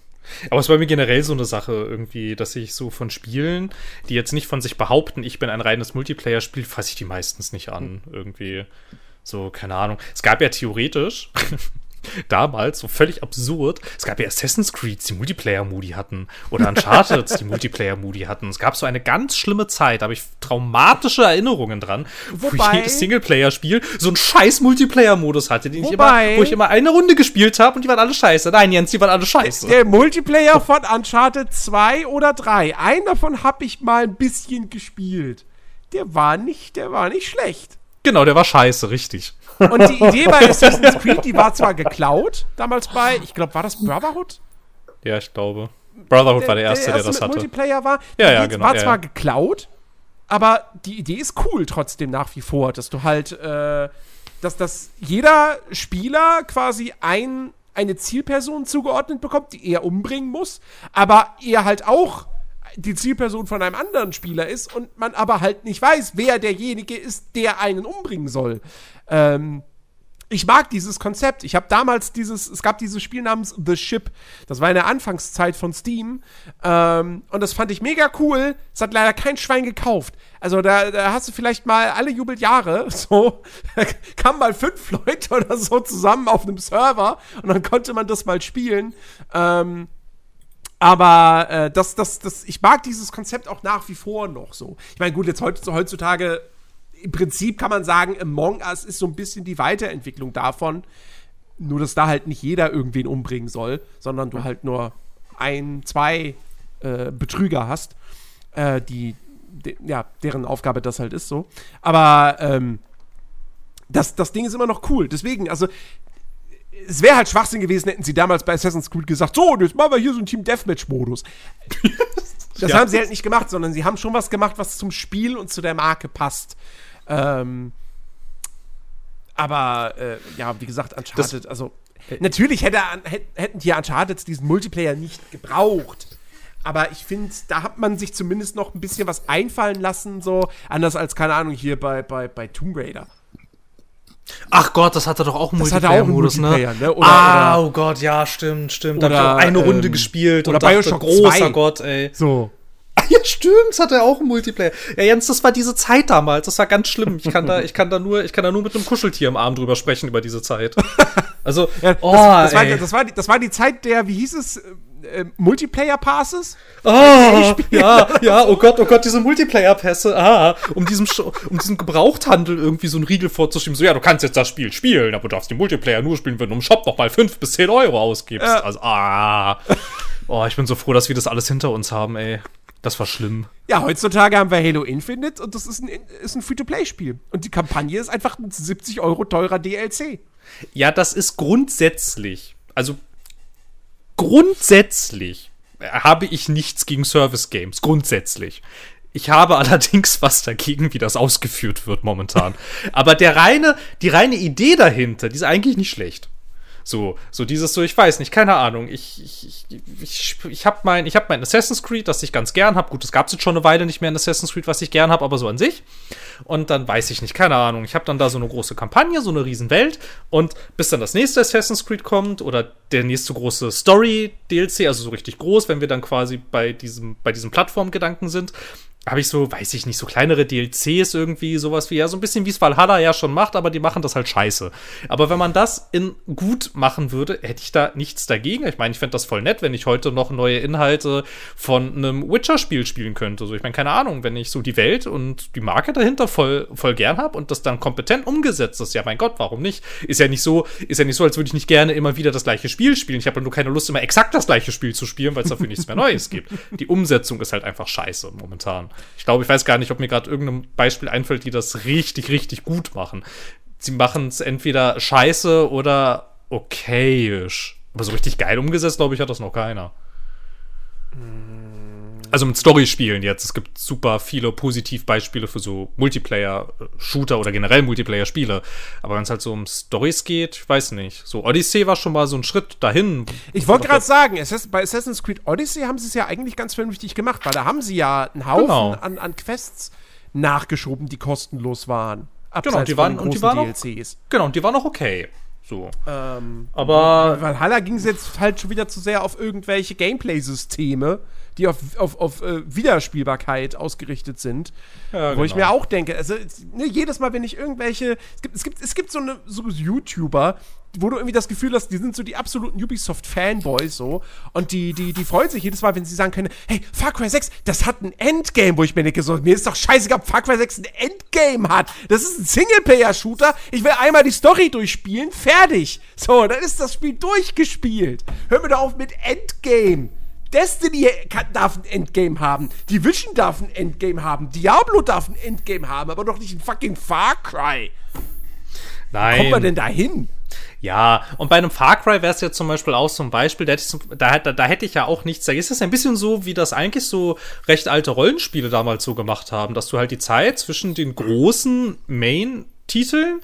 Aber es war mir generell so eine Sache irgendwie, dass ich so von Spielen, die jetzt nicht von sich behaupten, ich bin ein reines Multiplayer-Spiel, fasse ich die meistens nicht an. Irgendwie so, keine Ahnung. Es gab ja theoretisch *laughs* damals, so völlig absurd, es gab ja Assassin's Creed, die Multiplayer-Moody hatten. Oder Uncharted, die Multiplayer-Moody hatten. Es gab so eine ganz schlimme Zeit, da habe ich traumatische Erinnerungen dran, wo Wobei- jedes Singleplayer-Spiel so einen scheiß Multiplayer-Modus hatte, den ich Wobei- immer, wo ich immer eine Runde gespielt habe und die waren alle scheiße. Nein, Jens, die waren alle scheiße. Der Multiplayer von Uncharted 2 oder 3. Einen davon habe ich mal ein bisschen gespielt. Der war nicht, der war nicht schlecht. Genau, der war scheiße, richtig. Und die Idee bei Assassin's Creed, die war zwar geklaut, damals bei, ich glaube, war das Brotherhood? Ja, ich glaube. Brotherhood war der erste, der, das mit hatte. Multiplayer war. Ja, ja, genau, War ja, zwar ja. geklaut, aber die Idee ist cool trotzdem nach wie vor, dass du halt, äh, dass, dass jeder Spieler quasi ein, eine Zielperson zugeordnet bekommt, die er umbringen muss, aber er halt auch die Zielperson von einem anderen Spieler ist und man aber halt nicht weiß, wer derjenige ist, der einen umbringen soll. Ähm, ich mag dieses Konzept. Ich habe damals dieses, es gab dieses Spiel namens The Ship. Das war in der Anfangszeit von Steam. Ähm, und das fand ich mega cool. Es hat leider kein Schwein gekauft. Also da, da hast du vielleicht mal alle Jubeljahre, *laughs* so, kamen mal fünf Leute oder so zusammen auf einem Server und dann konnte man das mal spielen. Ähm, aber äh, das, das, das, ich mag dieses Konzept auch nach wie vor noch so. Ich meine, gut, jetzt heutzutage im Prinzip kann man sagen, Among Us ist so ein bisschen die Weiterentwicklung davon. Nur, dass da halt nicht jeder irgendwen umbringen soll, sondern du halt nur ein, zwei äh, Betrüger hast, äh, die, de, ja, deren Aufgabe das halt ist so. Aber ähm, das, das Ding ist immer noch cool. Deswegen, also, es wäre halt Schwachsinn gewesen, hätten sie damals bei Assassin's Creed gesagt, so, jetzt machen wir hier so einen Team Deathmatch-Modus. *laughs* das ja. haben sie halt nicht gemacht, sondern sie haben schon was gemacht, was zum Spiel und zu der Marke passt. Ähm, aber äh, ja, wie gesagt, Uncharted, das, also äh, natürlich hätte, hätten die Uncharted diesen Multiplayer nicht gebraucht. Aber ich finde, da hat man sich zumindest noch ein bisschen was einfallen lassen, so anders als, keine Ahnung, hier bei, bei, bei Tomb Raider. Ach Gott, das hatte doch auch einen Multiplayer-Modus, ne? ne? Oder, ah, oder, oh Gott, ja, stimmt, stimmt. Da habe ich auch eine Runde ähm, gespielt oder und dachte, Bioshock großer 2. Gott, ey. So. *laughs* Ja, stimmt, das hatte er auch einen Multiplayer. Ja, Jens, das war diese Zeit damals. Das war ganz schlimm. Ich kann da, ich kann da nur, ich kann da nur mit einem Kuscheltier im Arm drüber sprechen über diese Zeit. Also, *laughs* ja, oh, das, das, war, das, war die, das war die Zeit der, wie hieß es, äh, Multiplayer-Passes? Oh, ja, ja, oh Gott, oh Gott, diese Multiplayer-Pässe, ah, um diesem, um diesem Gebrauchthandel irgendwie so einen Riegel vorzuschieben. So, ja, du kannst jetzt das Spiel spielen, aber du darfst den Multiplayer nur spielen, wenn du im Shop nochmal 5 bis 10 Euro ausgibst. Äh. Also, ah. Oh, ich bin so froh, dass wir das alles hinter uns haben, ey. Das war schlimm. Ja, heutzutage haben wir Halo Infinite und das ist ein, ist ein Free-to-Play-Spiel. Und die Kampagne ist einfach ein 70 Euro teurer DLC. Ja, das ist grundsätzlich, also grundsätzlich habe ich nichts gegen Service-Games. Grundsätzlich. Ich habe *laughs* allerdings was dagegen, wie das ausgeführt wird momentan. Aber der reine, die reine Idee dahinter, die ist eigentlich nicht schlecht. So, so dieses so, ich weiß nicht, keine Ahnung. Ich, ich, ich, ich, ich habe mein, hab mein Assassin's Creed, das ich ganz gern habe. Gut, es gab jetzt schon eine Weile nicht mehr ein Assassin's Creed, was ich gern habe, aber so an sich. Und dann weiß ich nicht, keine Ahnung. Ich habe dann da so eine große Kampagne, so eine Riesenwelt. Und bis dann das nächste Assassin's Creed kommt oder der nächste große Story-DLC, also so richtig groß, wenn wir dann quasi bei diesem, bei diesem Plattformgedanken sind, habe ich so, weiß ich nicht, so kleinere DLCs irgendwie, sowas wie, ja, so ein bisschen wie es Valhalla ja schon macht, aber die machen das halt scheiße. Aber wenn man das in gut machen würde, hätte ich da nichts dagegen. Ich meine, ich fände das voll nett, wenn ich heute noch neue Inhalte von einem Witcher-Spiel spielen könnte. So, ich meine, keine Ahnung, wenn ich so die Welt und die Marke dahinter voll, voll gern habe und das dann kompetent umgesetzt ist, ja, mein Gott, warum nicht? Ist ja nicht so, ist ja nicht so, als würde ich nicht gerne immer wieder das gleiche Spiel spielen. Ich habe nur keine Lust, immer exakt das gleiche Spiel zu spielen, weil es dafür nichts mehr Neues gibt. Die Umsetzung ist halt einfach scheiße momentan. Ich glaube, ich weiß gar nicht, ob mir gerade irgendein Beispiel einfällt, die das richtig, richtig gut machen. Sie machen es entweder scheiße oder okayisch. Aber so richtig geil umgesetzt, glaube ich, hat das noch keiner. Hm. Also mit Story-Spielen jetzt. Es gibt super viele Positivbeispiele für so Multiplayer-Shooter oder generell Multiplayer-Spiele. Aber wenn es halt so um Stories geht, ich weiß nicht. So Odyssey war schon mal so ein Schritt dahin. Ich wollte gerade sagen, bei Assassin's Creed Odyssey haben sie es ja eigentlich ganz vernünftig gemacht, weil da haben sie ja einen Haufen genau. an, an Quests nachgeschoben, die kostenlos waren. Genau, und die waren, und die waren DLCs. Auch, genau, und die waren auch okay. So. Ähm, aber. Weil Halla ging es jetzt halt schon wieder zu sehr auf irgendwelche Gameplay-Systeme die auf, auf, auf äh, Wiederspielbarkeit ausgerichtet sind. Ja, wo genau. ich mir auch denke, also ne, jedes Mal, wenn ich irgendwelche. Es gibt, es gibt, es gibt so, eine, so YouTuber, wo du irgendwie das Gefühl hast, die sind so die absoluten Ubisoft-Fanboys so. Und die, die, die freuen sich jedes Mal, wenn sie sagen können, hey, Far Cry 6, das hat ein Endgame, wo ich mir denke, so, mir ist doch scheißegal, ob Far Cry 6 ein Endgame hat. Das ist ein Singleplayer-Shooter. Ich will einmal die Story durchspielen, fertig. So, dann ist das Spiel durchgespielt. Hör mir doch auf mit Endgame. Destiny kann, darf ein Endgame haben. Division darf ein Endgame haben. Diablo darf ein Endgame haben, aber doch nicht ein fucking Far Cry. Nein. Wie kommt man denn da hin? Ja, und bei einem Far Cry wäre es ja zum Beispiel auch so ein Beispiel, da hätte, ich, da, da, da hätte ich ja auch nichts. Da ist es ein bisschen so, wie das eigentlich so recht alte Rollenspiele damals so gemacht haben, dass du halt die Zeit zwischen den großen Main-Titeln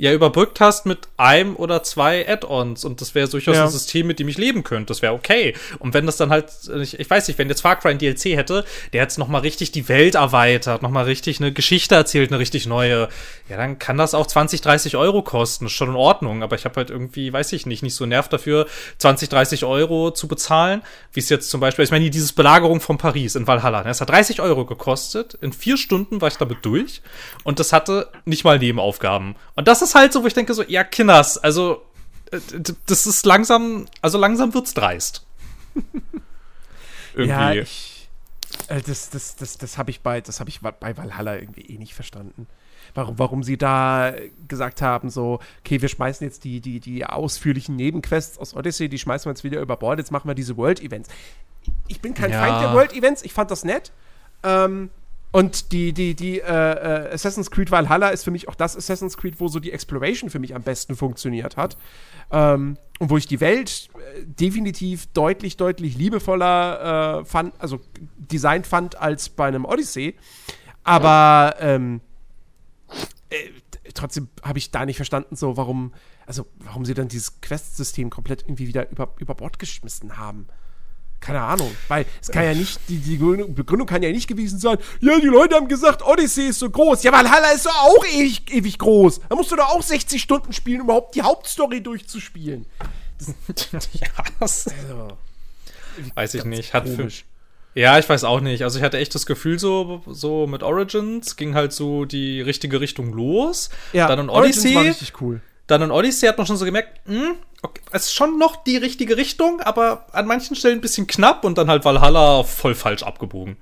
ja überbrückt hast mit einem oder zwei Add-ons und das wäre durchaus Ja. ein System, mit dem ich leben könnte. Das wäre okay. Und wenn das dann halt, ich, ich weiß nicht, wenn jetzt Far Cry ein DLC hätte, der jetzt noch mal richtig die Welt erweitert, noch mal richtig eine Geschichte erzählt, eine richtig neue, ja, dann kann das auch 20, 30 Euro kosten. Ist schon in Ordnung. Aber ich habe halt irgendwie, weiß ich nicht, nicht so Nerv dafür, 20, 30 Euro zu bezahlen, wie es jetzt zum Beispiel, ich meine, dieses Belagerung von Paris in Valhalla, ne, das hat 30 Euro gekostet. In vier Stunden war ich damit durch und das hatte nicht mal Nebenaufgaben. Und das ist halt so, wo ich denke so, ja, Kinders, also äh, das ist langsam, also langsam wird's dreist. *laughs* Irgendwie. Ja, ich, äh, das, das, das, das habe ich bei, das habe ich bei Valhalla irgendwie eh nicht verstanden. Warum, warum sie da gesagt haben, so, okay, wir schmeißen jetzt die, die, die ausführlichen Nebenquests aus Odyssey, die schmeißen wir jetzt wieder über Bord, jetzt machen wir diese World-Events. Ich bin kein Ja. Feind der World-Events, ich fand das nett. Ähm, und die, die, die äh, äh, Assassin's Creed Valhalla ist für mich auch das Assassin's Creed, wo so die Exploration für mich am besten funktioniert hat. Ähm, und wo ich die Welt äh, definitiv deutlich, deutlich liebevoller äh, fand, also designt fand als bei einem Odyssey. Aber ähm, äh, trotzdem habe ich da nicht verstanden, so warum, also warum sie dann dieses Quest-System komplett irgendwie wieder über, über Bord geschmissen haben. Keine Ahnung, weil es kann ja nicht, die, die Begründung- kann ja nicht gewesen sein, ja, die Leute haben gesagt, Odyssey ist so groß. Ja, Valhalla ist doch auch ewig, ewig groß. Da musst du doch auch 60 Stunden spielen, um überhaupt die Hauptstory durchzuspielen. *laughs* ja, das *laughs* Also, weiß ich nicht. Hat für, ja, ich weiß auch nicht. Also ich hatte echt das Gefühl, so, so mit Origins ging halt so die richtige Richtung los. Ja, dann Origins Odyssey. war richtig cool. Dann in Odyssey hat man schon so gemerkt, hm, okay, es ist schon noch die richtige Richtung, aber an manchen Stellen ein bisschen knapp und dann halt Valhalla voll falsch abgebogen.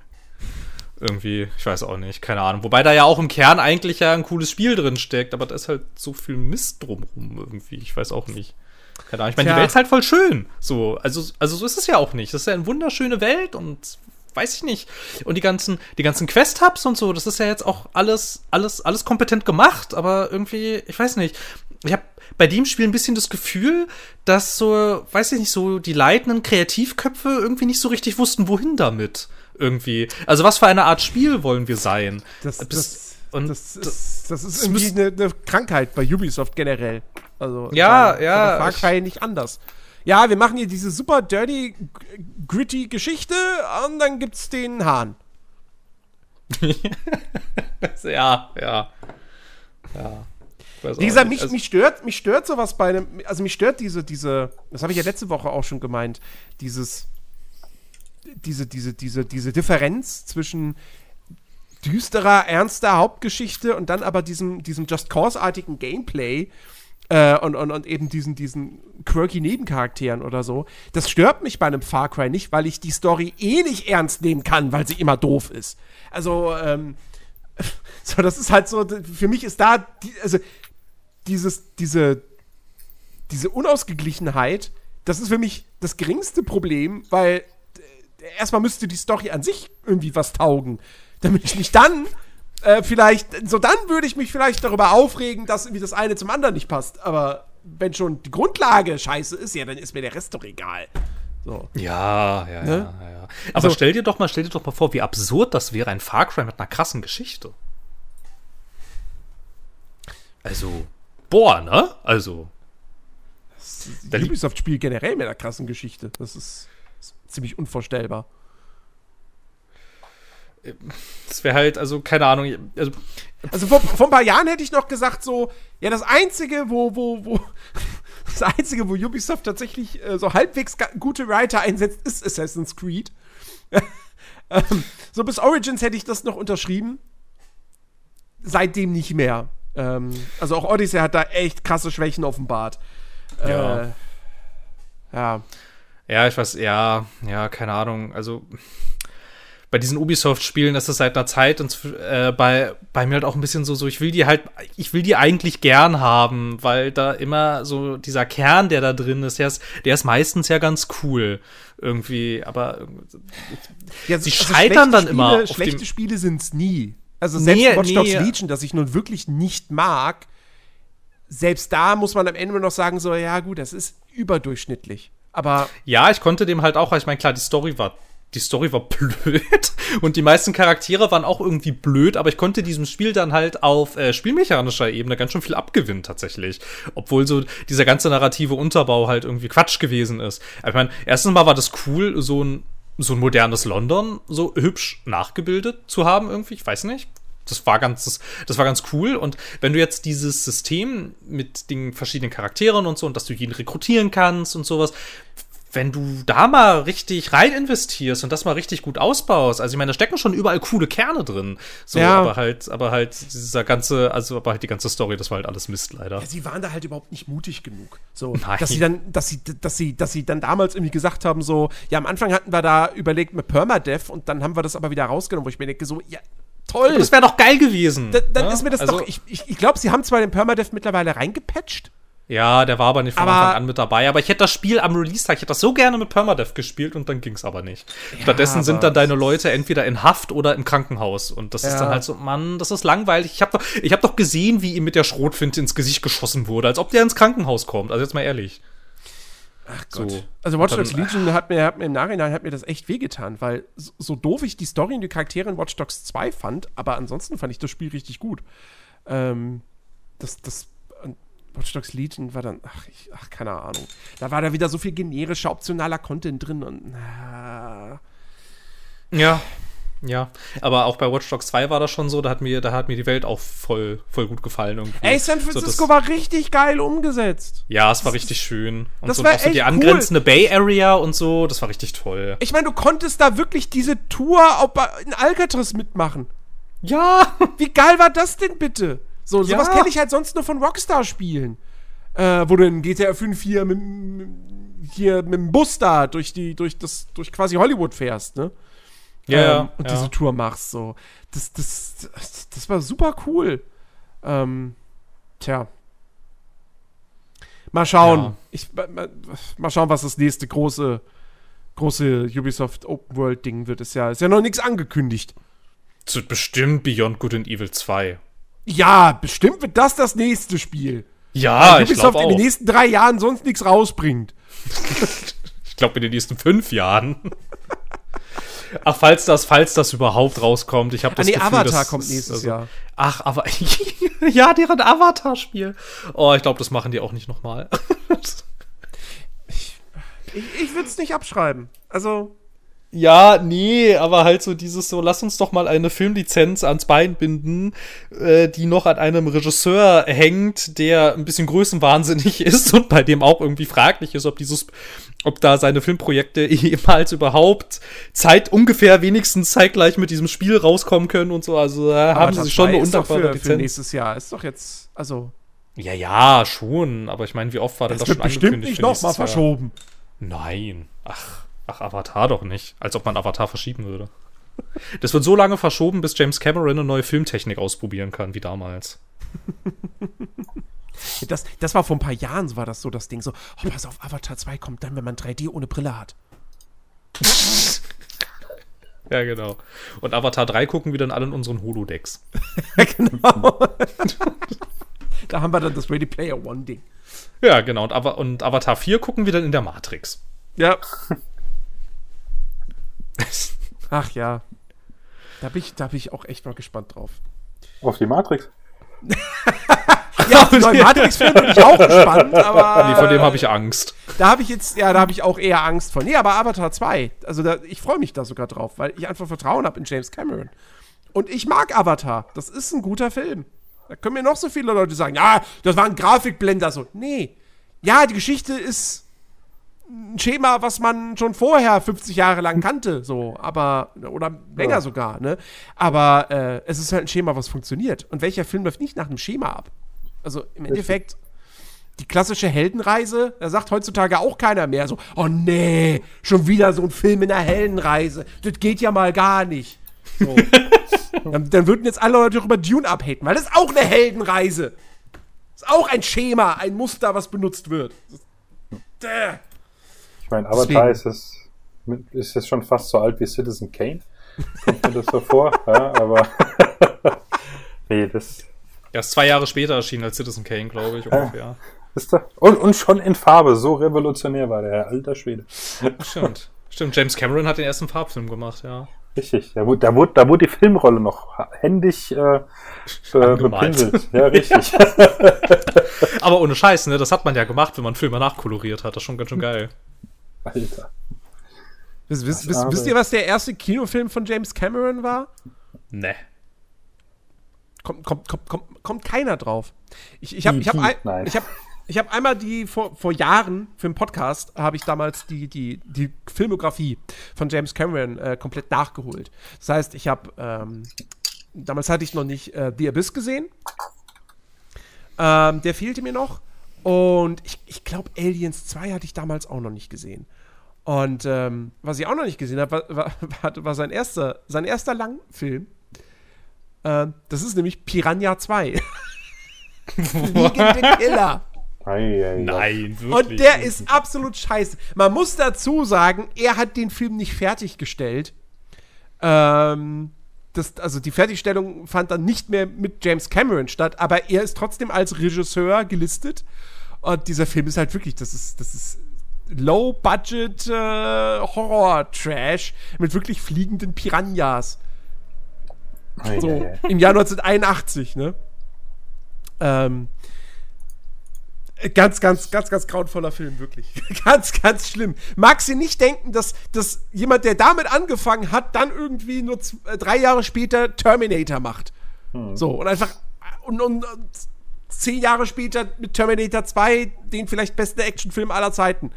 Irgendwie, ich weiß auch nicht, keine Ahnung. Wobei da ja auch im Kern eigentlich ja ein cooles Spiel drin steckt, aber da ist halt so viel Mist drumrum irgendwie. Ich weiß auch nicht. Keine Ahnung. Ich meine, die. Welt ist halt voll schön. So, also, also so ist es ja auch nicht. Das ist ja eine wunderschöne Welt und weiß ich nicht. Und die ganzen, die ganzen Quest-Hubs und so, das ist ja jetzt auch alles, alles, alles kompetent gemacht, aber irgendwie, ich weiß nicht. Ich habe bei dem Spiel ein bisschen das Gefühl, dass so, weiß ich nicht, so die leitenden Kreativköpfe irgendwie nicht so richtig wussten, wohin damit. Irgendwie. Also was für eine Art Spiel wollen wir sein? Das, Bis- das, und das ist, das ist das irgendwie eine, eine Krankheit bei Ubisoft generell. Also, Ja, bei- ja, Far ich- Cry nicht anders. Ja, wir machen hier diese super dirty, gritty Geschichte und dann gibt's den Hahn. *laughs* ja, ja. Ja. Wie gesagt, mich, Also- mich stört, mich stört sowas bei einem, also mich stört diese, diese, das habe ich ja letzte Woche auch schon gemeint, dieses, diese, diese, diese, diese Differenz zwischen düsterer, ernster Hauptgeschichte und dann aber diesem, diesem Just Cause-artigen Gameplay äh, und, und, und eben diesen, diesen quirky Nebencharakteren oder so. Das stört mich bei einem Far Cry nicht, weil ich die Story eh nicht ernst nehmen kann, weil sie immer doof ist. Also, ähm, *laughs* so, das ist halt so, für mich ist da, die, also, dieses, diese, diese Unausgeglichenheit, das ist für mich das geringste Problem, weil äh, erstmal müsste die Story an sich irgendwie was taugen, damit ich mich dann äh, vielleicht, so dann würde ich mich vielleicht darüber aufregen, dass irgendwie das eine zum anderen nicht passt. Aber wenn schon die Grundlage scheiße ist, ja, dann ist mir der Rest doch egal. So. Ja, ja, Ne? ja, ja, ja. Aber Also- stell dir doch mal, stell dir doch mal vor, wie absurd das wäre, ein Far Cry mit einer krassen Geschichte. Also, boah, ne? Also, Da Das Ubisoft-Spiel generell mit einer krassen Geschichte. Das ist, ist ziemlich unvorstellbar. das wäre halt, also, keine Ahnung, also, Also vor, vor ein paar Jahren hätte ich noch gesagt, so, ja, das Einzige, wo, wo, wo, *laughs* das Einzige, wo Ubisoft tatsächlich äh, so halbwegs gute Writer einsetzt, ist Assassin's Creed. *laughs* ähm, so bis Origins hätte ich das noch unterschrieben. Seitdem nicht mehr. Ähm, also auch Odyssey hat da echt krasse Schwächen offenbart. Ja. Äh, ja. ja, ich weiß, ja, ja, keine Ahnung, also, bei diesen Ubisoft-Spielen ist es seit einer Zeit und äh, bei, bei mir halt auch ein bisschen so, so, ich will die halt, ich will die eigentlich gern haben, weil da immer so dieser Kern, der da drin ist, der ist, der ist meistens ja ganz cool irgendwie, aber Ja, Sie also scheitern dann immer Spiele, auf schlechte Spiele sind es nie. Also selbst Nee, Watch Dogs nee. Legion, das ich nun wirklich nicht mag, selbst da muss man am Ende noch sagen, so, ja gut, das ist überdurchschnittlich. Aber Ja, ich konnte dem halt auch, ich meine, klar, die Story war die Story war *laughs* blöd und die meisten Charaktere waren auch irgendwie blöd, aber ich konnte diesem Spiel dann halt auf äh, spielmechanischer Ebene ganz schön viel abgewinnen tatsächlich. Obwohl so dieser ganze narrative Unterbau halt irgendwie Quatsch gewesen ist. Ich meine, erstens mal war das cool, so ein so ein modernes London so hübsch nachgebildet zu haben irgendwie, ich weiß nicht. Das war ganz, das, das war ganz cool. Und wenn du jetzt dieses System mit den verschiedenen Charakteren und so und dass du jeden rekrutieren kannst und sowas, wenn du da mal richtig rein investierst und das mal richtig gut ausbaust, also ich meine, da stecken schon überall coole Kerne drin. So, Ja. aber halt, aber halt dieser ganze, also aber halt die ganze Story, das war halt alles Mist leider. Ja, sie waren da halt überhaupt nicht mutig genug. So, Nein. dass sie dann, dass sie, dass sie, dass sie dann damals irgendwie gesagt haben, so, ja, am Anfang hatten wir da überlegt mit Permadeath und dann haben wir das aber wieder rausgenommen, wo ich mir denke, so, ja, toll. Das wäre doch geil gewesen. Da- dann ne? ist mir das also, doch, ich, ich, ich glaube, sie haben zwar den Permadeath mittlerweile reingepatcht, Ja, der war aber nicht von Aber- Anfang an mit dabei. Aber ich hätte das Spiel am Release-Tag, ich hätte das so gerne mit Permadeath gespielt und dann ging's aber nicht. Stattdessen aber sind dann deine Leute entweder in Haft oder im Krankenhaus. Und das ist Ja. dann halt so, Mann, das ist langweilig. Ich habe doch, ich hab doch gesehen, wie ihm mit der Schrotfinte ins Gesicht geschossen wurde, als ob der ins Krankenhaus kommt. Also jetzt mal ehrlich. Ach Gott. So. Also Watch Dogs Legion hat mir, hat mir im Nachhinein hat mir das echt wehgetan, weil so, so doof ich die Story und die Charaktere in Watch Dogs 2 fand, aber ansonsten fand ich das Spiel richtig gut. Ähm, das, das Watch Dogs Legion war dann, ach, ich, ach, keine Ahnung. Da war da wieder so viel generischer, optionaler Content drin und na, Ja. Ja, aber auch bei Watch Dogs 2 war das schon so, da hat mir, da hat mir die Welt auch voll, voll gut gefallen irgendwie. Ey, San So, Francisco das- war richtig geil umgesetzt. Ja, es war richtig schön. Und das so war auch so die angrenzende Bay Area und so, das war richtig toll. Ich meine, du konntest da wirklich diese Tour in Alcatraz mitmachen. Ja! Wie geil war das denn bitte? So, sowas Ja. kenne ich halt sonst nur von Rockstar-Spielen. Äh, wo du in GTA 5 hier mit, hier mit dem Bus da durch die, durch das, durch quasi Hollywood fährst, ne? Ja, ähm, und ja. diese Tour machst, so. Das, das, das, das war super cool. Ähm, tja. Mal schauen. Ja. Ich, ma- ma- mal schauen, was das nächste große, große Ubisoft Open World Ding wird. Ist ja, ist ja noch nichts angekündigt. Es wird bestimmt Beyond Good and Evil 2. Ja, bestimmt wird das das nächste Spiel. Ja, Weil ich Ubisoft glaube in den nächsten drei Jahren sonst nichts rausbringt. Ich glaube in den nächsten fünf Jahren. Ach, falls das, falls das überhaupt rauskommt. Ich habe das nee, Gefühl, Avatar das kommt nächstes also- Jahr. Ach, aber *laughs* ja, deren Avatar-Spiel. Oh, ich glaube, das machen die auch nicht nochmal. Ich, ich würde es nicht abschreiben. Also, Ja, nee, aber halt so dieses so, lass uns doch mal eine Filmlizenz ans Bein binden, äh, die noch an einem Regisseur hängt, der ein bisschen größenwahnsinnig *laughs* ist und bei dem auch irgendwie fraglich ist, ob dieses, ob da seine Filmprojekte *laughs* jemals überhaupt Zeit ungefähr wenigstens zeitgleich mit diesem Spiel rauskommen können und so. Also da haben sie sich schon 2 eine undankbare für, für Lizenz. nächstes Jahr. Ist doch jetzt, also, Ja, ja, schon, aber ich meine, wie oft war denn das das, wird schon bestimmt angekündigt nicht für nochmal nächstes Jahr? verschoben. Nein. Ach, ach, Avatar doch nicht. Als ob man Avatar verschieben würde. Das wird so lange verschoben, bis James Cameron eine neue Filmtechnik ausprobieren kann, wie damals. *laughs* Das, das war vor ein paar Jahren, so war das so das Ding. So, oh, pass auf, Avatar 2 kommt dann, wenn man 3D ohne Brille hat. *laughs* Ja, genau. Und Avatar 3 gucken wir dann alle in unseren Holodecks. *laughs* genau. da haben wir dann das Ready Player One Ding. Ja, genau. Und, Ava und Avatar 4 gucken wir dann in der Matrix. Ja. *laughs* Ach ja. Da bin ich, da bin ich auch echt mal gespannt drauf. Auf die Matrix. *laughs* Ja, auf den neuen Matrix-Film bin ich auch gespannt, aber. Nee, vor dem habe ich Angst. Da habe ich jetzt, ja, da habe ich auch eher Angst vor. Nee, aber Avatar 2, also da, ich freue mich da sogar drauf, weil ich einfach Vertrauen habe in James Cameron. Und ich mag Avatar. Das ist ein guter Film. Da können mir noch so viele Leute sagen, ja, das war ein Grafikblender. So, nee. Ja, die Geschichte ist ein Schema, was man schon vorher 50 Jahre lang kannte, so, aber, oder länger Ja. sogar, ne? Aber äh, es ist halt ein Schema, was funktioniert. Und welcher Film läuft nicht nach einem Schema ab? Also im Endeffekt, die klassische Heldenreise, da sagt heutzutage auch keiner mehr so, oh nee, schon wieder so ein Film in der Heldenreise. Das geht ja mal gar nicht. So. *laughs* dann, dann würden jetzt alle Leute darüber Dune abhaten, weil das ist auch eine Heldenreise. Das ist auch ein Schema, ein Muster, was benutzt wird. Däh. Ich meine, Avatar ist es, ist es schon fast so alt wie Citizen Kane. Kommt mir das so vor? *laughs* Ja, aber. *laughs* nee, das Er ist zwei Jahre später erschienen als Citizen Kane, glaube ich, ungefähr. ist da. Und, und schon in Farbe. So revolutionär war der alter Schwede. Stimmt. Stimmt, James Cameron hat den ersten Farbfilm gemacht, ja. Richtig. Da wurde, da wurde, da wurde die Filmrolle noch händisch äh, *laughs* äh, bepinselt. Ja, richtig. Aber ohne Scheiß, ne? Das hat man ja gemacht, wenn man Filme nachkoloriert hat. Das ist schon ganz schön geil. Alter. Wisst, wisst, wisst, wisst ihr, was der erste Kinofilm von James Cameron war? Ne. Kommt, kommt, kommt, kommt, kommt keiner drauf. Ich, ich habe ich hab, Mhm. ein, ich hab, ich hab einmal die, vor, vor Jahren für einen Podcast, habe ich damals die, die, die Filmografie von James Cameron äh, komplett nachgeholt. Das heißt, ich habe, ähm, damals hatte ich noch nicht äh, The Abyss gesehen. Ähm, der fehlte mir noch. Und ich, ich glaube, Aliens 2 hatte ich damals auch noch nicht gesehen. Und ähm, was ich auch noch nicht gesehen habe, war, war, *laughs* war, war sein erster, sein erster Langfilm. Ähm, das ist nämlich Piranha 2. *laughs* Fliegende *laughs* Killer. Ei, ei, ei. Nein, wirklich. Und der ist absolut scheiße. Man muss dazu sagen, er hat den Film nicht fertiggestellt. Ähm, das, also die Fertigstellung fand dann nicht mehr mit James Cameron statt, aber er ist trotzdem als Regisseur gelistet. Und dieser Film ist halt wirklich, das ist, das ist Low-Budget äh, Horror-Trash mit wirklich fliegenden Piranhas. Ei, So, im Jahr 1981, ne? Ähm, ganz, ganz, ganz, ganz grauenvoller Film, wirklich. *laughs* ganz, ganz schlimm. Mag sie nicht denken, dass, dass jemand, der damit angefangen hat, dann irgendwie nur äh, drei Jahre später Terminator macht. So, und einfach und, und, und zehn Jahre später mit Terminator 2 den vielleicht besten Actionfilm aller Zeiten.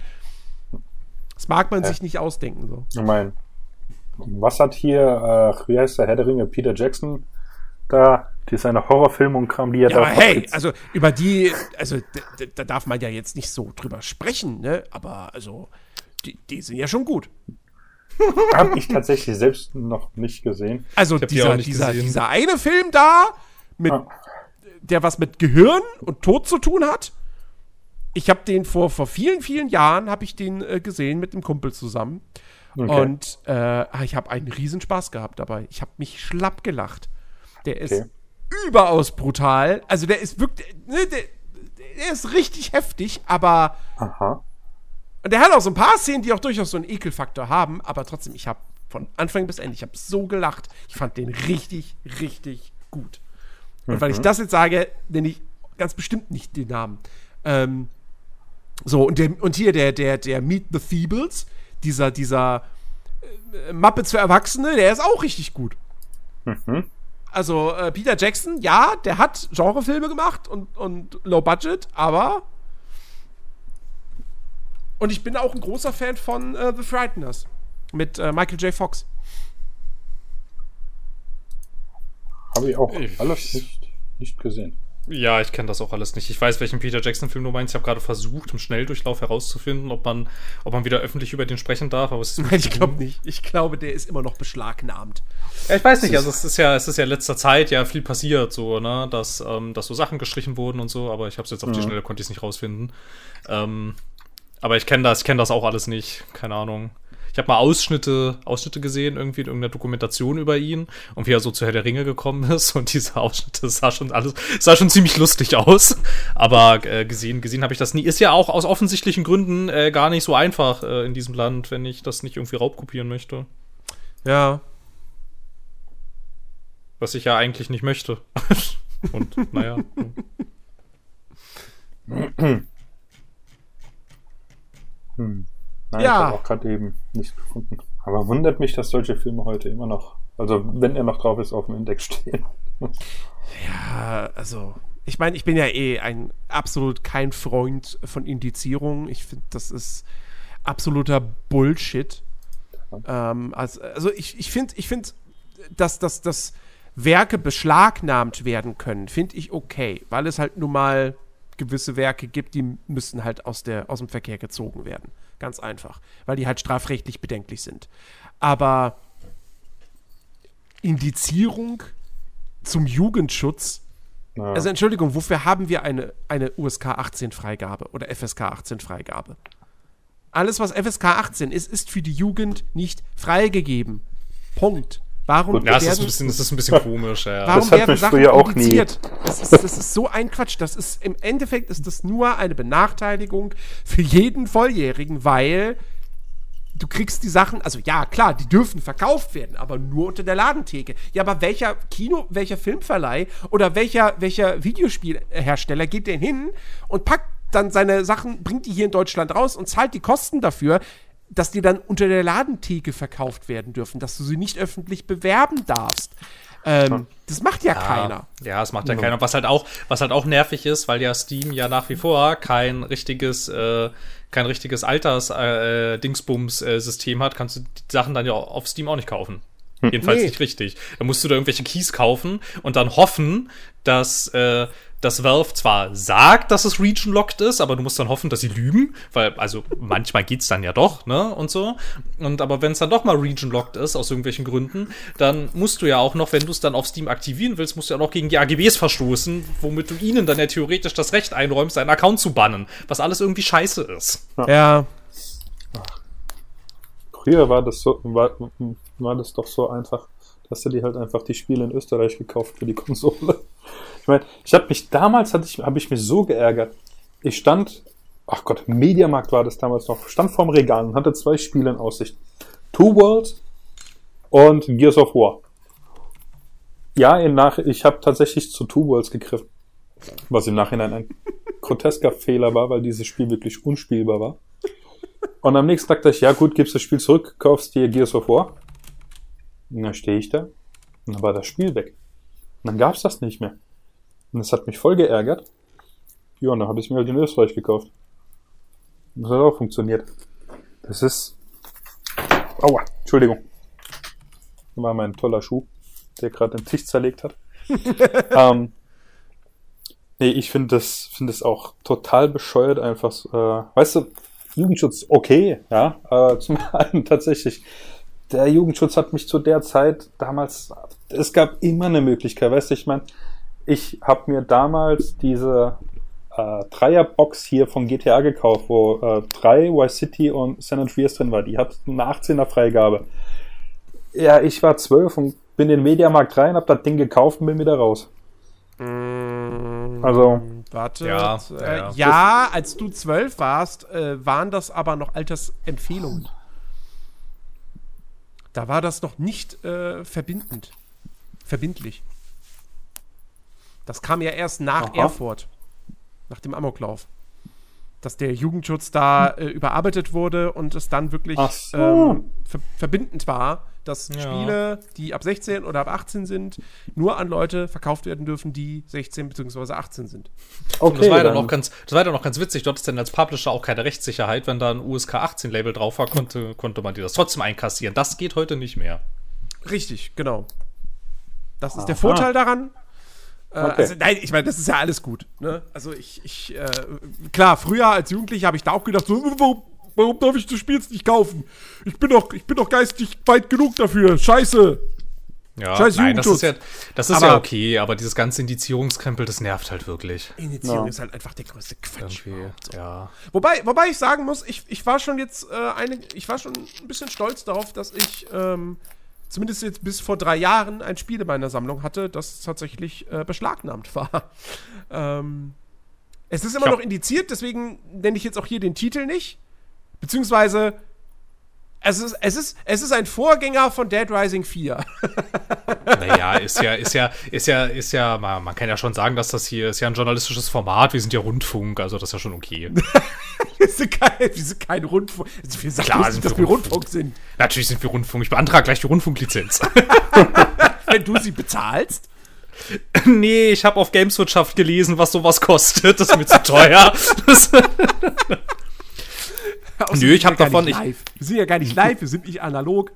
Das mag man sich nicht ausdenken, so. Ich mein, was hat hier, äh, wie heißt der Herr der Ringe, Peter Jackson da, die seine Horrorfilme und Kram, die er Ja, da aber hey, verpflichtet- also über die, also da darf man ja jetzt nicht so drüber sprechen, ne? Aber also, die, die sind ja schon gut. *laughs* Hab ich tatsächlich selbst noch nicht gesehen. Also dieser, dieser, gesehen. dieser eine Film da, mit, Ah. Der was mit Gehirn und Tod zu tun hat. Ich habe den vor, vor vielen, vielen Jahren, habe ich den äh, gesehen mit einem Kumpel zusammen. Okay. Und äh, ich habe einen Riesenspaß gehabt dabei. Ich habe mich schlapp gelacht. Der ist Okay. überaus brutal. Also der ist wirklich, ne, der, der ist richtig heftig, aber Aha. und der hat auch so ein paar Szenen, die auch durchaus so einen Ekelfaktor haben, aber trotzdem, ich habe von Anfang bis Ende, ich habe so gelacht. Ich fand den richtig, richtig gut. Und weil ich das jetzt sage, nenne ich ganz bestimmt nicht den Namen. Ähm, so, und, der, und hier der, der, der Meet the Feebles, dieser, dieser äh, Muppets für Erwachsene, der ist auch richtig gut. Also, äh, Peter Jackson, ja, der hat Genrefilme gemacht und, und Low Budget, aber und ich bin auch ein großer Fan von äh, The Frighteners mit äh, Michael J. Fox. Habe ich auch Ich- alles nicht, nicht gesehen. Ja, ich kenne das auch alles nicht. Ich weiß, welchen Peter Jackson-Film du meinst. Ich habe gerade versucht, im Schnelldurchlauf herauszufinden, ob man, ob man wieder öffentlich über den sprechen darf, aber es ist *laughs* Ich glaube nicht. Ich glaube, der ist immer noch beschlagnahmt. Ja, ich weiß nicht, also es ist ja, es ist ja in letzter Zeit ja viel passiert, so, ne, dass, ähm, dass so Sachen gestrichen wurden und so, aber ich habe es jetzt auf die Schnelle, konnte ich es nicht rausfinden. Ähm, aber ich kenne das, ich kenne das auch alles nicht, keine Ahnung. Ich habe mal Ausschnitte, Ausschnitte gesehen, irgendwie in irgendeiner Dokumentation über ihn und wie er so zu Herr der Ringe gekommen *laughs* ist und diese Ausschnitte sah schon alles, sah schon ziemlich lustig aus. Aber äh, gesehen, gesehen habe ich das nie. Ist ja auch aus offensichtlichen Gründen äh, gar nicht so einfach äh, in diesem Land, wenn ich das nicht irgendwie raubkopieren möchte. Ja. Was ich ja eigentlich nicht möchte. *laughs* Und naja. Nein, Ja. ich habe auch gerade eben nicht gefunden. Aber wundert mich, dass solche Filme heute immer noch, also wenn er noch drauf ist, auf dem Index *laughs* stehen. Ja, also, ich meine, ich bin ja eh ein absolut kein Freund von Indizierung. Ich finde, das ist absoluter Bullshit. Ähm, also, also ich, ich finde, ich find, dass, dass, dass Werke beschlagnahmt werden können, finde ich okay, weil es halt nun mal gewisse Werke gibt, die müssen halt aus, der, aus dem Verkehr gezogen werden. Ganz einfach. Weil die halt strafrechtlich bedenklich sind. Aber Indizierung zum Jugendschutz Ja. also Entschuldigung, wofür haben wir eine, eine USK 18 Freigabe oder FSK 18 Freigabe? Alles, was FSK 18 ist, ist für die Jugend nicht freigegeben. Punkt. Warum Gut, Ja, es ist, ein werden, bisschen, es ist ein bisschen komisch, ja. warum Das hat werden mich Sachen früher auch nie-? Das ist, das ist so ein Quatsch. Das ist, Im Endeffekt ist das nur eine Benachteiligung für jeden Volljährigen, weil du kriegst die Sachen, also ja, klar, die dürfen verkauft werden, aber nur unter der Ladentheke. Ja, aber welcher Kino, welcher Filmverleih oder welcher, welcher Videospielhersteller geht denn hin und packt dann seine Sachen, bringt die hier in Deutschland raus und zahlt die Kosten dafür, dass die dann unter der Ladentheke verkauft werden dürfen, dass du sie nicht öffentlich bewerben darfst. Ähm, das macht ja, keiner. Ja, das macht ja keiner. Was halt auch, was halt auch nervig ist, weil ja Steam ja nach wie vor kein richtiges, äh, kein richtiges Alters-Dingsbums-System hat, kannst du die Sachen dann ja auf Steam auch nicht kaufen. Jedenfalls Nee. nicht richtig. Da musst du da irgendwelche Keys kaufen und dann hoffen, dass, äh, dass Valve zwar sagt, dass es region-locked ist, aber du musst dann hoffen, dass sie lügen, weil, also manchmal geht's dann ja doch, ne, und so. Und aber wenn es dann doch mal region-locked ist, aus irgendwelchen Gründen, dann musst du ja auch noch, wenn du es dann auf Steam aktivieren willst, musst du ja auch noch gegen die AGBs verstoßen, womit du ihnen dann ja theoretisch das Recht einräumst, deinen Account zu bannen, was alles irgendwie scheiße ist. Ja. Früher war das so, war, war das doch so einfach, dass du dir halt einfach die Spiele in Österreich gekauft für die Konsole. Ich meine, ich habe mich damals hatte ich, habe ich mich so geärgert. Ich stand, ach Gott, Mediamarkt war das damals noch, stand vorm Regal und hatte zwei Spiele in Aussicht. Two Worlds und Gears of War. Ja, im Nach ich habe tatsächlich zu Two Worlds gegriffen. Was im Nachhinein ein *laughs* grotesker Fehler war, weil dieses Spiel wirklich unspielbar war. Und am nächsten Tag dachte ich, ja gut, gibst das Spiel zurück, kaufst dir Gears of War. Und dann stehe ich da und dann war das Spiel weg. Und dann gab's das nicht mehr. Und das hat mich voll geärgert. Ja, und dann habe ich mir halt in Österreich gekauft. Das hat auch funktioniert. Das ist... Aua, Entschuldigung. Das war mein toller Schuh, der gerade den Tisch zerlegt hat. *laughs* ähm, nee, ich finde das, finde das auch total bescheuert, einfach, äh, weißt du, Jugendschutz, okay, ja, aber zum *laughs* einen tatsächlich, der Jugendschutz hat mich zu der Zeit damals, es gab immer eine Möglichkeit, weißt du, ich meine, ich habe mir damals diese äh, Dreierbox hier von GTA gekauft, wo äh, drei Vice City und San Andreas drin war. Die hat eine 18er Freigabe. Ja, ich war zwölf und bin in den Mediamarkt rein, hab das Ding gekauft und bin wieder raus. Also, Warte. Ja, äh, ja, ja, als du zwölf warst, äh, waren das aber noch Altersempfehlungen. Da war das noch nicht äh, verbindend. Verbindlich. Das kam ja erst nach Aha. Erfurt. Nach dem Amoklauf. Dass der Jugendschutz da äh, überarbeitet wurde und es dann wirklich so. ähm, ver verbindend war, dass Ja. Spiele, die ab 16 oder ab 18 sind, nur an Leute verkauft werden dürfen, die 16 bzw. 18 sind. okay. Und das war ja dann dann- auch ganz, das war ja dann auch ganz witzig. Du hattest dann als Publisher auch keine Rechtssicherheit. Wenn da ein USK 18 Label drauf war, konnte, konnte man dir das trotzdem einkassieren. Das geht heute nicht mehr. Richtig, genau. Das ist der. Vorteil daran. Äh, Okay. Also, nein, ich meine, das ist ja alles gut. Ne? Also, ich, ich äh, klar, früher als Jugendlicher habe ich da auch gedacht, so, warum, warum darf ich das Spiel jetzt nicht kaufen? Ich bin doch, ich bin doch geistig weit genug dafür. Scheiße. Ja, Scheiß nein, das ist ja, das ist Aber- ja okay, aber dieses ganze Indizierungskrempel, das nervt halt wirklich. Initiierung Ja. ist halt einfach der größte Quatsch. So. ja. Wobei, wobei ich sagen muss, ich, ich war schon jetzt äh, eine, ich war schon ein bisschen stolz darauf, dass ich ähm, zumindest jetzt bis vor drei Jahren ein Spiel in meiner Sammlung hatte, das tatsächlich äh, beschlagnahmt war. *laughs* ähm, es ist immer noch indiziert, deswegen nenne ich jetzt auch hier den Titel nicht. Beziehungsweise, es ist, es ist, es ist ein Vorgänger von Dead Rising 4. *laughs* Naja, ist ja, ist ja, ist ja, ist ja, man, man kann ja schon sagen, dass das hier ist ja ein journalistisches Format. Wir sind ja Rundfunk, also das ist ja schon okay. *laughs* wir, sind kein, wir sind kein Rundfunk. Also wir sagen Klar sind dass wir wir Rundfunk sind. Natürlich sind wir Rundfunk. Ich beantrage gleich die Rundfunklizenz. *laughs* Wenn du sie bezahlst. nee, ich habe auf Gameswirtschaft gelesen, was sowas kostet. Das ist mir zu teuer. *laughs* Nö, ich sind hab wir gar davon- nicht ich- live. Wir sind ja gar nicht live, wir sind nicht analog.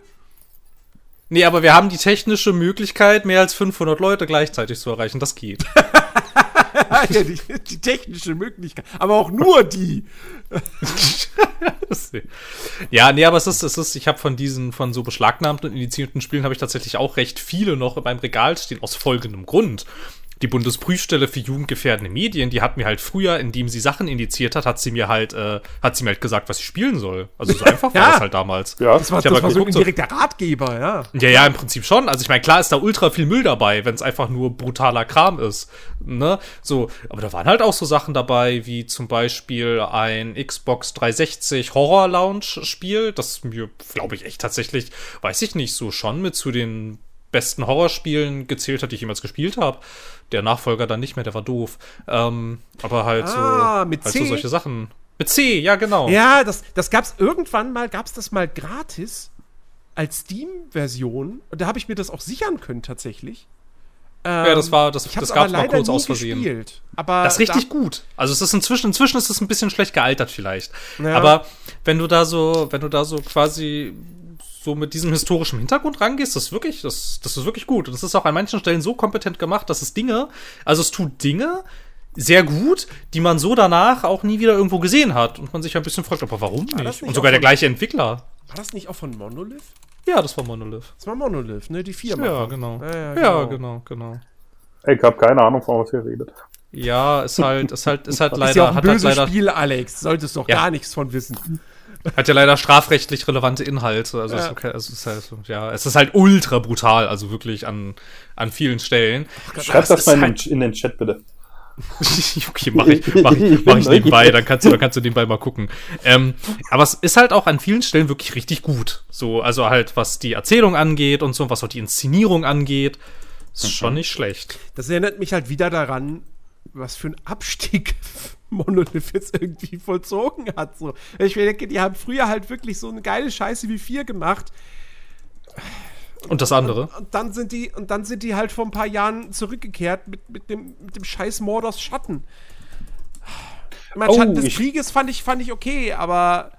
nee, aber wir haben die technische Möglichkeit, mehr als 500 Leute gleichzeitig zu erreichen. Das geht. *laughs* ja, die, die technische Möglichkeit. Aber auch nur die. *laughs* Ja, nee, aber es ist, es ist, ich habe von diesen, von so beschlagnahmten und indizierten Spielen habe ich tatsächlich auch recht viele noch in meinem Regal stehen, aus folgendem Grund. Die Bundesprüfstelle für jugendgefährdende Medien, die hat mir halt früher, indem sie Sachen indiziert hat, hat sie mir halt, äh, hat sie mir halt gesagt, was ich spielen soll. Also so *laughs* einfach war Ja. das halt damals. Ja. Das war, Ich das halt war so ein geguckt, so- direkter Ratgeber, ja. Ja, ja, im Prinzip schon. Also ich meine, klar ist da ultra viel Müll dabei, wenn es einfach nur brutaler Kram ist. Ne? So, aber da waren halt auch so Sachen dabei, wie zum Beispiel ein Xbox 360 Horror Lounge Spiel, das mir, glaube ich, echt tatsächlich, weiß ich nicht, so schon mit zu den besten Horrorspielen gezählt hat, die ich jemals gespielt habe. Der Nachfolger dann nicht mehr, der war doof. Ähm, aber halt Ah, so, mit halt C? so solche Sachen. Mit C, ja, genau. Ja, das, das gab's irgendwann mal, gab's das mal gratis als Steam-Version. Und da habe ich mir das auch sichern können, tatsächlich. Ja, das war, das, das gab's mal kurz aus Versehen. gespielt. Aber Das ist richtig da, gut. Also es ist inzwischen, inzwischen ist es ein bisschen schlecht gealtert vielleicht. Ja. Aber wenn du da so, wenn du da so quasi so mit diesem historischen Hintergrund rangehst, das ist wirklich, das, das ist wirklich gut. Und es ist auch an manchen Stellen so kompetent gemacht, dass es Dinge, also es tut Dinge sehr gut, die man so danach auch nie wieder irgendwo gesehen hat. Und man sich ein bisschen fragt, aber warum nicht? nicht Und sogar der gleiche Entwickler. War das nicht auch von Monolith? Ja, das war Monolith. Das war Monolith, ne? Die Firma. Ja, genau. Ja, ja, Ja, genau. genau, genau. Ich habe keine Ahnung, von was ihr redet. Ja, ist halt, ist halt, ist halt ist leider, ja auch ein hat halt böses leider Spiel, Alex. Solltest doch Ja. gar nichts von wissen. Hat ja leider strafrechtlich relevante Inhalte. Also, Ja. es, ist okay, es, ist halt, ja, es ist halt ultra brutal, also wirklich an, an vielen Stellen. Schreibt das ist mal in, halt, den, in den Chat bitte. *laughs* okay, mach ich, mach ich, *laughs* mach ich nebenbei, dann kannst du, dann kannst du nebenbei mal gucken. Ähm, aber es ist halt auch an vielen Stellen wirklich richtig gut. So, also halt, was die Erzählung angeht und so, was auch die Inszenierung angeht, ist schon nicht schlecht. Das erinnert mich halt wieder daran, was für ein Abstieg Monolith jetzt irgendwie *laughs* vollzogen hat. So. Ich mir denke, die haben früher halt wirklich so eine geile Scheiße wie 4 gemacht. Und das andere? Und dann sind die, und dann sind die halt vor ein paar Jahren zurückgekehrt mit, mit, dem, mit dem scheiß Mordors Schatten. Ich meine, Oh, Schatten des ich- Krieges fand ich, fand ich okay, aber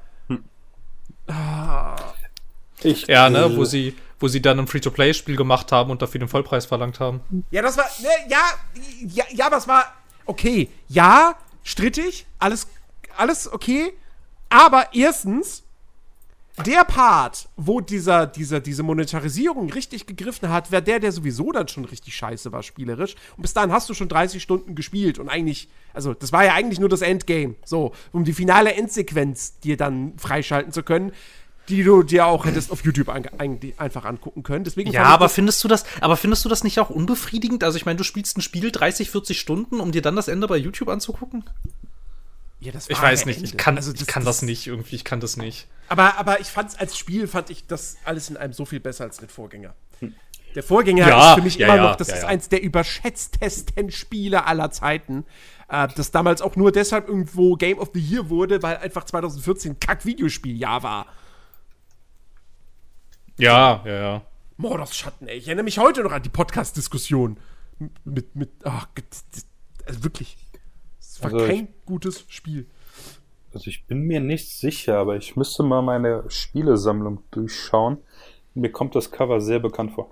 Ich, Ja, ne, äh, wo sie, wo sie dann ein Free-to-Play-Spiel gemacht haben und dafür den Vollpreis verlangt haben. Ja, das war. Ne, ja, ja, ja, aber es war. Okay, ja, strittig, alles, alles okay. Aber erstens, der Part, wo dieser, dieser, diese Monetarisierung richtig gegriffen hat, wäre der, der sowieso dann schon richtig scheiße war, spielerisch. Und bis dahin hast du schon 30 Stunden gespielt und eigentlich, also das war ja eigentlich nur das Endgame. So, um die finale Endsequenz dir dann freischalten zu können, die du dir auch hättest auf YouTube an, eigentlich einfach angucken können. Deswegen Ja, fand ich aber das- findest du das, aber findest du das nicht auch unbefriedigend? Also ich meine, du spielst ein Spiel 30, 40 Stunden, um dir dann das Ende bei YouTube anzugucken? ja, das Ich war weiß ja nicht, ich Ende. kann, Also ich kann das, nicht, irgendwie, ich kann das nicht. Aber, aber ich fand's als Spiel, fand ich das alles in einem so viel besser als den Vorgänger. Der Vorgänger Ja, ist für mich ja, immer ja, noch, das ja, ist ja. eins der überschätztesten Spiele aller Zeiten. Äh, das damals auch nur deshalb irgendwo Game of the Year wurde, weil einfach 2014 Kack-Videospieljahr war. Ja, ja, ja. Mordors Schatten, ey. Ich erinnere mich heute noch an die Podcast-Diskussion. Mit, mit, ach, also wirklich. Es war Also ich- kein gutes Spiel. Also ich bin mir nicht sicher, aber ich müsste mal meine Spielesammlung durchschauen. Mir kommt das Cover sehr bekannt vor.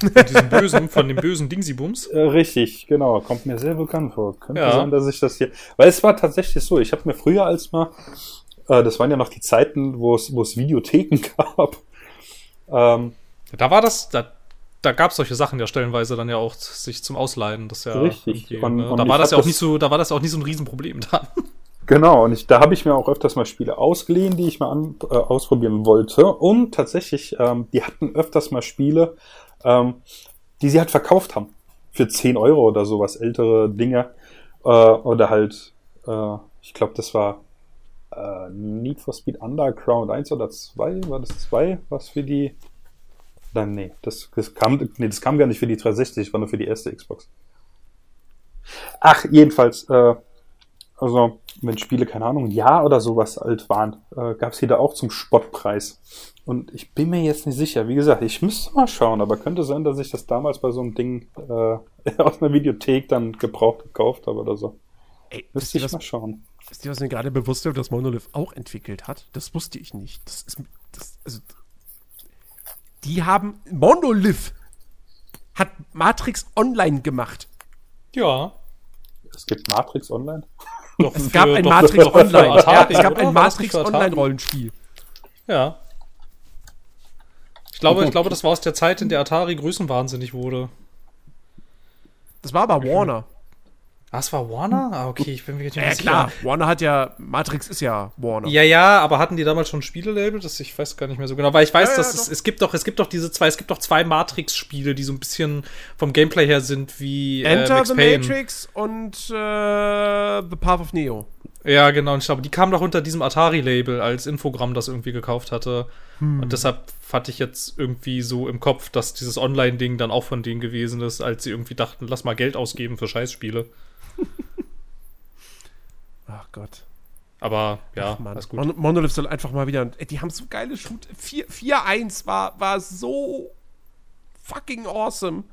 Von diesem bösen, von dem bösen Dingsybums. Äh, richtig, genau, kommt mir sehr bekannt vor. Könnte Ja. sein, dass ich das hier. Weil es war tatsächlich so, ich habe mir früher als mal, äh, das waren ja noch die Zeiten, wo es, wo es Videotheken *laughs* gab. Ähm, Da war das, da, da gab es solche Sachen ja stellenweise dann ja auch sich zum Ausleihen. Das ja Richtig. Und- ne? und Da war das ja auch das- nicht so, da war das auch nicht so ein Riesenproblem dann. *laughs* Genau, und ich, da habe ich mir auch öfters mal Spiele ausgeliehen, die ich mal an, äh, ausprobieren wollte. Und tatsächlich, ähm, die hatten öfters mal Spiele, ähm, die sie halt verkauft haben. Für 10 Euro oder sowas, ältere Dinge. Äh, oder halt, äh, ich glaube, das war äh, Need for Speed Underground 1 oder 2. War das 2, was für die. Nein, nee, das, das, kam, nee, das kam gar nicht für die 360, war nur für die erste Xbox. Ach, jedenfalls, äh, also, wenn Spiele, keine Ahnung, ein Jahr oder sowas alt waren, äh, gab es die da auch zum Spottpreis. Und ich bin mir jetzt nicht sicher. Wie gesagt, ich müsste mal schauen, aber könnte sein, dass ich das damals bei so einem Ding äh, *laughs* aus einer Videothek dann gebraucht gekauft habe oder so. Ey, Müsste ich was, mal schauen. Wisst ihr, was mir gerade bewusst wird, dass Monolith auch entwickelt hat? Das wusste ich nicht. Das ist, das, also, die haben, Monolith hat Matrix Online gemacht. Ja. Es gibt Matrix Online. *laughs* Doch Es gab ein doch- Matrix doch für Online. Ja, Atari, es gab ein War das nicht Matrix für Atari? Online-Rollenspiel. Ja. Ich glaube, ich glaube, das war aus der Zeit, in der Atari größenwahnsinnig wurde. Das war aber Warner. Es war Warner? Ah, okay, ich bin mir nicht Ja, sicher. klar. Warner hat ja, Matrix ist ja Warner. Ja, ja, aber hatten die damals schon Spielelabel? Das ich weiß gar nicht mehr so genau, weil ich weiß, Ja, ja, dass es, doch. es gibt doch, es gibt doch diese zwei, es gibt doch zwei Matrix-Spiele, die so ein bisschen vom Gameplay her sind wie äh, Enter Max the Payne. Matrix und äh, The Path of Neo. Ja, genau. Und ich glaube, die kamen doch unter diesem Atari-Label, als Infogramm das irgendwie gekauft hatte. Hm. Und deshalb hatte ich jetzt irgendwie so im Kopf, dass dieses Online-Ding dann auch von denen gewesen ist, als sie irgendwie dachten, lass mal Geld ausgeben für Scheißspiele. *laughs* Ach Gott. Aber ja, alles gut. Mon Monolith soll einfach mal wieder. Ey, die haben so geile Shoot. 4-1 war, war so fucking awesome.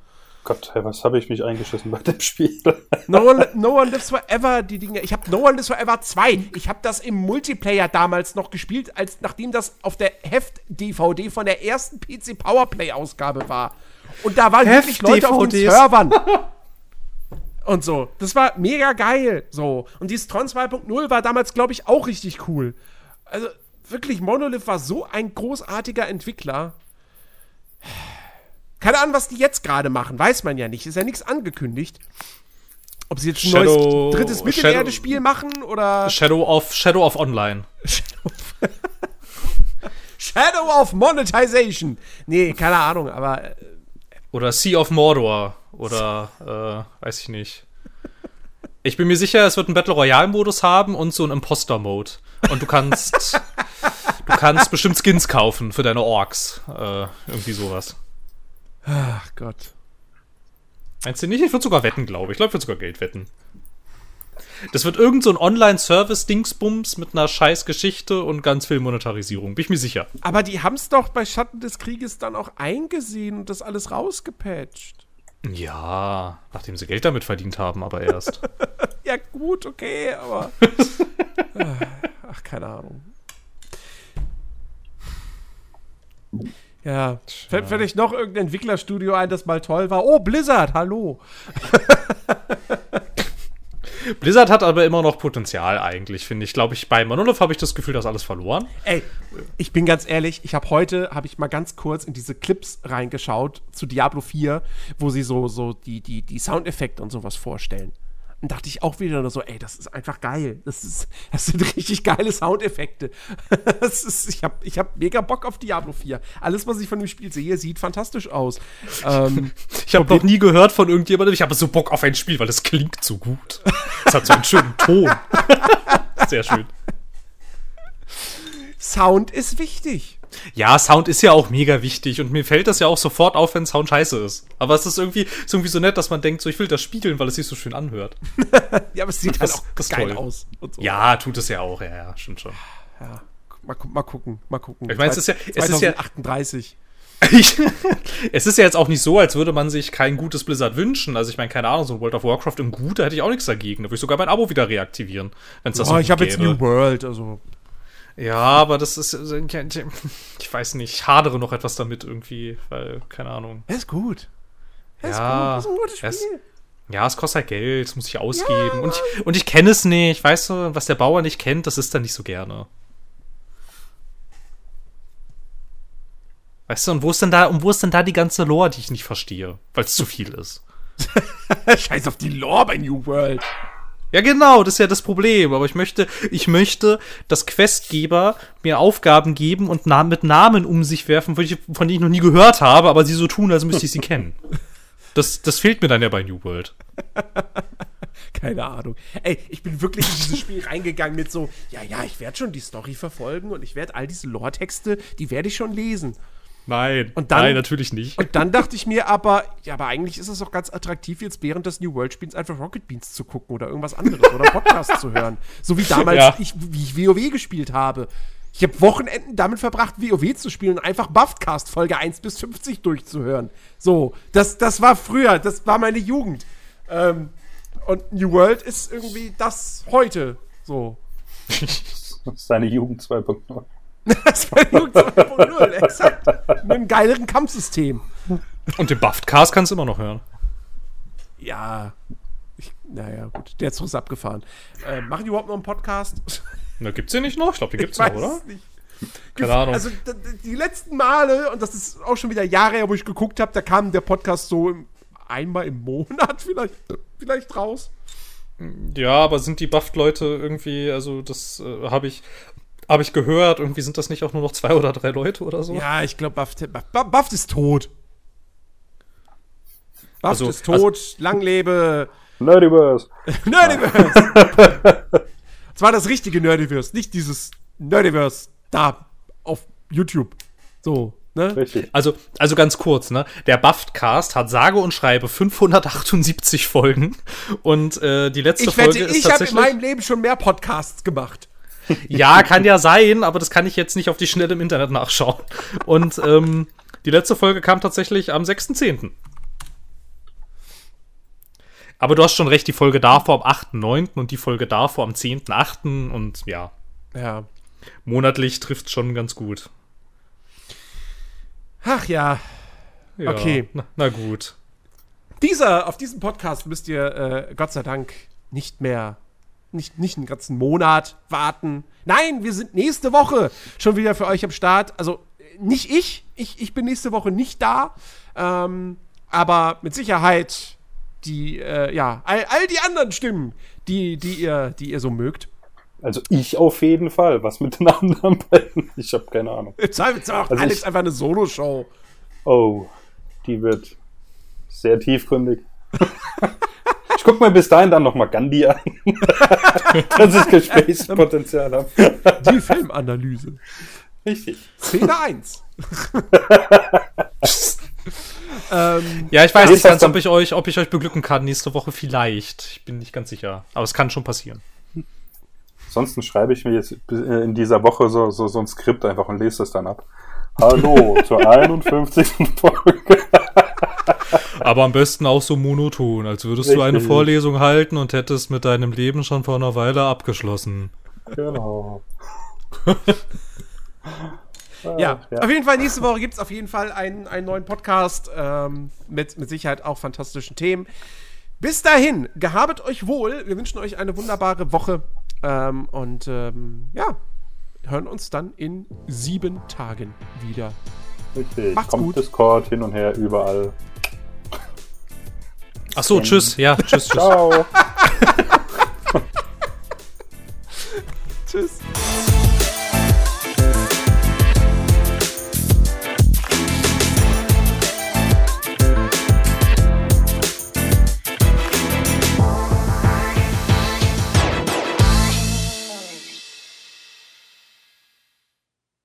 Gott, hey, was habe ich mich eingeschissen bei dem Spiel? *laughs* No one, no one Lives Forever, die Dinge. Ich habe No One Lives Forever 2. Ich habe das im Multiplayer damals noch gespielt, als nachdem das auf der Heft-DVD von der ersten PC Powerplay-Ausgabe war. Und da waren wirklich Leute auf den. Servern. *laughs* Und so. Das war mega geil. So. Und dieses Tron 2.0 war damals, glaube ich, auch richtig cool. Also, wirklich, Monolith war so ein großartiger Entwickler. Keine Ahnung, was die jetzt gerade machen, weiß man ja nicht. Ist ja nichts angekündigt. Ob sie jetzt ein Shadow- neues drittes Shadow- Mittelerde-Spiel machen oder Shadow of Shadow of Online. *laughs* Shadow of Monetization. Nee, keine Ahnung, aber äh, Oder Sea of Mordor. Oder, äh, weiß ich nicht. Ich bin mir sicher, es wird einen Battle Royale-Modus haben und so einen Imposter-Mode. Und du kannst, *laughs* du kannst bestimmt Skins kaufen für deine Orks. Äh, irgendwie sowas. ach Gott. Meinst du nicht? Ich würde sogar wetten, glaube ich. Ich glaube, ich würde sogar Geld wetten. Das wird irgend so ein Online-Service-Dingsbums mit einer scheiß Geschichte und ganz viel Monetarisierung. Bin ich mir sicher. Aber die haben es doch bei Schatten des Krieges dann auch eingesehen und das alles rausgepatcht. Ja, nachdem sie Geld damit verdient haben, aber erst. *laughs* Ja, gut, okay, aber. *laughs* Ach, keine Ahnung. Ja, fällt vielleicht noch irgendein Entwicklerstudio ein, das mal toll war. Oh, Blizzard, hallo. *laughs* Blizzard hat aber immer noch Potenzial eigentlich, finde ich. Glaube ich, bei Monolith habe ich das Gefühl, dass alles verloren. Ey, ich bin ganz ehrlich, ich habe heute, habe ich mal ganz kurz in diese Clips reingeschaut zu Diablo 4, wo sie so, so die, die, die Soundeffekte und sowas vorstellen. Und dachte ich auch wieder nur so, ey, das ist einfach geil. Das, ist, das sind richtig geile Soundeffekte. *laughs* Ist, ich habe ich hab mega Bock auf Diablo 4. Alles, was ich von dem Spiel sehe, sieht fantastisch aus. ähm, *laughs* Ich habe noch nie gehört von irgendjemandem, ich habe so Bock auf ein Spiel, weil es klingt so gut. Es hat so einen schönen Ton. *laughs* Sehr schön. Sound ist wichtig. Ja, Sound ist ja auch mega wichtig und mir fällt das ja auch sofort auf, wenn Sound scheiße ist. Aber es ist irgendwie, ist irgendwie so nett, dass man denkt, so ich will das spiegeln, weil es sich so schön anhört. *laughs* Ja, aber es sieht Das- halt auch das geil toll. aus. So. Ja, tut es ja auch, ja, ja, stimmt schon. ja. Mal, mal gucken, mal gucken. Ich meine, es ist ja- es ist ja- 2038. Ich, *laughs* es ist ja jetzt auch nicht so, als würde man sich kein gutes Blizzard wünschen. Also ich meine, keine Ahnung, so ein World of Warcraft im Gut, da hätte ich auch nichts dagegen. Da würde ich sogar mein Abo wieder reaktivieren, wenn es das Oh, ich habe jetzt. New World, also. Ja, aber das ist, *laughs* ich weiß nicht, ich hadere noch etwas damit irgendwie, weil, keine Ahnung. Er ist gut. Er Ja, ist gut, das ist ein gutes Spiel. Ja, es kostet halt Geld, das muss ich ausgeben. und, ich, und ich kenne es nicht, weißt du, was der Bauer nicht kennt, das ist er nicht so gerne. Weißt du, und wo ist denn da, und wo ist denn da die ganze Lore, die ich nicht verstehe, weil es zu viel ist? *laughs* Scheiß auf die Lore bei New World. Ja, genau, das ist ja das Problem. Aber ich möchte, ich möchte, dass Questgeber mir Aufgaben geben und na mit Namen um sich werfen, von, von denen ich noch nie gehört habe, aber sie so tun, als müsste ich sie kennen. Das, das fehlt mir dann ja bei New World. *laughs* Keine Ahnung. Ey, ich bin wirklich in dieses Spiel reingegangen mit so, ja, ja, ich werde schon die Story verfolgen und ich werde all diese Lore-Texte, die werde ich schon lesen. Nein, Und dann- nein, natürlich nicht. Und dann dachte ich mir aber, ja, aber eigentlich ist es doch ganz attraktiv, jetzt während des New World Spiels einfach Rocket Beans zu gucken oder irgendwas anderes oder Podcast zu hören. So wie damals, Ja. ich, wie ich WoW gespielt habe. Ich habe Wochenenden damit verbracht, WoW zu spielen und einfach Buffcast Folge 1 bis 50 durchzuhören. So, das, das war früher, das war meine Jugend. Ähm, und New World ist irgendwie das heute. So. Das *laughs* ist *laughs* seine Jugend 2.0. *laughs* Das war Jugend 2.0, exakt. Mit einem geileren Kampfsystem. Und den Buffed Cast kannst du immer noch hören. Ja. Ich, naja, gut. Der Zug ist abgefahren. Äh, machen die überhaupt noch einen Podcast? Na, gibt's den nicht noch? Ich glaube, den gibt's Ich noch, oder? es nicht. Keine Ahnung. Also die letzten Male, und das ist auch schon wieder Jahre her, wo ich geguckt habe, da kam der Podcast so im einmal im Monat *laughs* vielleicht, vielleicht raus. Ja, aber sind die Buffed-Leute irgendwie, also das äh, habe ich, hab ich gehört, irgendwie sind das nicht auch nur noch zwei oder drei Leute oder so? Ja, ich glaube, Buffed, Buffed, Buffed ist tot. Buffed Also- ist tot, lang lebe Nerdiverse. *laughs* Nerdiverse. *laughs* Zwar das richtige Nerdiverse, nicht dieses Nerdiverse da auf YouTube. So, ne? Richtig. Also, also ganz kurz, ne? Der Buffed-Cast hat sage und schreibe 578 Folgen und äh, die letzte Ich wette, Folge ist ich habe in tatsächlich. meinem Leben schon mehr Podcasts gemacht. *laughs* Ja, kann ja sein, aber das kann ich jetzt nicht auf die Schnelle im Internet nachschauen. Und ähm, die letzte Folge kam tatsächlich am 6.10. Aber du hast schon recht, die Folge davor am 8.9. und die Folge davor am 10.8. und ja, Ja. monatlich trifft schon ganz gut. Ach ja. Ja, Okay. Na, na gut. Dieser, auf diesen Podcast müsst ihr äh, Gott sei Dank nicht mehr, nicht, nicht einen ganzen Monat warten. Nein, wir sind nächste Woche schon wieder für euch am Start. Also äh, nicht ich, ich, ich bin nächste Woche nicht da, ähm, aber mit Sicherheit die, äh, ja, all, all die anderen Stimmen, die, die, ihr, die ihr so mögt. Also ich auf jeden Fall. Was mit den anderen beiden? Ich habe keine Ahnung. Zweifelsfall auch Also Alex ich- einfach eine Solo-Show. Oh, die wird sehr tiefgründig. *laughs* Ich guck mir bis dahin dann noch mal Gandhi an, *laughs* dass ich Gesprächspotenzial habe. Die Filmanalyse. Richtig. Szene 1. *laughs* ähm, Ja, ich weiß nicht ganz, ob ich euch, ob ich euch beglücken kann nächste Woche vielleicht. Ich bin nicht ganz sicher. Aber es kann schon passieren. Ansonsten schreibe ich mir jetzt äh, in dieser Woche so, so, so ein Skript einfach und lese das dann ab. Hallo zur *laughs* 51. Folge. Aber am besten auch so monoton, als würdest du eine Richtig. Vorlesung halten und hättest mit deinem Leben schon vor einer Weile abgeschlossen. Genau. *laughs* Ja, ja. auf jeden Fall, nächste Woche gibt es auf jeden Fall einen, einen neuen Podcast ähm, mit, mit Sicherheit auch fantastischen Themen. Bis dahin, gehabet euch wohl. Wir wünschen euch eine wunderbare Woche. Ähm, und ähm, ja, hören uns dann in sieben Tagen wieder. Richtig. Macht's Kommt gut. Discord hin und her überall. Ach so, tschüss. Ja, tschüss, tschüss. Ciao. *laughs* *laughs* Tschüss.